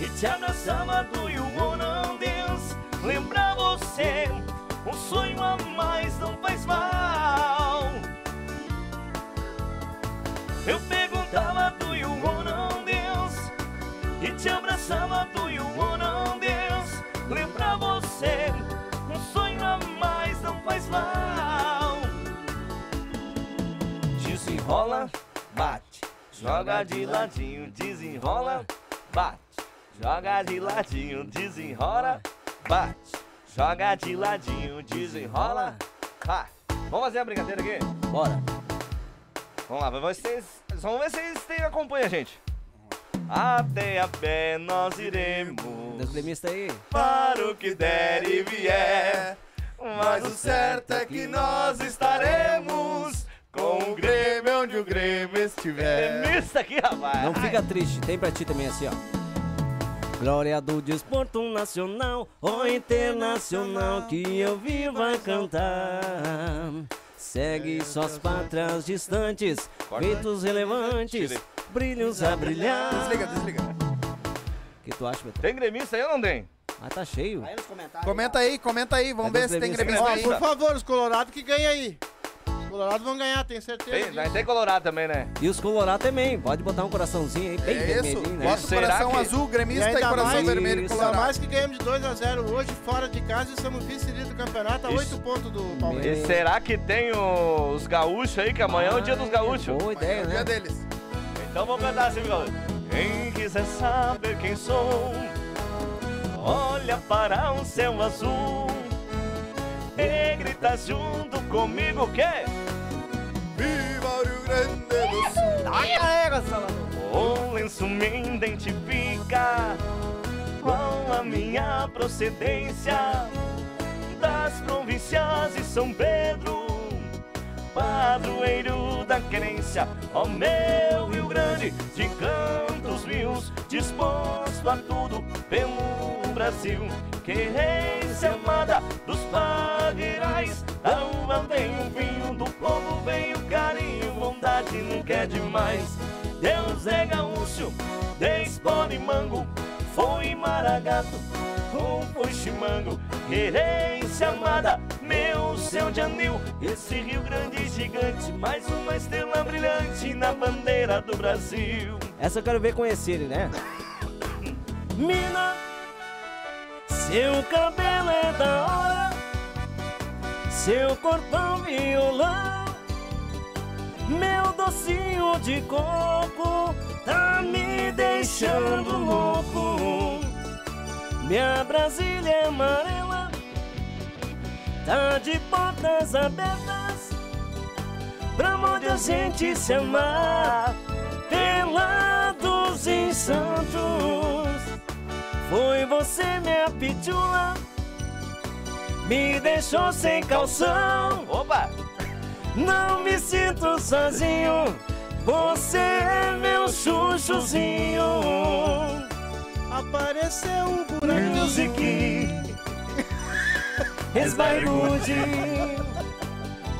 Speaker 3: E te abraçava do you wanna dance Lembrar você, um sonho a mais não faz mal te abraçava do you wanna dance Lembrar você, um sonho a mais não faz mal Desenrola, bate, joga de ladinho, desenrola, bate, joga de ladinho, desenrola, bate, joga de ladinho, desenrola, ha. Vamos fazer a brincadeira aqui?
Speaker 5: Bora.
Speaker 3: Vamos lá, vocês, vamos ver se vocês acompanham a gente. Até a pé nós iremos,
Speaker 5: Das gremistas aí.
Speaker 3: para o que der e vier. Mas o certo é que nós estaremos com o Grêmio onde o Grêmio estiver. Gremista aqui, rapaz.
Speaker 5: Não fica triste, tem pra ti também assim, ó. Glória do desporto nacional, ou internacional, que eu vi vai cantar. Segue suas pátrias distantes, feitos relevantes, brilhos a brilhar.
Speaker 1: Desliga, desliga.
Speaker 5: O que tu acha, Beto?
Speaker 3: Tem gremista aí ou não tem?
Speaker 5: Ah, tá cheio.
Speaker 6: Aí nos comentários.
Speaker 1: Comenta aí, comenta aí. Vamos
Speaker 5: Cadê
Speaker 1: ver
Speaker 5: os
Speaker 1: se tem
Speaker 5: gremistas?
Speaker 1: gremista
Speaker 2: Ó,
Speaker 1: aí.
Speaker 2: por favor, os colorados que ganham aí. Os colorados vão ganhar, tenho certeza.
Speaker 3: Tem, tem colorado também, né?
Speaker 5: E os colorados também, pode botar um coraçãozinho aí, bem
Speaker 1: É isso.
Speaker 5: vermelhinho, né?
Speaker 1: Bota o
Speaker 3: Será
Speaker 1: coração
Speaker 3: que-
Speaker 1: azul, gremista e,
Speaker 2: ainda
Speaker 1: coração
Speaker 2: mais-
Speaker 1: vermelho e.
Speaker 2: Ainda
Speaker 1: colorado.
Speaker 2: mais que ganhamos de 2x0 hoje, fora de casa, e somos vice-líder do campeonato, a
Speaker 3: Isso.
Speaker 2: 8 pontos do Palmeiras.
Speaker 3: E será que tem os gaúchos aí, que amanhã é o dia dos gaúchos?
Speaker 5: Boa
Speaker 1: Amanhã é
Speaker 5: ideia,
Speaker 1: o dia
Speaker 5: né?
Speaker 1: deles.
Speaker 3: Então vamos cantar assim, gaúcho. Quem quiser saber quem sou, olha para o céu azul e grita junto comigo que
Speaker 1: Viva o Rio Grande do Sul.
Speaker 3: o lenço me identifica com a minha procedência. Das províncias de São Pedro, padroeiro da querência, ó meu Rio Grande, de cantos rios, disposto a tudo pelo Brasil, querência amada dos pagueirais, da uva vem o vinho, do povo vem o carinho, vontade nunca é demais. Deus é gaúcho, despone mango, foi maragato, com foi chimango, querência amada, meu céu de anil, esse Rio Grande gigante, mais uma estrela brilhante na bandeira do Brasil.
Speaker 5: Essa eu quero ver conhecer ele, né? Mina, seu cabelo é da hora, seu corpão violão, meu docinho de coco tá me deixando louco. Minha Brasília amarela tá de portas abertas pra onde a gente se amar pelados em Santos. Foi você, minha pitula, me deixou sem calção.
Speaker 3: Opa!
Speaker 5: Não me sinto sozinho, você é meu chuchuzinho.
Speaker 2: Apareceu um buraquinho.
Speaker 5: Music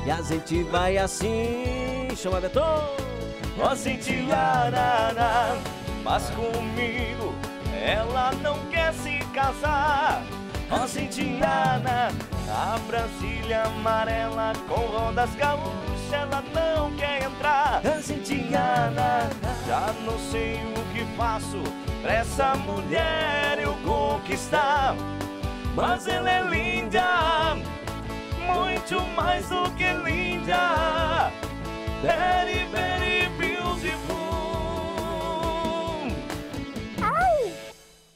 Speaker 5: E a gente vai assim Chama Beton
Speaker 3: Ó Cintiarara, mas comigo ela não quer se casar. Cintiana, a Brasília amarela com rodas gaúchas ela não quer entrar. A Cintiana, já não sei o que faço pra essa mulher eu conquistar. Mas ela é linda, muito mais do que linda. Very, very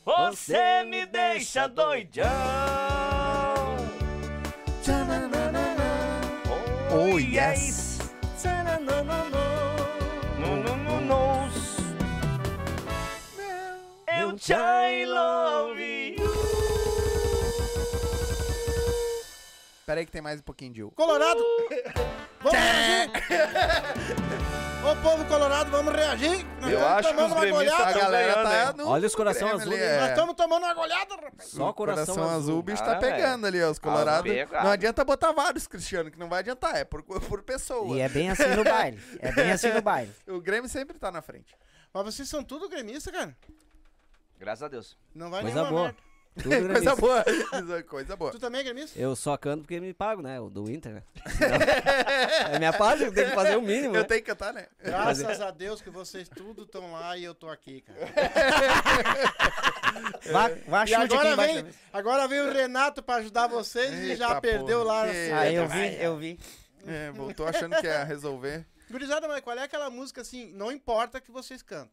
Speaker 3: Você me deixa doidão.
Speaker 1: Oh, yes.
Speaker 3: No, no. Eu te I love you.
Speaker 1: Pera aí que tem mais um pouquinho de U.
Speaker 2: Colorado! Vamos reagir! Ô povo colorado, vamos reagir! Nós
Speaker 3: Eu
Speaker 2: estamos
Speaker 3: acho que
Speaker 2: tomando
Speaker 3: os
Speaker 2: uma
Speaker 3: gremistas.
Speaker 1: A galera
Speaker 3: ganhando,
Speaker 1: tá
Speaker 3: hein?
Speaker 1: no
Speaker 5: Olha os coração
Speaker 1: Grêmio
Speaker 5: azul
Speaker 1: ali, é.
Speaker 2: Nós estamos tomando uma goleada, rapaz!
Speaker 5: Só coração, azul.
Speaker 1: o bicho
Speaker 3: Ah,
Speaker 1: tá pegando ali, ó, os colorados.
Speaker 3: pegado.
Speaker 1: Não adianta botar vários, Cristiano, que não vai adiantar, é por, por pessoa.
Speaker 6: E é bem assim no baile. É bem assim no baile.
Speaker 1: O Grêmio sempre tá na frente.
Speaker 2: Mas vocês são tudo gremista, cara?
Speaker 3: Graças a Deus.
Speaker 2: Não vai
Speaker 5: Coisa
Speaker 2: nenhuma
Speaker 5: boa.
Speaker 2: merda.
Speaker 5: Tudo
Speaker 1: Coisa boa. Coisa boa.
Speaker 2: Tu também é gremista?
Speaker 5: Eu só canto porque me pago, né? O do Inter, né? Senão- é minha parte, eu tenho que fazer o mínimo.
Speaker 1: Eu
Speaker 5: né?
Speaker 1: tenho que cantar, né?
Speaker 2: Graças a Deus que vocês tudo estão lá e eu tô aqui, cara.
Speaker 6: Vá, vá
Speaker 2: E agora vem, agora vem o Renato pra ajudar vocês e já
Speaker 1: Eita,
Speaker 2: perdeu
Speaker 1: porra.
Speaker 2: lá.
Speaker 1: Que-
Speaker 2: assim.
Speaker 6: Ah, eu vi, eu vi.
Speaker 1: É, voltou achando que ia resolver.
Speaker 2: Gurizada, mas qual é aquela música assim? Não importa que vocês cantam.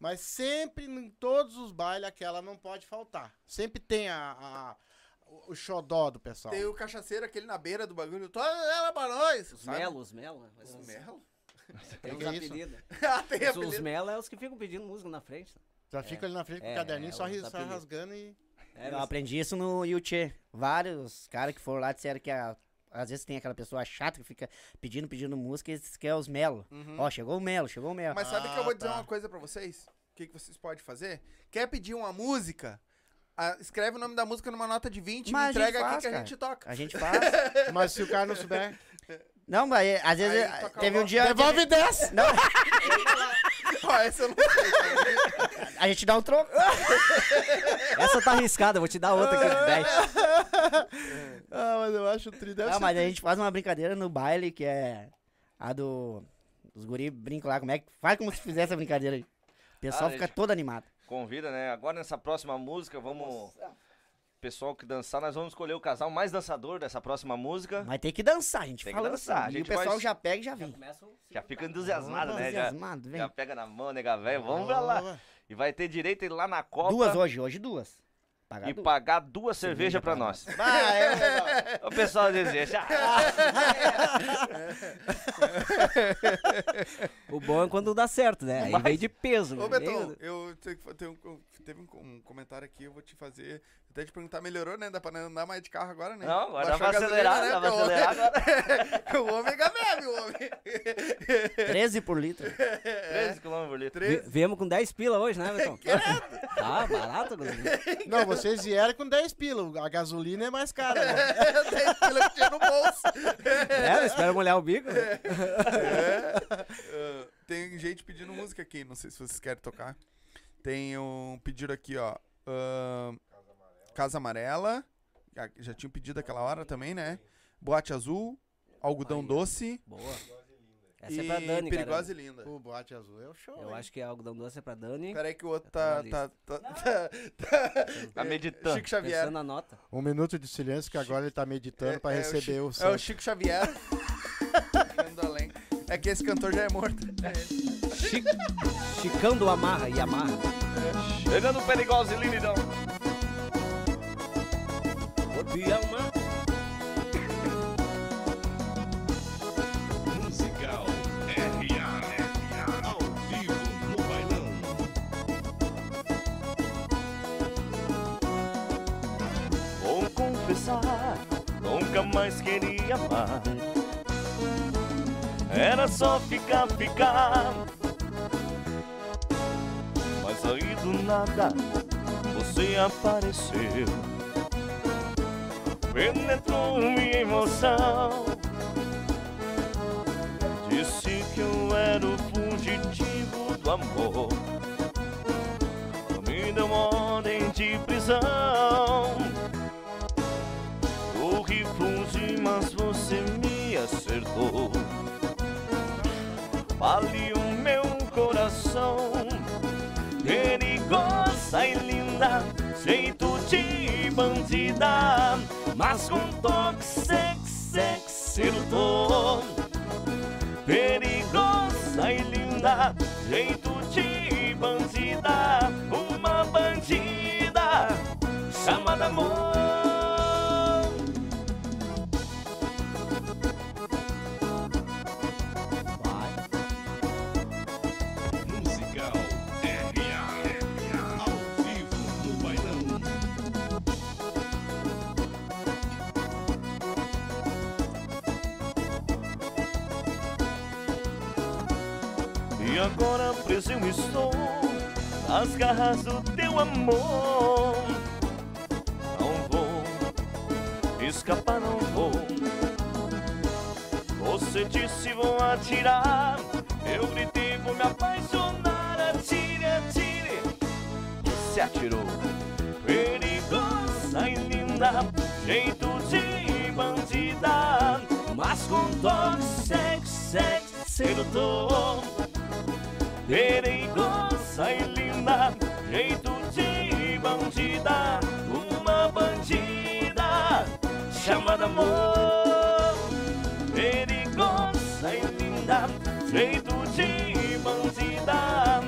Speaker 2: Mas sempre em todos os bailes aquela não pode faltar. Sempre tem a, a- o xodó do pessoal.
Speaker 1: Tem o cachaceiro aquele na beira do bagulho. Toda ela pra nós.
Speaker 5: Os
Speaker 1: sabe?
Speaker 5: Melo, os Melo. né?
Speaker 1: Os Melo?
Speaker 5: Tem
Speaker 2: isso?
Speaker 5: apelidos.
Speaker 1: Ah, tem
Speaker 5: Os, os
Speaker 1: apelido.
Speaker 5: Melo é os que ficam pedindo música na frente.
Speaker 2: Já fica ali na frente com
Speaker 5: É,
Speaker 2: o caderninho, só,
Speaker 5: os
Speaker 2: ri- só
Speaker 5: apelidos.
Speaker 2: rasgando e.
Speaker 5: É,
Speaker 6: Eu aprendi isso no Yuchê. Vários caras que foram lá disseram que a- às vezes tem aquela pessoa chata que fica pedindo, pedindo música e diz que é os Melo. Ó, chegou o Melo, chegou o Melo.
Speaker 1: Mas sabe que eu
Speaker 2: Ah,
Speaker 1: vou dizer
Speaker 2: tá.
Speaker 1: uma coisa pra vocês? O que, que vocês podem fazer? Quer pedir uma música? Ah, escreve o nome da música numa nota de 20 e
Speaker 6: a
Speaker 1: entrega aqui
Speaker 6: faz,
Speaker 1: que a
Speaker 6: cara.
Speaker 1: gente toca.
Speaker 6: A gente faz.
Speaker 2: Mas se o cara não souber.
Speaker 6: Não, mas é, às vezes
Speaker 1: Aí
Speaker 6: é, teve um dia.
Speaker 2: Devolve 10!
Speaker 6: Não,
Speaker 1: Ó, essa eu não sei.
Speaker 6: a gente dá um troco.
Speaker 5: Essa tá arriscada, eu vou te dar outra aqui de 10.
Speaker 2: ah, mas eu acho o tri deve
Speaker 6: Não,
Speaker 2: ser
Speaker 6: mas a gente faz uma brincadeira no baile que é a do. Os guri brincam lá, como é que. Faz como se fizesse a brincadeira aí. O pessoal
Speaker 3: Ah,
Speaker 6: fica todo animado.
Speaker 3: Convida, né? Agora nessa próxima música, vamos. Pessoal que dançar, nós vamos escolher o casal mais dançador dessa próxima música.
Speaker 6: Mas tem que dançar, a gente
Speaker 3: Tem que
Speaker 6: fala
Speaker 3: dançar, a
Speaker 6: assim. E o pessoal
Speaker 3: vai-
Speaker 6: já pega e já vem.
Speaker 3: Já fica entusiasmado, né? Já,
Speaker 6: Entusiasmado, vem.
Speaker 3: já pega na mão, nega velho. Vamos pra lá. E vai ter direito a ir lá na Copa
Speaker 6: Duas hoje, hoje duas. Pagar
Speaker 3: e
Speaker 6: duas.
Speaker 3: pagar duas cervejas pra nós.
Speaker 6: Ah, é legal.
Speaker 3: O pessoal deseja.
Speaker 5: O bom é quando dá certo, né? Aí vem de peso. né?
Speaker 1: Ô, Betão,
Speaker 5: Vem-
Speaker 1: eu tenho teve um, um comentário aqui, eu vou te fazer. Até te perguntar, melhorou, né? Dá pra não andar mais de carro agora, né?
Speaker 3: Não, agora dá
Speaker 1: Baixou
Speaker 3: pra
Speaker 1: a gasolina,
Speaker 3: acelerar, dá pra
Speaker 1: Porque o
Speaker 3: acelerar
Speaker 1: homem-
Speaker 3: agora.
Speaker 1: o homem bebe, o homem.
Speaker 6: 13 por litro.
Speaker 3: 13 km por litro.
Speaker 5: Vi- Viemos com 10 pila hoje, né, Betão? Tá barato, gasolina.
Speaker 2: Não, vocês vieram com 10 pila. A gasolina é mais cara. Né?
Speaker 1: Tem pila que tinha no bolso.
Speaker 5: É, espera molhar o bico. né?
Speaker 1: Ah, tem gente pedindo música aqui, não sei se vocês querem tocar. Tem um pedido aqui, ó. ahn, Casa Amarela. Já, já tinha pedido aquela hora também, né? Boate Azul. Algodão Doce.
Speaker 5: Boa. Essa
Speaker 1: e
Speaker 5: é pra Dani,
Speaker 1: Perigosa
Speaker 5: cara.
Speaker 1: e Linda.
Speaker 2: O boate azul é o show.
Speaker 5: Eu
Speaker 2: hein?
Speaker 5: acho que é algodão doce é pra Dani.
Speaker 1: Peraí que o outro
Speaker 5: Tá
Speaker 1: tá. tá, tá, tá,
Speaker 3: Tá meditando.
Speaker 1: Chico Xavier.
Speaker 5: Pensando na nota.
Speaker 2: Um minuto de silêncio que agora ele tá meditando pra
Speaker 1: É- é
Speaker 2: receber o,
Speaker 1: Chico- É o. Chico Xavier. É que esse cantor já é morto.
Speaker 5: Chi- Chicão do Amarra e Amarra.
Speaker 3: Chegando perigosa e lindão.
Speaker 5: Te amar.
Speaker 4: Musical RA. Ao vivo no bailão.
Speaker 8: Vou confessar, nunca mais queria amar. Era só ficar, ficar. Mas aí do nada você apareceu. Penetrou minha emoção. Disse que eu era o fugitivo do amor. Me deu ordem de prisão. Corri fugi, mas você me acertou. O meu coração. Perigosa e linda, jeito de bandida. Mas com toque sexy, sexy. Perigosa e linda, jeito de bandida. Uma bandida chamada amor.
Speaker 3: Eu estou nas garras do teu amor. Não vou escapar, não vou. Você disse vou atirar. Eu gritei vou me apaixonar. Atire, atire. E se atirou. Perigosa e linda, jeito de bandida. Mas com toque, sexo, sexo, sedutor. Perigosa e linda, jeito de bandida. Uma bandida chamada amor. Perigosa e linda, jeito de bandida.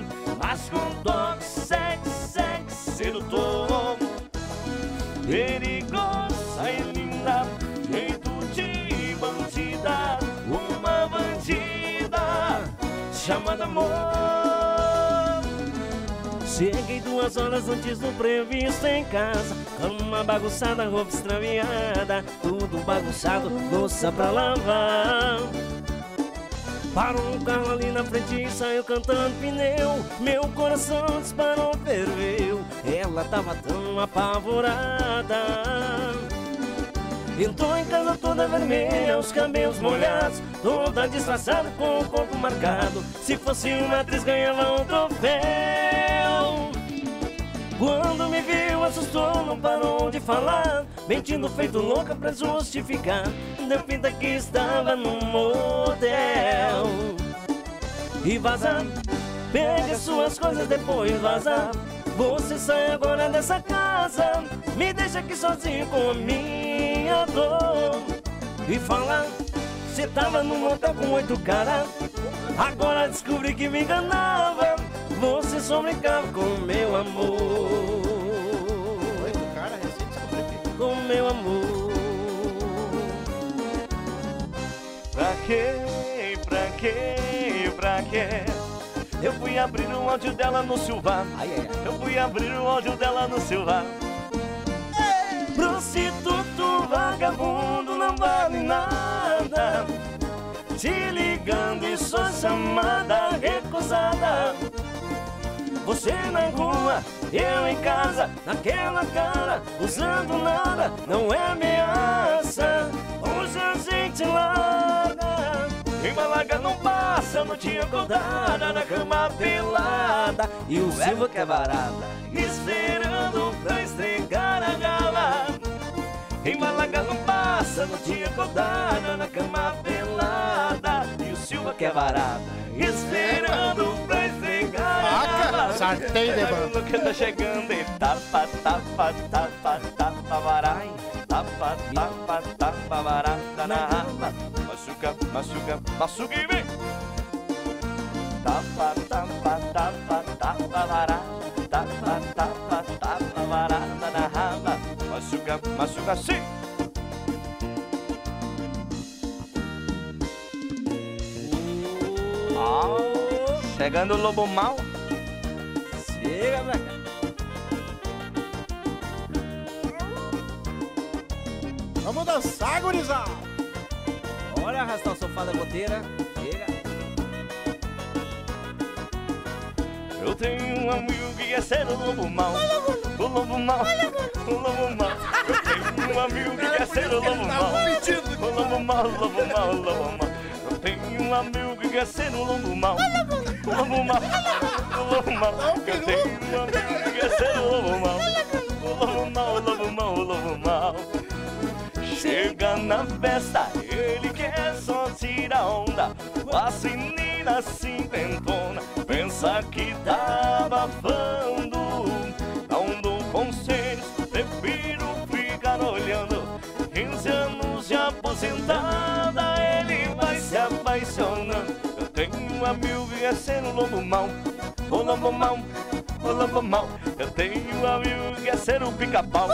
Speaker 3: Mas com toque, sexo, sexo, sedutor. Perigosa chamada amor.
Speaker 5: Cheguei duas horas antes do previsto em casa. Cama bagunçada, roupa extraviada Tudo bagunçado, louça pra lavar. Parou um carro ali na frente e saiu cantando pneu. Meu coração disparou, ferveu. Ela tava tão apavorada Entrou em casa toda vermelha, os cabelos molhados Toda disfarçada com o corpo marcado. Se fosse uma atriz ganhava um troféu. Quando me viu assustou, não parou de falar Mentindo feito louca pra justificar. Deu pinta que estava num motel. E vaza, pega suas coisas depois vaza Você sai agora dessa casa Me deixa aqui sozinho com minha dor E fala, cê tava num motel com oito caras Agora descobri que me enganava Você só brincava com meu amor
Speaker 2: Oito cara, recém descobri.
Speaker 5: Com meu amor
Speaker 3: Pra quê? Pra quê? Pra quê? Eu fui abrir o áudio dela no Silva. Eu fui abrir o áudio dela no Silva.
Speaker 5: Prostituto, vagabundo, não vale nada Te ligando e sua chamada recusada Você na rua, eu em casa Naquela cara, usando nada Não é ameaça Hoje a gente larga
Speaker 3: Em Malaga não passa, não tinha acordada na cama pelada.
Speaker 5: E o Silva que é barata
Speaker 3: Esperando pra estregar a gala. Em Malaga não passa, não tinha acordada na cama pelada. E o Silva que é barata. Esperando pra estregar a gala.
Speaker 2: Sartém de banda.
Speaker 3: Que tá chegando e tapa, tapa, tapa, tapa, varai. Tapa, tapa, tapa, varada na raba. Machuca, machuca, machuca e vem. Tapa, tapa, tapa, tapa, varada. Tapa, tapa, tapa, varada na raba. Machuca, machuca sim. Ah, chegando o lobo mal.
Speaker 5: Chega pra cá
Speaker 2: Vamos dançar, gurizada!
Speaker 5: Bora arrastar o sofá da goteira Chega
Speaker 3: Eu tenho um amigo que quer ser o lobo mal. O lobo mal, o lobo mal. Eu tenho um amigo que quer ser o lobo mal. O lobo mal, o lobo mal, o lobo mal. Eu tenho um amigo que quer ser o lobo mal. O lobo mal, o lobo mal. Eu tenho um amigo que quer ser o lobo mal. O lobo mal, o lobo mal, o lobo mal. Chega na festa, ele quer só tirar onda. As meninas cinquentona Pensa que tá abafando. Dou conselhos, prefiro ficar olhando. 15 anos de aposentada Ele vai se apaixonando. Eu tenho amigo que quer ser um lobo mau O lobo mau, o lobo mau Eu tenho um amigo que quer ser o pica-pau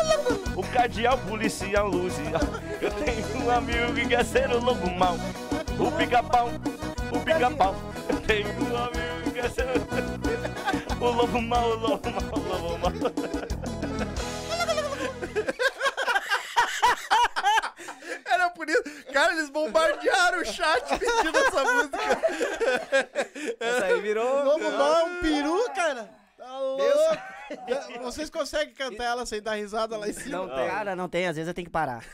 Speaker 3: o cardeal policial Lucial. Eu tenho um amigo que quer ser o lobo mau. O pica-pau, o pica-pau. Eu tenho um amigo que quer ser o lobo mau, o lobo mau, o lobo mau.
Speaker 1: Era por isso. Cara, eles bombardearam o chat pedindo essa música.
Speaker 5: Essa aí virou.
Speaker 2: Vamos lá, um peru, cara. Tá louco. Vocês conseguem cantar ela sem dar risada lá em cima?
Speaker 6: Não tem. Cara, não tem, às vezes eu tenho que parar.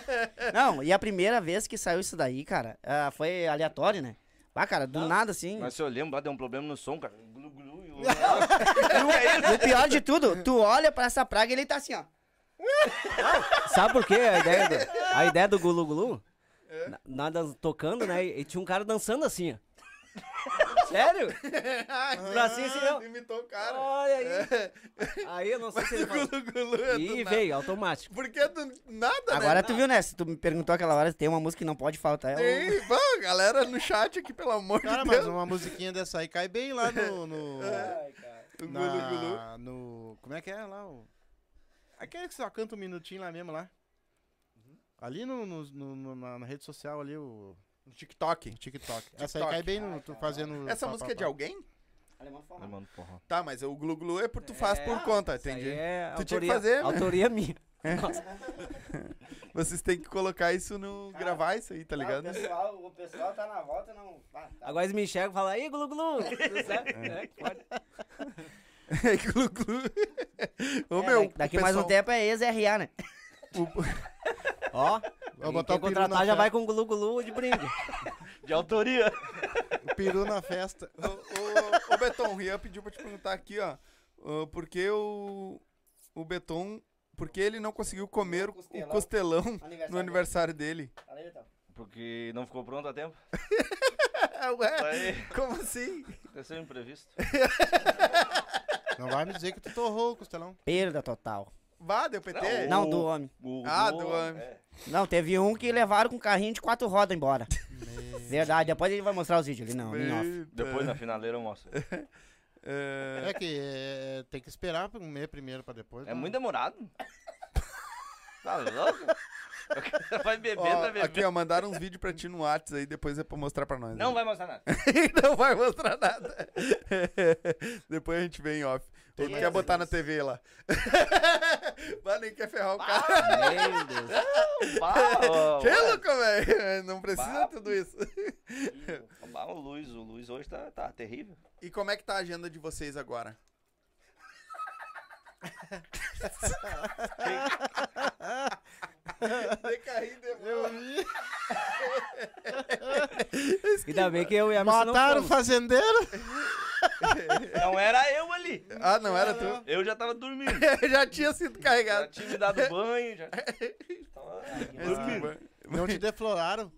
Speaker 6: não, e a primeira vez que saiu isso daí, cara, ah, foi aleatório, né? Ah, cara, do nada assim.
Speaker 3: Mas se eu lembro, lá deu um problema no som, cara. Glu, glu, e o-
Speaker 6: o pior de tudo, tu olha pra essa praga e ele tá assim, ó.
Speaker 5: Sabe por quê? A ideia do, a ideia do Gulu Gulu? Na- Nada tocando, né? E tinha um cara dançando assim, ó. Sério? Bracinho assim, ó.
Speaker 1: Imitou o cara.
Speaker 5: Olha aí. Aí eu não sei se ele falou.
Speaker 1: Gulu, gulu, é do
Speaker 5: E
Speaker 1: nada.
Speaker 5: veio, automático.
Speaker 1: Porque do nada,
Speaker 6: Agora
Speaker 1: né?
Speaker 6: tu viu, né? Se tu me perguntou aquela hora, tem uma música que não pode faltar. É o...
Speaker 1: Ei, bom, galera no chat aqui, pelo amor
Speaker 2: Cara,
Speaker 1: de
Speaker 2: mas
Speaker 1: Deus.
Speaker 2: uma musiquinha dessa aí cai bem lá no. no,
Speaker 1: O
Speaker 2: na-
Speaker 1: gulu, gulu.
Speaker 2: no como é que é lá? O... Aquele que só canta um minutinho lá mesmo lá. Ali no, no- no- no- na, na rede social ali, o
Speaker 1: No TikTok.
Speaker 2: TikTok. Essa aí
Speaker 1: TikTok.
Speaker 2: cai bem no, tu fazendo.
Speaker 1: Essa
Speaker 2: pá,
Speaker 1: música
Speaker 2: pá,
Speaker 1: é de
Speaker 2: pá.
Speaker 1: alguém?
Speaker 6: Alemão forró.
Speaker 3: Mano, porra.
Speaker 1: Tá, mas o glu glu é por tu faz por conta, entendi.
Speaker 5: é
Speaker 1: Tu tinha que
Speaker 5: autoria,
Speaker 1: fazer, né?
Speaker 5: autoria minha. Nossa.
Speaker 1: Vocês têm que colocar isso no. gravar isso aí, tá ligado?
Speaker 6: o, pessoal, o pessoal tá na volta, não. Ah, tá.
Speaker 5: Agora eles me enxergam e falam, aí, Gulu. Tudo certo? É, pode.
Speaker 1: É glu glu. Ô
Speaker 6: É,
Speaker 1: meu.
Speaker 6: daqui-
Speaker 1: o
Speaker 6: mais um
Speaker 1: pessoal-
Speaker 6: tempo é ex-RA, né?
Speaker 5: Ó,
Speaker 2: Vou botar o peru
Speaker 5: contratar
Speaker 2: na
Speaker 5: já
Speaker 2: festa.
Speaker 5: vai com Gulu de brinde.
Speaker 3: De autoria.
Speaker 2: O peru na festa.
Speaker 1: Ô, ô, ô, Beton, o Rian pediu pra te perguntar aqui, ó. ô, por que o. O Beton. Por que ele não conseguiu comer o
Speaker 6: Costelão.
Speaker 1: costelão
Speaker 6: Aniversário
Speaker 1: no aniversário dele?
Speaker 6: Fala aí, então.
Speaker 3: Porque não ficou pronto a tempo.
Speaker 1: Ué,
Speaker 3: Aí
Speaker 1: como assim?
Speaker 3: aconteceu um imprevisto.
Speaker 2: Não vai me dizer que tu torrou o costelão.
Speaker 6: Perda total.
Speaker 1: Vá, deu PT?
Speaker 6: Não,
Speaker 3: o-
Speaker 6: do homem.
Speaker 3: O-
Speaker 1: Ah, do homem.
Speaker 3: é.
Speaker 6: Não, teve um que levaram com um carrinho de quatro rodas embora. Verdade, depois ele vai mostrar os vídeos ali, não, em off.
Speaker 1: Eita.
Speaker 3: Depois na finaleira eu mostro.
Speaker 1: É,
Speaker 2: É que é, tem que esperar pra comer primeiro pra depois.
Speaker 3: É
Speaker 2: não.
Speaker 3: muito demorado. Tá louco? Vai beber,
Speaker 1: ó,
Speaker 3: vai beber.
Speaker 1: aqui, ó, mandaram uns vídeos pra ti no WhatsApp aí, depois é pra mostrar pra nós.
Speaker 3: Não
Speaker 1: né?
Speaker 3: vai mostrar nada.
Speaker 1: não vai mostrar nada. depois a gente vê em off. Ou tu quer botar na TV lá. Mas nem quer ferrar o cara.
Speaker 5: Meu Deus.
Speaker 1: Que louco, velho? Não precisa
Speaker 3: Bah.
Speaker 1: tudo isso.
Speaker 3: bah, o Luiz, o Luiz hoje tá, tá terrível.
Speaker 1: E como é que tá a agenda de vocês agora?
Speaker 5: Ainda bem que eu e a
Speaker 2: Mataram o fazendeiro?
Speaker 3: Não era eu ali.
Speaker 1: Ah, não era tu?
Speaker 3: Eu já tava dormindo.
Speaker 1: Já tinha sido
Speaker 3: Já
Speaker 1: carregado.
Speaker 3: tinha me dado banho. Já... Tava dormindo.
Speaker 2: Não te defloraram?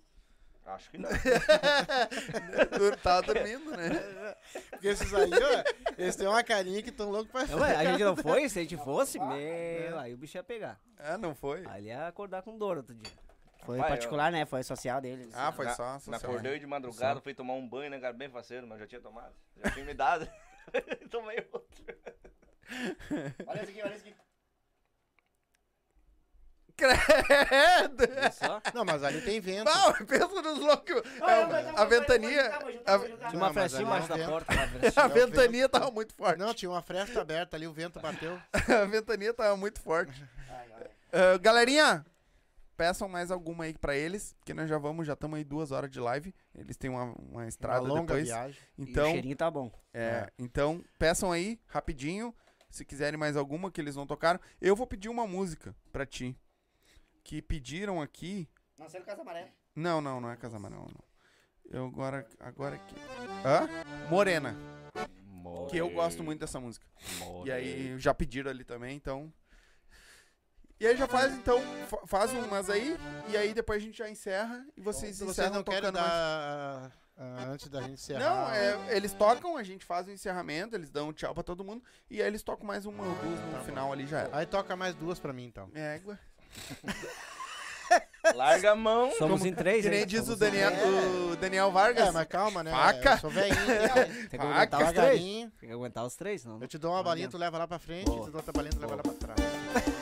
Speaker 3: Acho que não.
Speaker 1: Tava dormindo, né?
Speaker 2: Porque esses aí, ó, eles têm uma carinha que tão loucos pra
Speaker 5: Não, ué, a gente não foi? Se a gente fosse, meu, aí o bicho ia pegar.
Speaker 1: Ah, não foi?
Speaker 5: Aí ele ia acordar com dor outro dia.
Speaker 6: Foi
Speaker 3: Vai,
Speaker 6: particular, né? Foi social deles.
Speaker 1: Ah, foi
Speaker 3: Na-
Speaker 1: só.
Speaker 3: Me
Speaker 1: social.
Speaker 3: acordei de madrugada, fui tomar um banho, né, cara? Bem faceiro, mas já tinha tomado. Já tinha me dado. Tomei outro.
Speaker 6: Olha isso aqui, olha isso aqui.
Speaker 1: Credo!
Speaker 2: Não, mas ali tem vento.
Speaker 1: Não, pensa nos loucos. É, a ventania.
Speaker 5: Tinha uma frestinha
Speaker 2: ali
Speaker 5: embaixo da porta.
Speaker 1: A ventania tava muito forte.
Speaker 2: Não, tinha uma fresta aberta ali, o vento bateu.
Speaker 1: A ventania tava muito forte. Ah, galerinha, peçam mais alguma aí pra eles, porque nós já vamos, já estamos aí duas horas de live. Eles têm uma, uma
Speaker 2: Uma
Speaker 1: estrada
Speaker 2: longa
Speaker 1: depois.
Speaker 2: viagem.
Speaker 6: E o
Speaker 1: Então,
Speaker 6: cheirinho tá bom.
Speaker 1: é, então, peçam aí, rapidinho, se quiserem mais alguma que eles não tocaram. Eu vou pedir uma música pra ti. Que pediram aqui.
Speaker 6: Não sendo Casa Amarela.
Speaker 1: Não, não, não é Casa Amarela, não. Eu agora. Agora aqui. Hã? Morena. Que eu gosto muito dessa música. E aí já pediram ali também, então. E aí já faz, então, fa- faz umas aí, e aí depois a gente já encerra e vocês
Speaker 2: Se vocês
Speaker 1: encerram
Speaker 2: não querem
Speaker 1: tocando
Speaker 2: dar
Speaker 1: mais.
Speaker 2: ah, antes da gente encerrar.
Speaker 1: Não, é, eles tocam, a gente faz o encerramento, eles dão um tchau pra todo mundo, e aí eles tocam mais uma ou duas no
Speaker 2: Tá bom.
Speaker 1: final ali já era.
Speaker 2: Aí toca mais duas pra mim, então.
Speaker 1: É, égua.
Speaker 3: Larga a mão.
Speaker 5: Somos em três,
Speaker 1: Que nem
Speaker 5: hein?
Speaker 1: diz o
Speaker 5: Somos
Speaker 1: Daniel, o Daniel Vargas.
Speaker 2: É, mas calma, né?
Speaker 1: Faca.
Speaker 2: Eu sou velhinho.
Speaker 5: Tem que aguentar os três. Tem que aguentar os três, não.
Speaker 2: Eu te dou uma balinha, tu leva lá pra frente,
Speaker 5: Boa.
Speaker 2: tu dou outra balinha, tu leva lá pra trás.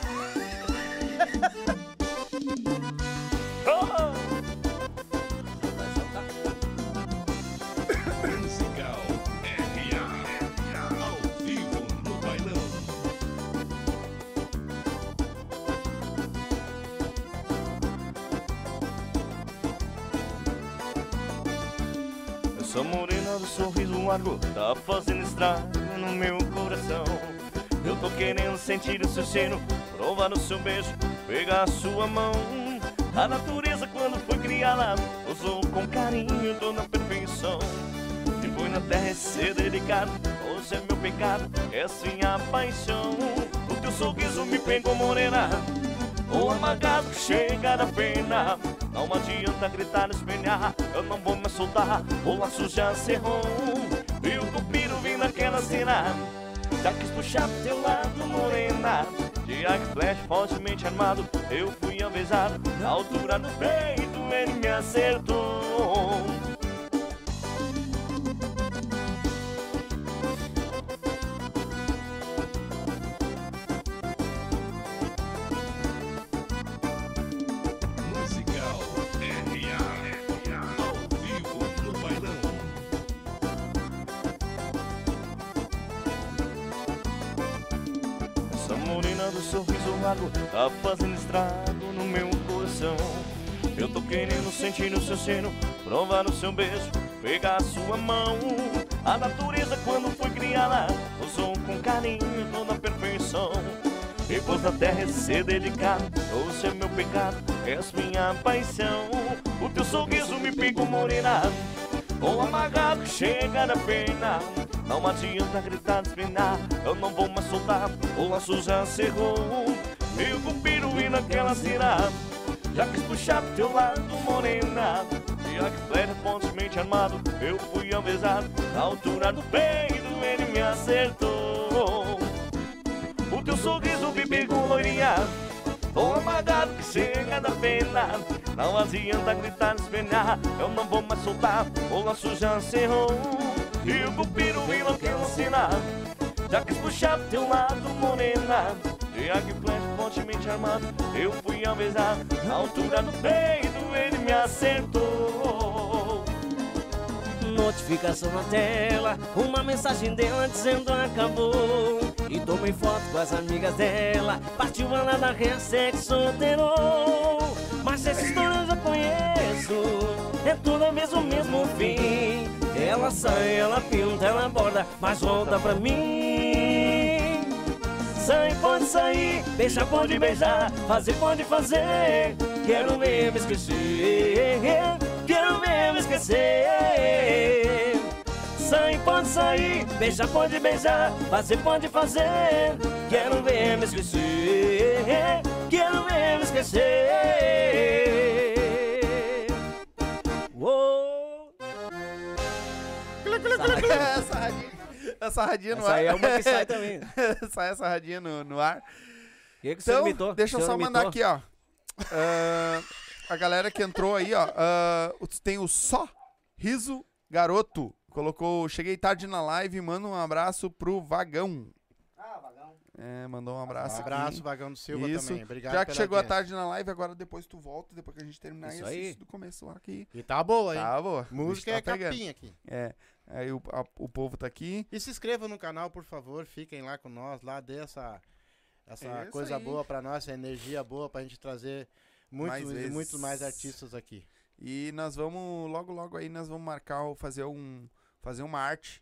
Speaker 3: Essa morena do sorriso largo tá fazendo estrago no meu coração. Eu tô querendo sentir o seu cheiro, provar o seu beijo, pegar a sua mão. A natureza, quando foi criada, usou com carinho toda a perfeição. E foi na terra ser dedicado, hoje é meu pecado, é minha paixão. O teu sorriso me pegou morena, o amagado que chega da pena. Não adianta gritar, espelhar, eu não vou me soltar, o laço já cerrou. E o cupido vem naquela cena, já quis puxar pro teu lado, morena. De e flash fortemente armado, eu fui avisado. Na altura do peito, ele me acertou. Do sorriso largo tá fazendo estrago no meu coração. Eu tô querendo sentir o seu cheiro, provar o seu beijo, pegar a sua mão. A natureza, quando foi criada, usou com carinho toda a perfeição. Pôs na terra ser dedicado, hoje é meu pecado, és minha paixão. O teu sorriso me pegou morena, o amagado que chega da pena. Não adianta gritar, despenar, eu não vou mais soltar, o laço já cerrou. E o cupido e naquela cena, já quis puxar pro teu lado, morena. A que flare fortemente armado, eu fui avisado, na altura do peito ele me acertou. O teu sorriso pegou, loirinha, o amagado que chega da pena. Não adianta gritar, espelhar, eu não vou mais soltar, o laço já cerrou. E o naquela cena, já quis puxar pro teu lado, morena. E flash fortemente armado, eu fui avisado, na altura do peito ele me acertou.
Speaker 5: Notificação na tela, uma mensagem dela dizendo acabou. E tomei foto com as amigas dela, partiu lá na hashtag solteiro. Mas essa história eu já conheço, é toda vez o mesmo fim. Ela sai, ela pinta, ela borda, mas volta pra mim. Sai, pode sair, beijar, pode beijar, fazer, pode fazer. Quero mesmo esquecer, quero mesmo esquecer. Sai, pode sair, beijar, pode beijar, fazer, pode fazer. Quero mesmo esquecer, quero mesmo esquecer.
Speaker 1: Essa radinha, essa radinha no
Speaker 5: Essa
Speaker 1: ar.
Speaker 5: aí é uma que sai também.
Speaker 1: sai essa radinha no, no ar.
Speaker 5: O que, que você
Speaker 1: Então,
Speaker 5: imitou?
Speaker 1: deixa eu só
Speaker 5: imitou?
Speaker 1: mandar aqui, ó. Ah, a galera que entrou aí, ó. os- tem o Só Riso Garoto. Colocou, cheguei tarde na live, manda um abraço pro Vagão.
Speaker 6: Ah, vagão.
Speaker 1: É, mandou um abraço.
Speaker 2: Um
Speaker 1: aqui.
Speaker 2: abraço, Vagão do Silva
Speaker 1: Isso.
Speaker 2: também. Obrigado
Speaker 1: Já que
Speaker 2: pela
Speaker 1: chegou a tarde na live, agora depois tu volta, depois que a gente terminar
Speaker 5: Isso aí.
Speaker 1: do começo lá aqui.
Speaker 2: E tá boa, hein?
Speaker 1: Tá, boa.
Speaker 2: Música
Speaker 1: Bicho
Speaker 2: é
Speaker 1: tá pegando.
Speaker 2: capinha aqui.
Speaker 1: É. Aí o, a- o povo tá aqui.
Speaker 2: E se inscreva no canal, por favor. Fiquem lá com nós. Lá dê essa, essa
Speaker 1: Isso
Speaker 2: coisa
Speaker 1: aí.
Speaker 2: boa pra nós, essa energia boa pra gente trazer muitos
Speaker 1: Mais
Speaker 2: e
Speaker 1: vezes.
Speaker 2: muitos mais artistas aqui.
Speaker 1: E nós vamos, logo, logo aí, nós vamos marcar, fazer um, fazer uma arte.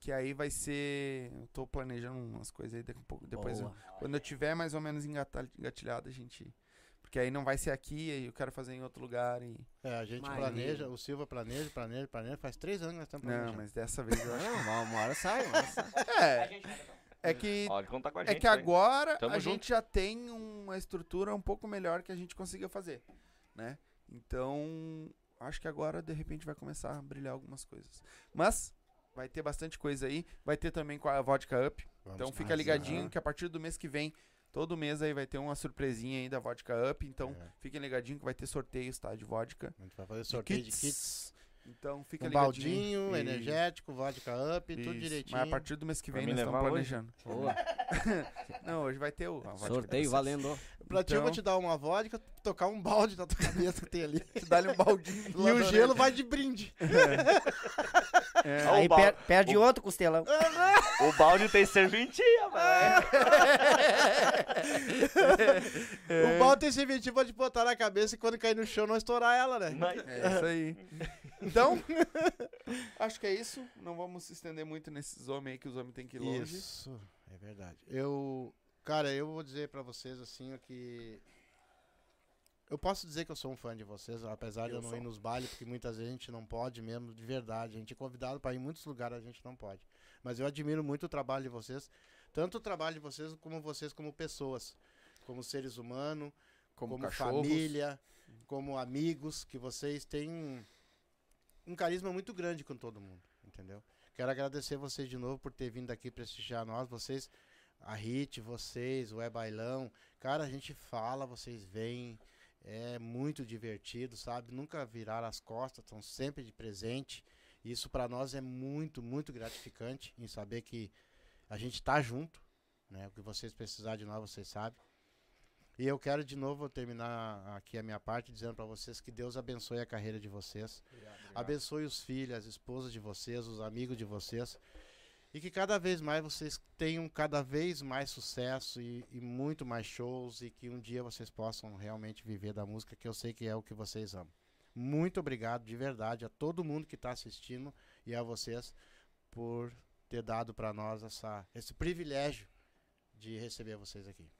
Speaker 1: Que aí vai ser. Eu tô planejando umas coisas aí daqui a pouco. Depois, eu- quando eu tiver mais ou menos engatilhado, a gente. Porque aí não vai ser aqui, aí eu quero fazer em outro lugar. E...
Speaker 2: É, a gente planeja, o Silva planeja, planeja, planeja. Faz três anos que nós estamos
Speaker 1: Não,
Speaker 2: planejando.
Speaker 1: mas dessa vez eu acho.
Speaker 5: Não, uma, uma hora sai, uma hora sai.
Speaker 1: É, é que É
Speaker 3: gente.
Speaker 1: que
Speaker 3: hein?
Speaker 1: agora a
Speaker 3: junto.
Speaker 1: gente já tem uma estrutura um pouco melhor que a gente consiga fazer, né? Então, acho que agora de repente vai começar a brilhar algumas coisas. Mas vai ter bastante coisa aí, vai ter também com a Vodka Up.
Speaker 2: Vamos
Speaker 1: então fica ligadinho que a partir do mês que vem, todo mês aí vai ter uma surpresinha aí da Vodka Up, então
Speaker 2: É.
Speaker 1: fiquem ligadinho que vai ter sorteios, tá, de vodka.
Speaker 2: A gente vai fazer sorteio de kits.
Speaker 1: Então fica
Speaker 2: Um
Speaker 1: ligadinho.
Speaker 2: baldinho,
Speaker 1: E-
Speaker 2: energético, vodka up, tudo
Speaker 1: Isso.
Speaker 2: direitinho.
Speaker 1: Mas a partir do mês que vem nós estamos planejando.
Speaker 5: Boa.
Speaker 1: Não, hoje vai ter o a vodka
Speaker 5: Sorteio valendo.
Speaker 2: Pra ti eu vou
Speaker 1: Então-
Speaker 2: te dar uma vodka, tocar um balde na tua cabeça que tem ali.
Speaker 1: Dá-lhe um baldinho.
Speaker 2: E o gelo vai de brinde.
Speaker 1: É.
Speaker 3: O
Speaker 6: Aí per- perde outro costelão.
Speaker 3: O balde tem serventia, mano.
Speaker 2: O balde tem serventia pode botar na cabeça e quando cair no chão não estourar ela, né?
Speaker 3: Mas-
Speaker 1: É isso aí. Então, acho que é isso. Não vamos se estender muito nesses homens aí, que os homens têm que ir longe.
Speaker 2: Isso, é verdade. Eu, cara, eu vou dizer pra vocês assim o que eu posso dizer que eu sou um fã de vocês, apesar de
Speaker 1: Eu
Speaker 2: não
Speaker 1: sou.
Speaker 2: ir nos bailes, porque muitas vezes a gente não pode mesmo, de verdade. A gente é convidado para ir em muitos lugares, a gente não pode. Mas eu admiro muito o trabalho de vocês, tanto o trabalho de vocês como vocês como pessoas, como seres humanos,
Speaker 1: Como,
Speaker 2: como, família, como amigos, que vocês têm um, um carisma muito grande com todo mundo, entendeu? Quero agradecer vocês de novo por ter vindo aqui prestigiar nós, vocês, a Hit, vocês, o É Bailão. Cara, a gente fala, vocês vêm, é muito divertido, sabe? Nunca viraram as costas, estão sempre de presente. Isso para nós é muito, muito gratificante em saber que a gente tá junto, né? O que vocês precisarem de nós, vocês sabem. E eu quero de novo terminar aqui a minha parte dizendo para vocês que Deus abençoe a carreira de vocês. Abençoe os filhos, as esposas de vocês, os amigos de vocês. E que cada vez mais vocês tenham cada vez mais sucesso e, e muito mais shows e que um dia vocês possam realmente viver da música, que eu sei que é o que vocês amam. Muito obrigado de verdade a todo mundo que está assistindo e a vocês por ter dado para nós essa, esse privilégio de receber vocês aqui.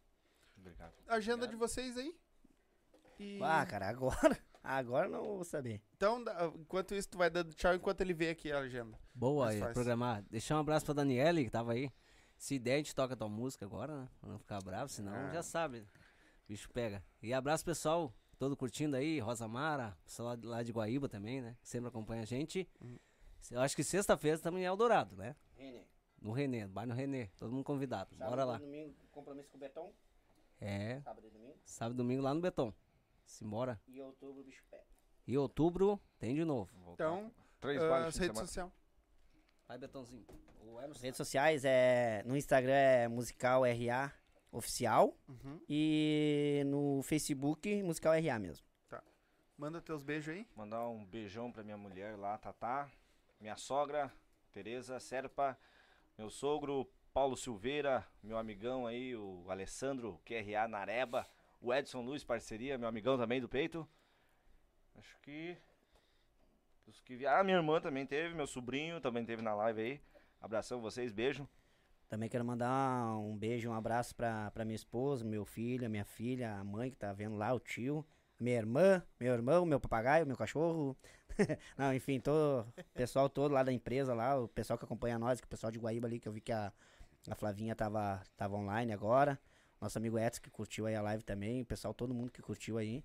Speaker 3: Obrigado.
Speaker 1: Agenda de vocês aí. E-
Speaker 6: Ah, cara, agora. Agora não vou saber.
Speaker 1: Então, enquanto isso, tu vai dando tchau enquanto ele vê aqui a agenda.
Speaker 5: Boa, aí, programar. Deixar um abraço pra Daniele, que tava aí. Se der, a gente toca tua música agora, né? Pra não ficar bravo, senão
Speaker 1: Ah.
Speaker 5: já sabe. O bicho pega. E abraço, pessoal, todo curtindo aí, Rosa Mara, pessoal lá de- Guaíba também, né? Que sempre acompanha a gente.
Speaker 1: Uhum.
Speaker 5: Eu acho que sexta-feira também é Eldorado, né? No Renê, vai no Renê, todo mundo convidado. Bora lá.
Speaker 6: Domingo, compromisso com o Betão.
Speaker 5: É,
Speaker 6: Sábado e domingo.
Speaker 5: sábado e domingo lá no Beton. Simbora.
Speaker 6: E outubro, bicho pé.
Speaker 5: E outubro tem de novo.
Speaker 1: Então,
Speaker 3: Três
Speaker 1: ah,
Speaker 3: bailes
Speaker 1: as redes sociais.
Speaker 5: Vai, Betãozinho. É no
Speaker 6: Redes sociais é. No Instagram é musical RA oficial.
Speaker 1: Uhum.
Speaker 6: E no Facebook, musical RA mesmo.
Speaker 1: Manda teus beijos aí.
Speaker 3: Mandar um beijão pra minha mulher lá, Tatá. Minha sogra, Tereza Serpa. Meu sogro, Paulo Silveira. Meu amigão aí, o Alessandro QRA Nareba. O Edson Luiz, parceria, meu amigão também do peito. Acho que. Os que Ah, minha irmã também teve, meu sobrinho também teve na live aí. Abração vocês, beijo.
Speaker 6: Também quero mandar um beijo, um abraço pra, pra minha esposa, meu filho, minha filha, a mãe que tá vendo lá, o tio, minha irmã, meu irmão, meu papagaio, meu cachorro. Não, enfim, todo, o pessoal todo lá da empresa lá, o pessoal que acompanha nós, que o pessoal de Guaíba ali, que eu vi que a, a Flavinha tava, tava online agora. Nosso amigo Edson que curtiu aí a live também, o pessoal, todo mundo que curtiu aí.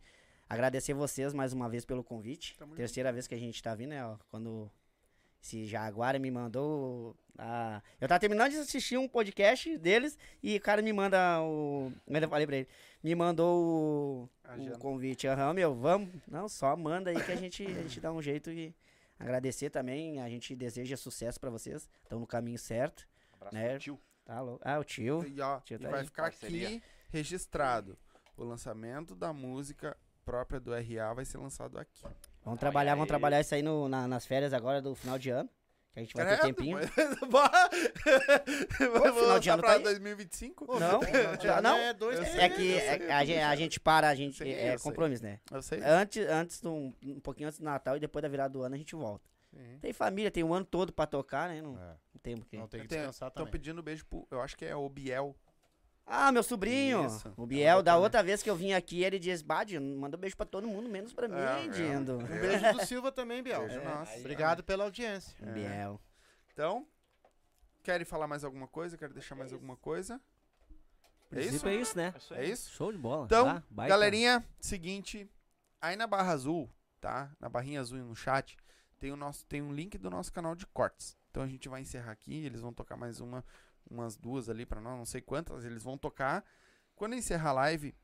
Speaker 6: Agradecer vocês mais uma vez pelo convite.
Speaker 1: Tamo
Speaker 6: Terceira vez que a gente tá vindo, né? ó, quando esse Jaguara me mandou. A... Eu tava terminando de assistir um podcast deles e o cara me manda o. Eu ainda falei pra ele. Me mandou o, o convite. Aham, meu, vamos. Não, só manda aí que a gente, a gente dá um jeito e agradecer também. A gente deseja sucesso pra vocês. Estão no caminho certo.
Speaker 3: Abraço
Speaker 6: Né?
Speaker 3: tio.
Speaker 6: Tá louco. Ah, o tio.
Speaker 1: E, ó,
Speaker 6: Tio
Speaker 1: e
Speaker 6: tá
Speaker 1: vai
Speaker 6: aí.
Speaker 1: ficar
Speaker 3: Parceria.
Speaker 1: aqui registrado. O lançamento da música própria do RA vai ser lançado aqui.
Speaker 6: Vamos trabalhar, vamos
Speaker 3: aí.
Speaker 6: trabalhar isso aí no, na- nas férias agora do final de ano. Que a gente vai ter
Speaker 1: Credo,
Speaker 6: tempinho.
Speaker 1: mas-! Vamos
Speaker 6: final de
Speaker 1: lançar
Speaker 6: ano
Speaker 1: pra
Speaker 6: tá aí.
Speaker 1: 2025?
Speaker 6: Não,
Speaker 2: Já
Speaker 6: não.
Speaker 2: é dois meses.
Speaker 6: É que
Speaker 1: eu sei,
Speaker 6: é- a, gente, a gente para, a gente.
Speaker 1: sei,
Speaker 6: é compromisso, né?
Speaker 1: Eu sei.
Speaker 6: Antes, antes do, um pouquinho antes do Natal e depois da virada do ano a gente volta.
Speaker 1: Sim.
Speaker 6: Tem família, tem um ano todo pra tocar, né? Não,
Speaker 2: É,
Speaker 6: não tem porque.
Speaker 2: não tem que descansar
Speaker 1: Estão
Speaker 2: também.
Speaker 1: pedindo beijo pro. Eu acho que é o Biel.
Speaker 6: Ah, meu sobrinho!
Speaker 1: Isso.
Speaker 6: O
Speaker 1: É
Speaker 6: Biel,
Speaker 1: um
Speaker 6: da outra vez que eu vim aqui, ele diz: Bad, manda beijo pra todo mundo, menos pra mim,
Speaker 1: É, é.
Speaker 6: Dindo.
Speaker 2: Um beijo do Silva também, Biel.
Speaker 1: Beijo nosso.
Speaker 2: Obrigado pela audiência.
Speaker 1: É.
Speaker 6: Biel.
Speaker 1: Então, querem falar mais alguma coisa? Querem deixar mais alguma coisa? É isso?
Speaker 5: é isso, né?
Speaker 3: É isso
Speaker 1: É?
Speaker 5: Show de bola.
Speaker 1: Então,
Speaker 5: tá?
Speaker 1: Galerinha, seguinte, aí na barra azul, tá? Na barrinha azul no chat, tem o nosso tem um link do nosso canal de cortes. Então a gente vai encerrar aqui, eles vão tocar mais uma umas duas ali pra nós, não sei quantas, eles vão tocar. Quando encerrar a live,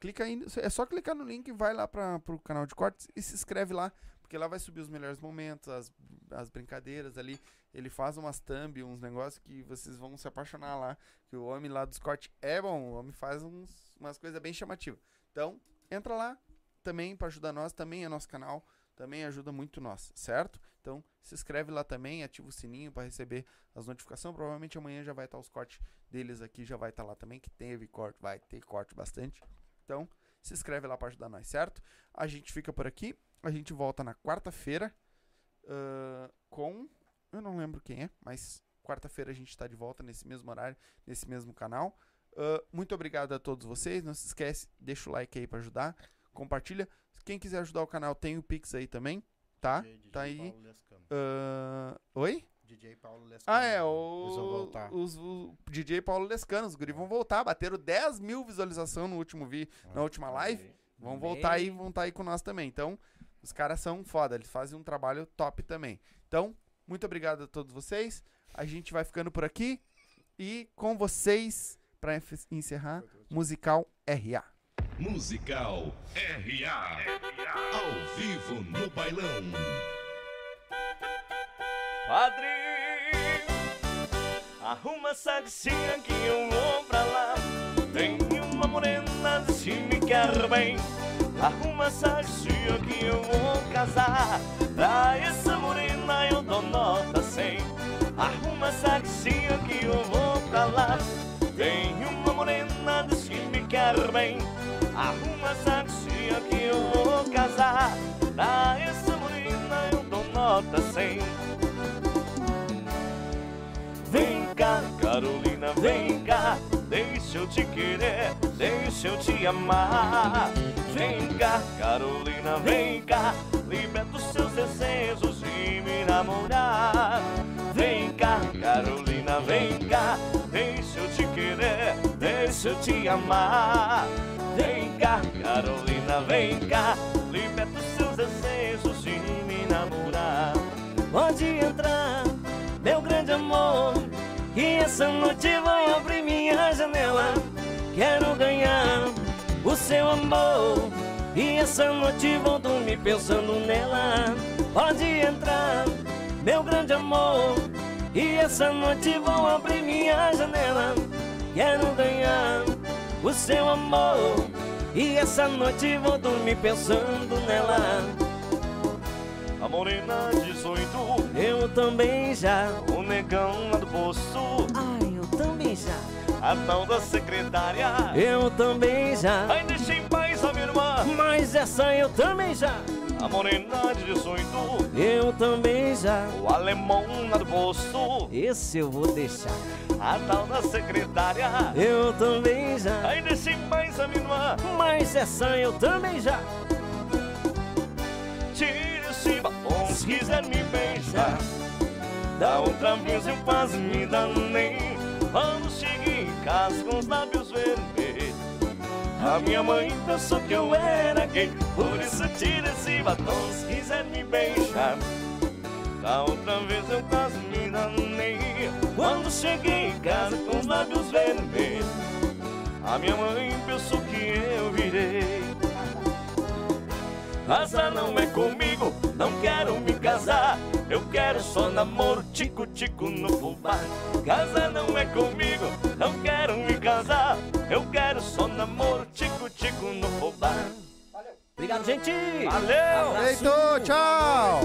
Speaker 1: clica aí, é só clicar no link, vai lá para pro canal de cortes e se inscreve lá, porque lá vai subir os melhores momentos, as, as brincadeiras ali. Ele faz umas thumb, uns negócios que vocês vão se apaixonar lá. Que o homem lá dos cortes é bom, o homem faz uns, umas coisas bem chamativas. Então, entra lá também para ajudar nós, também é nosso canal. Também ajuda muito nós, certo? Então, se inscreve lá também, ativa o sininho para receber as notificações. Provavelmente amanhã já vai estar os cortes deles aqui, já vai estar lá também, que teve corte, vai ter corte bastante. Então, se inscreve lá para ajudar nós, certo? A gente fica por aqui, a gente volta na quarta-feira ah, com. Eu não lembro quem é, mas quarta-feira a gente está de volta nesse mesmo horário, nesse mesmo canal. Ah, muito obrigado a todos vocês. Não se esquece, deixa o like aí para ajudar. Compartilha. Quem quiser ajudar o canal, tem o Pix aí também, tá?
Speaker 2: DJ, DJ
Speaker 1: tá aí. Ah, Oi?
Speaker 2: DJ Paulo Lescano.
Speaker 1: Ah, é, o, os, o DJ Paulo Lescano, os guri vão voltar, bateram 10 mil visualizações no último vi, na última live, vão voltar aí, vão estar aí com nós também. Então, os caras são foda, eles fazem um trabalho top também. Então, muito obrigado a todos vocês, a gente vai ficando por aqui e com vocês, pra enf- encerrar, musical RA.
Speaker 4: Musical RA. Ao vivo no bailão.
Speaker 3: Padre, arruma essa gatinha que eu vou pra lá. Tem uma morena se me quer bem. Arruma essa gatinha que eu vou casar. Pra essa morena eu dou nota 100. Arruma essa gatinha que eu vou pra lá. Tem uma morena que me quer bem. Arruma essa gatinha que eu vou casar. Pra essa morena eu dou nota 100. Vem cá, Carolina, vem cá, deixa eu te querer, deixa eu te amar. Vem cá, Carolina, vem cá, liberta os seus desejos e me namorar. Vem cá, Carolina, vem cá, deixa eu te querer, deixa eu te amar. Vem cá, Carolina, vem cá, liberta os seus desejos e me namorar. Pode entrar, meu grande amor. Que essa noite vou abrir minha janela. Quero ganhar o seu amor. E essa noite vou dormir pensando nela. Pode entrar, meu grande amor. E essa noite vou abrir minha janela. Quero ganhar o seu amor. E essa noite vou dormir pensando nela. A morena 18, eu também já. O negão lá do poço,
Speaker 5: Ai, eu também já.
Speaker 3: a tal da secretária.
Speaker 5: Eu também já.
Speaker 3: Ai, deixa em paz a minha irmã.
Speaker 5: Mas essa eu também já.
Speaker 3: A morena de 18,
Speaker 5: Eu também já.
Speaker 3: o alemão lá do poço,
Speaker 5: Esse eu vou deixar.
Speaker 3: a tal da secretária.
Speaker 5: Eu também já.
Speaker 3: Ai, deixa em paz a minha irmã.
Speaker 5: Mas essa eu também já.
Speaker 3: Tire esse batom se quiser me beijar. Da outra vez eu quase me danei. Quando cheguei em casa com os lábios vermelhos. A minha mãe pensou que eu era gay. Por isso tira esse batom se quiser me beijar. Da outra vez eu quase me danei. Quando cheguei em casa com os lábios vermelhos. A minha mãe pensou que eu virei. Casa não é comigo, não quero me casar. Eu quero só namoro, tico-tico no fubá. Casa não é comigo, não quero me casar. Eu quero só namoro, tico-tico no fubá. Valeu.
Speaker 5: Obrigado, gente.
Speaker 3: Valeu.
Speaker 5: Abraço.
Speaker 2: Eito, tchau.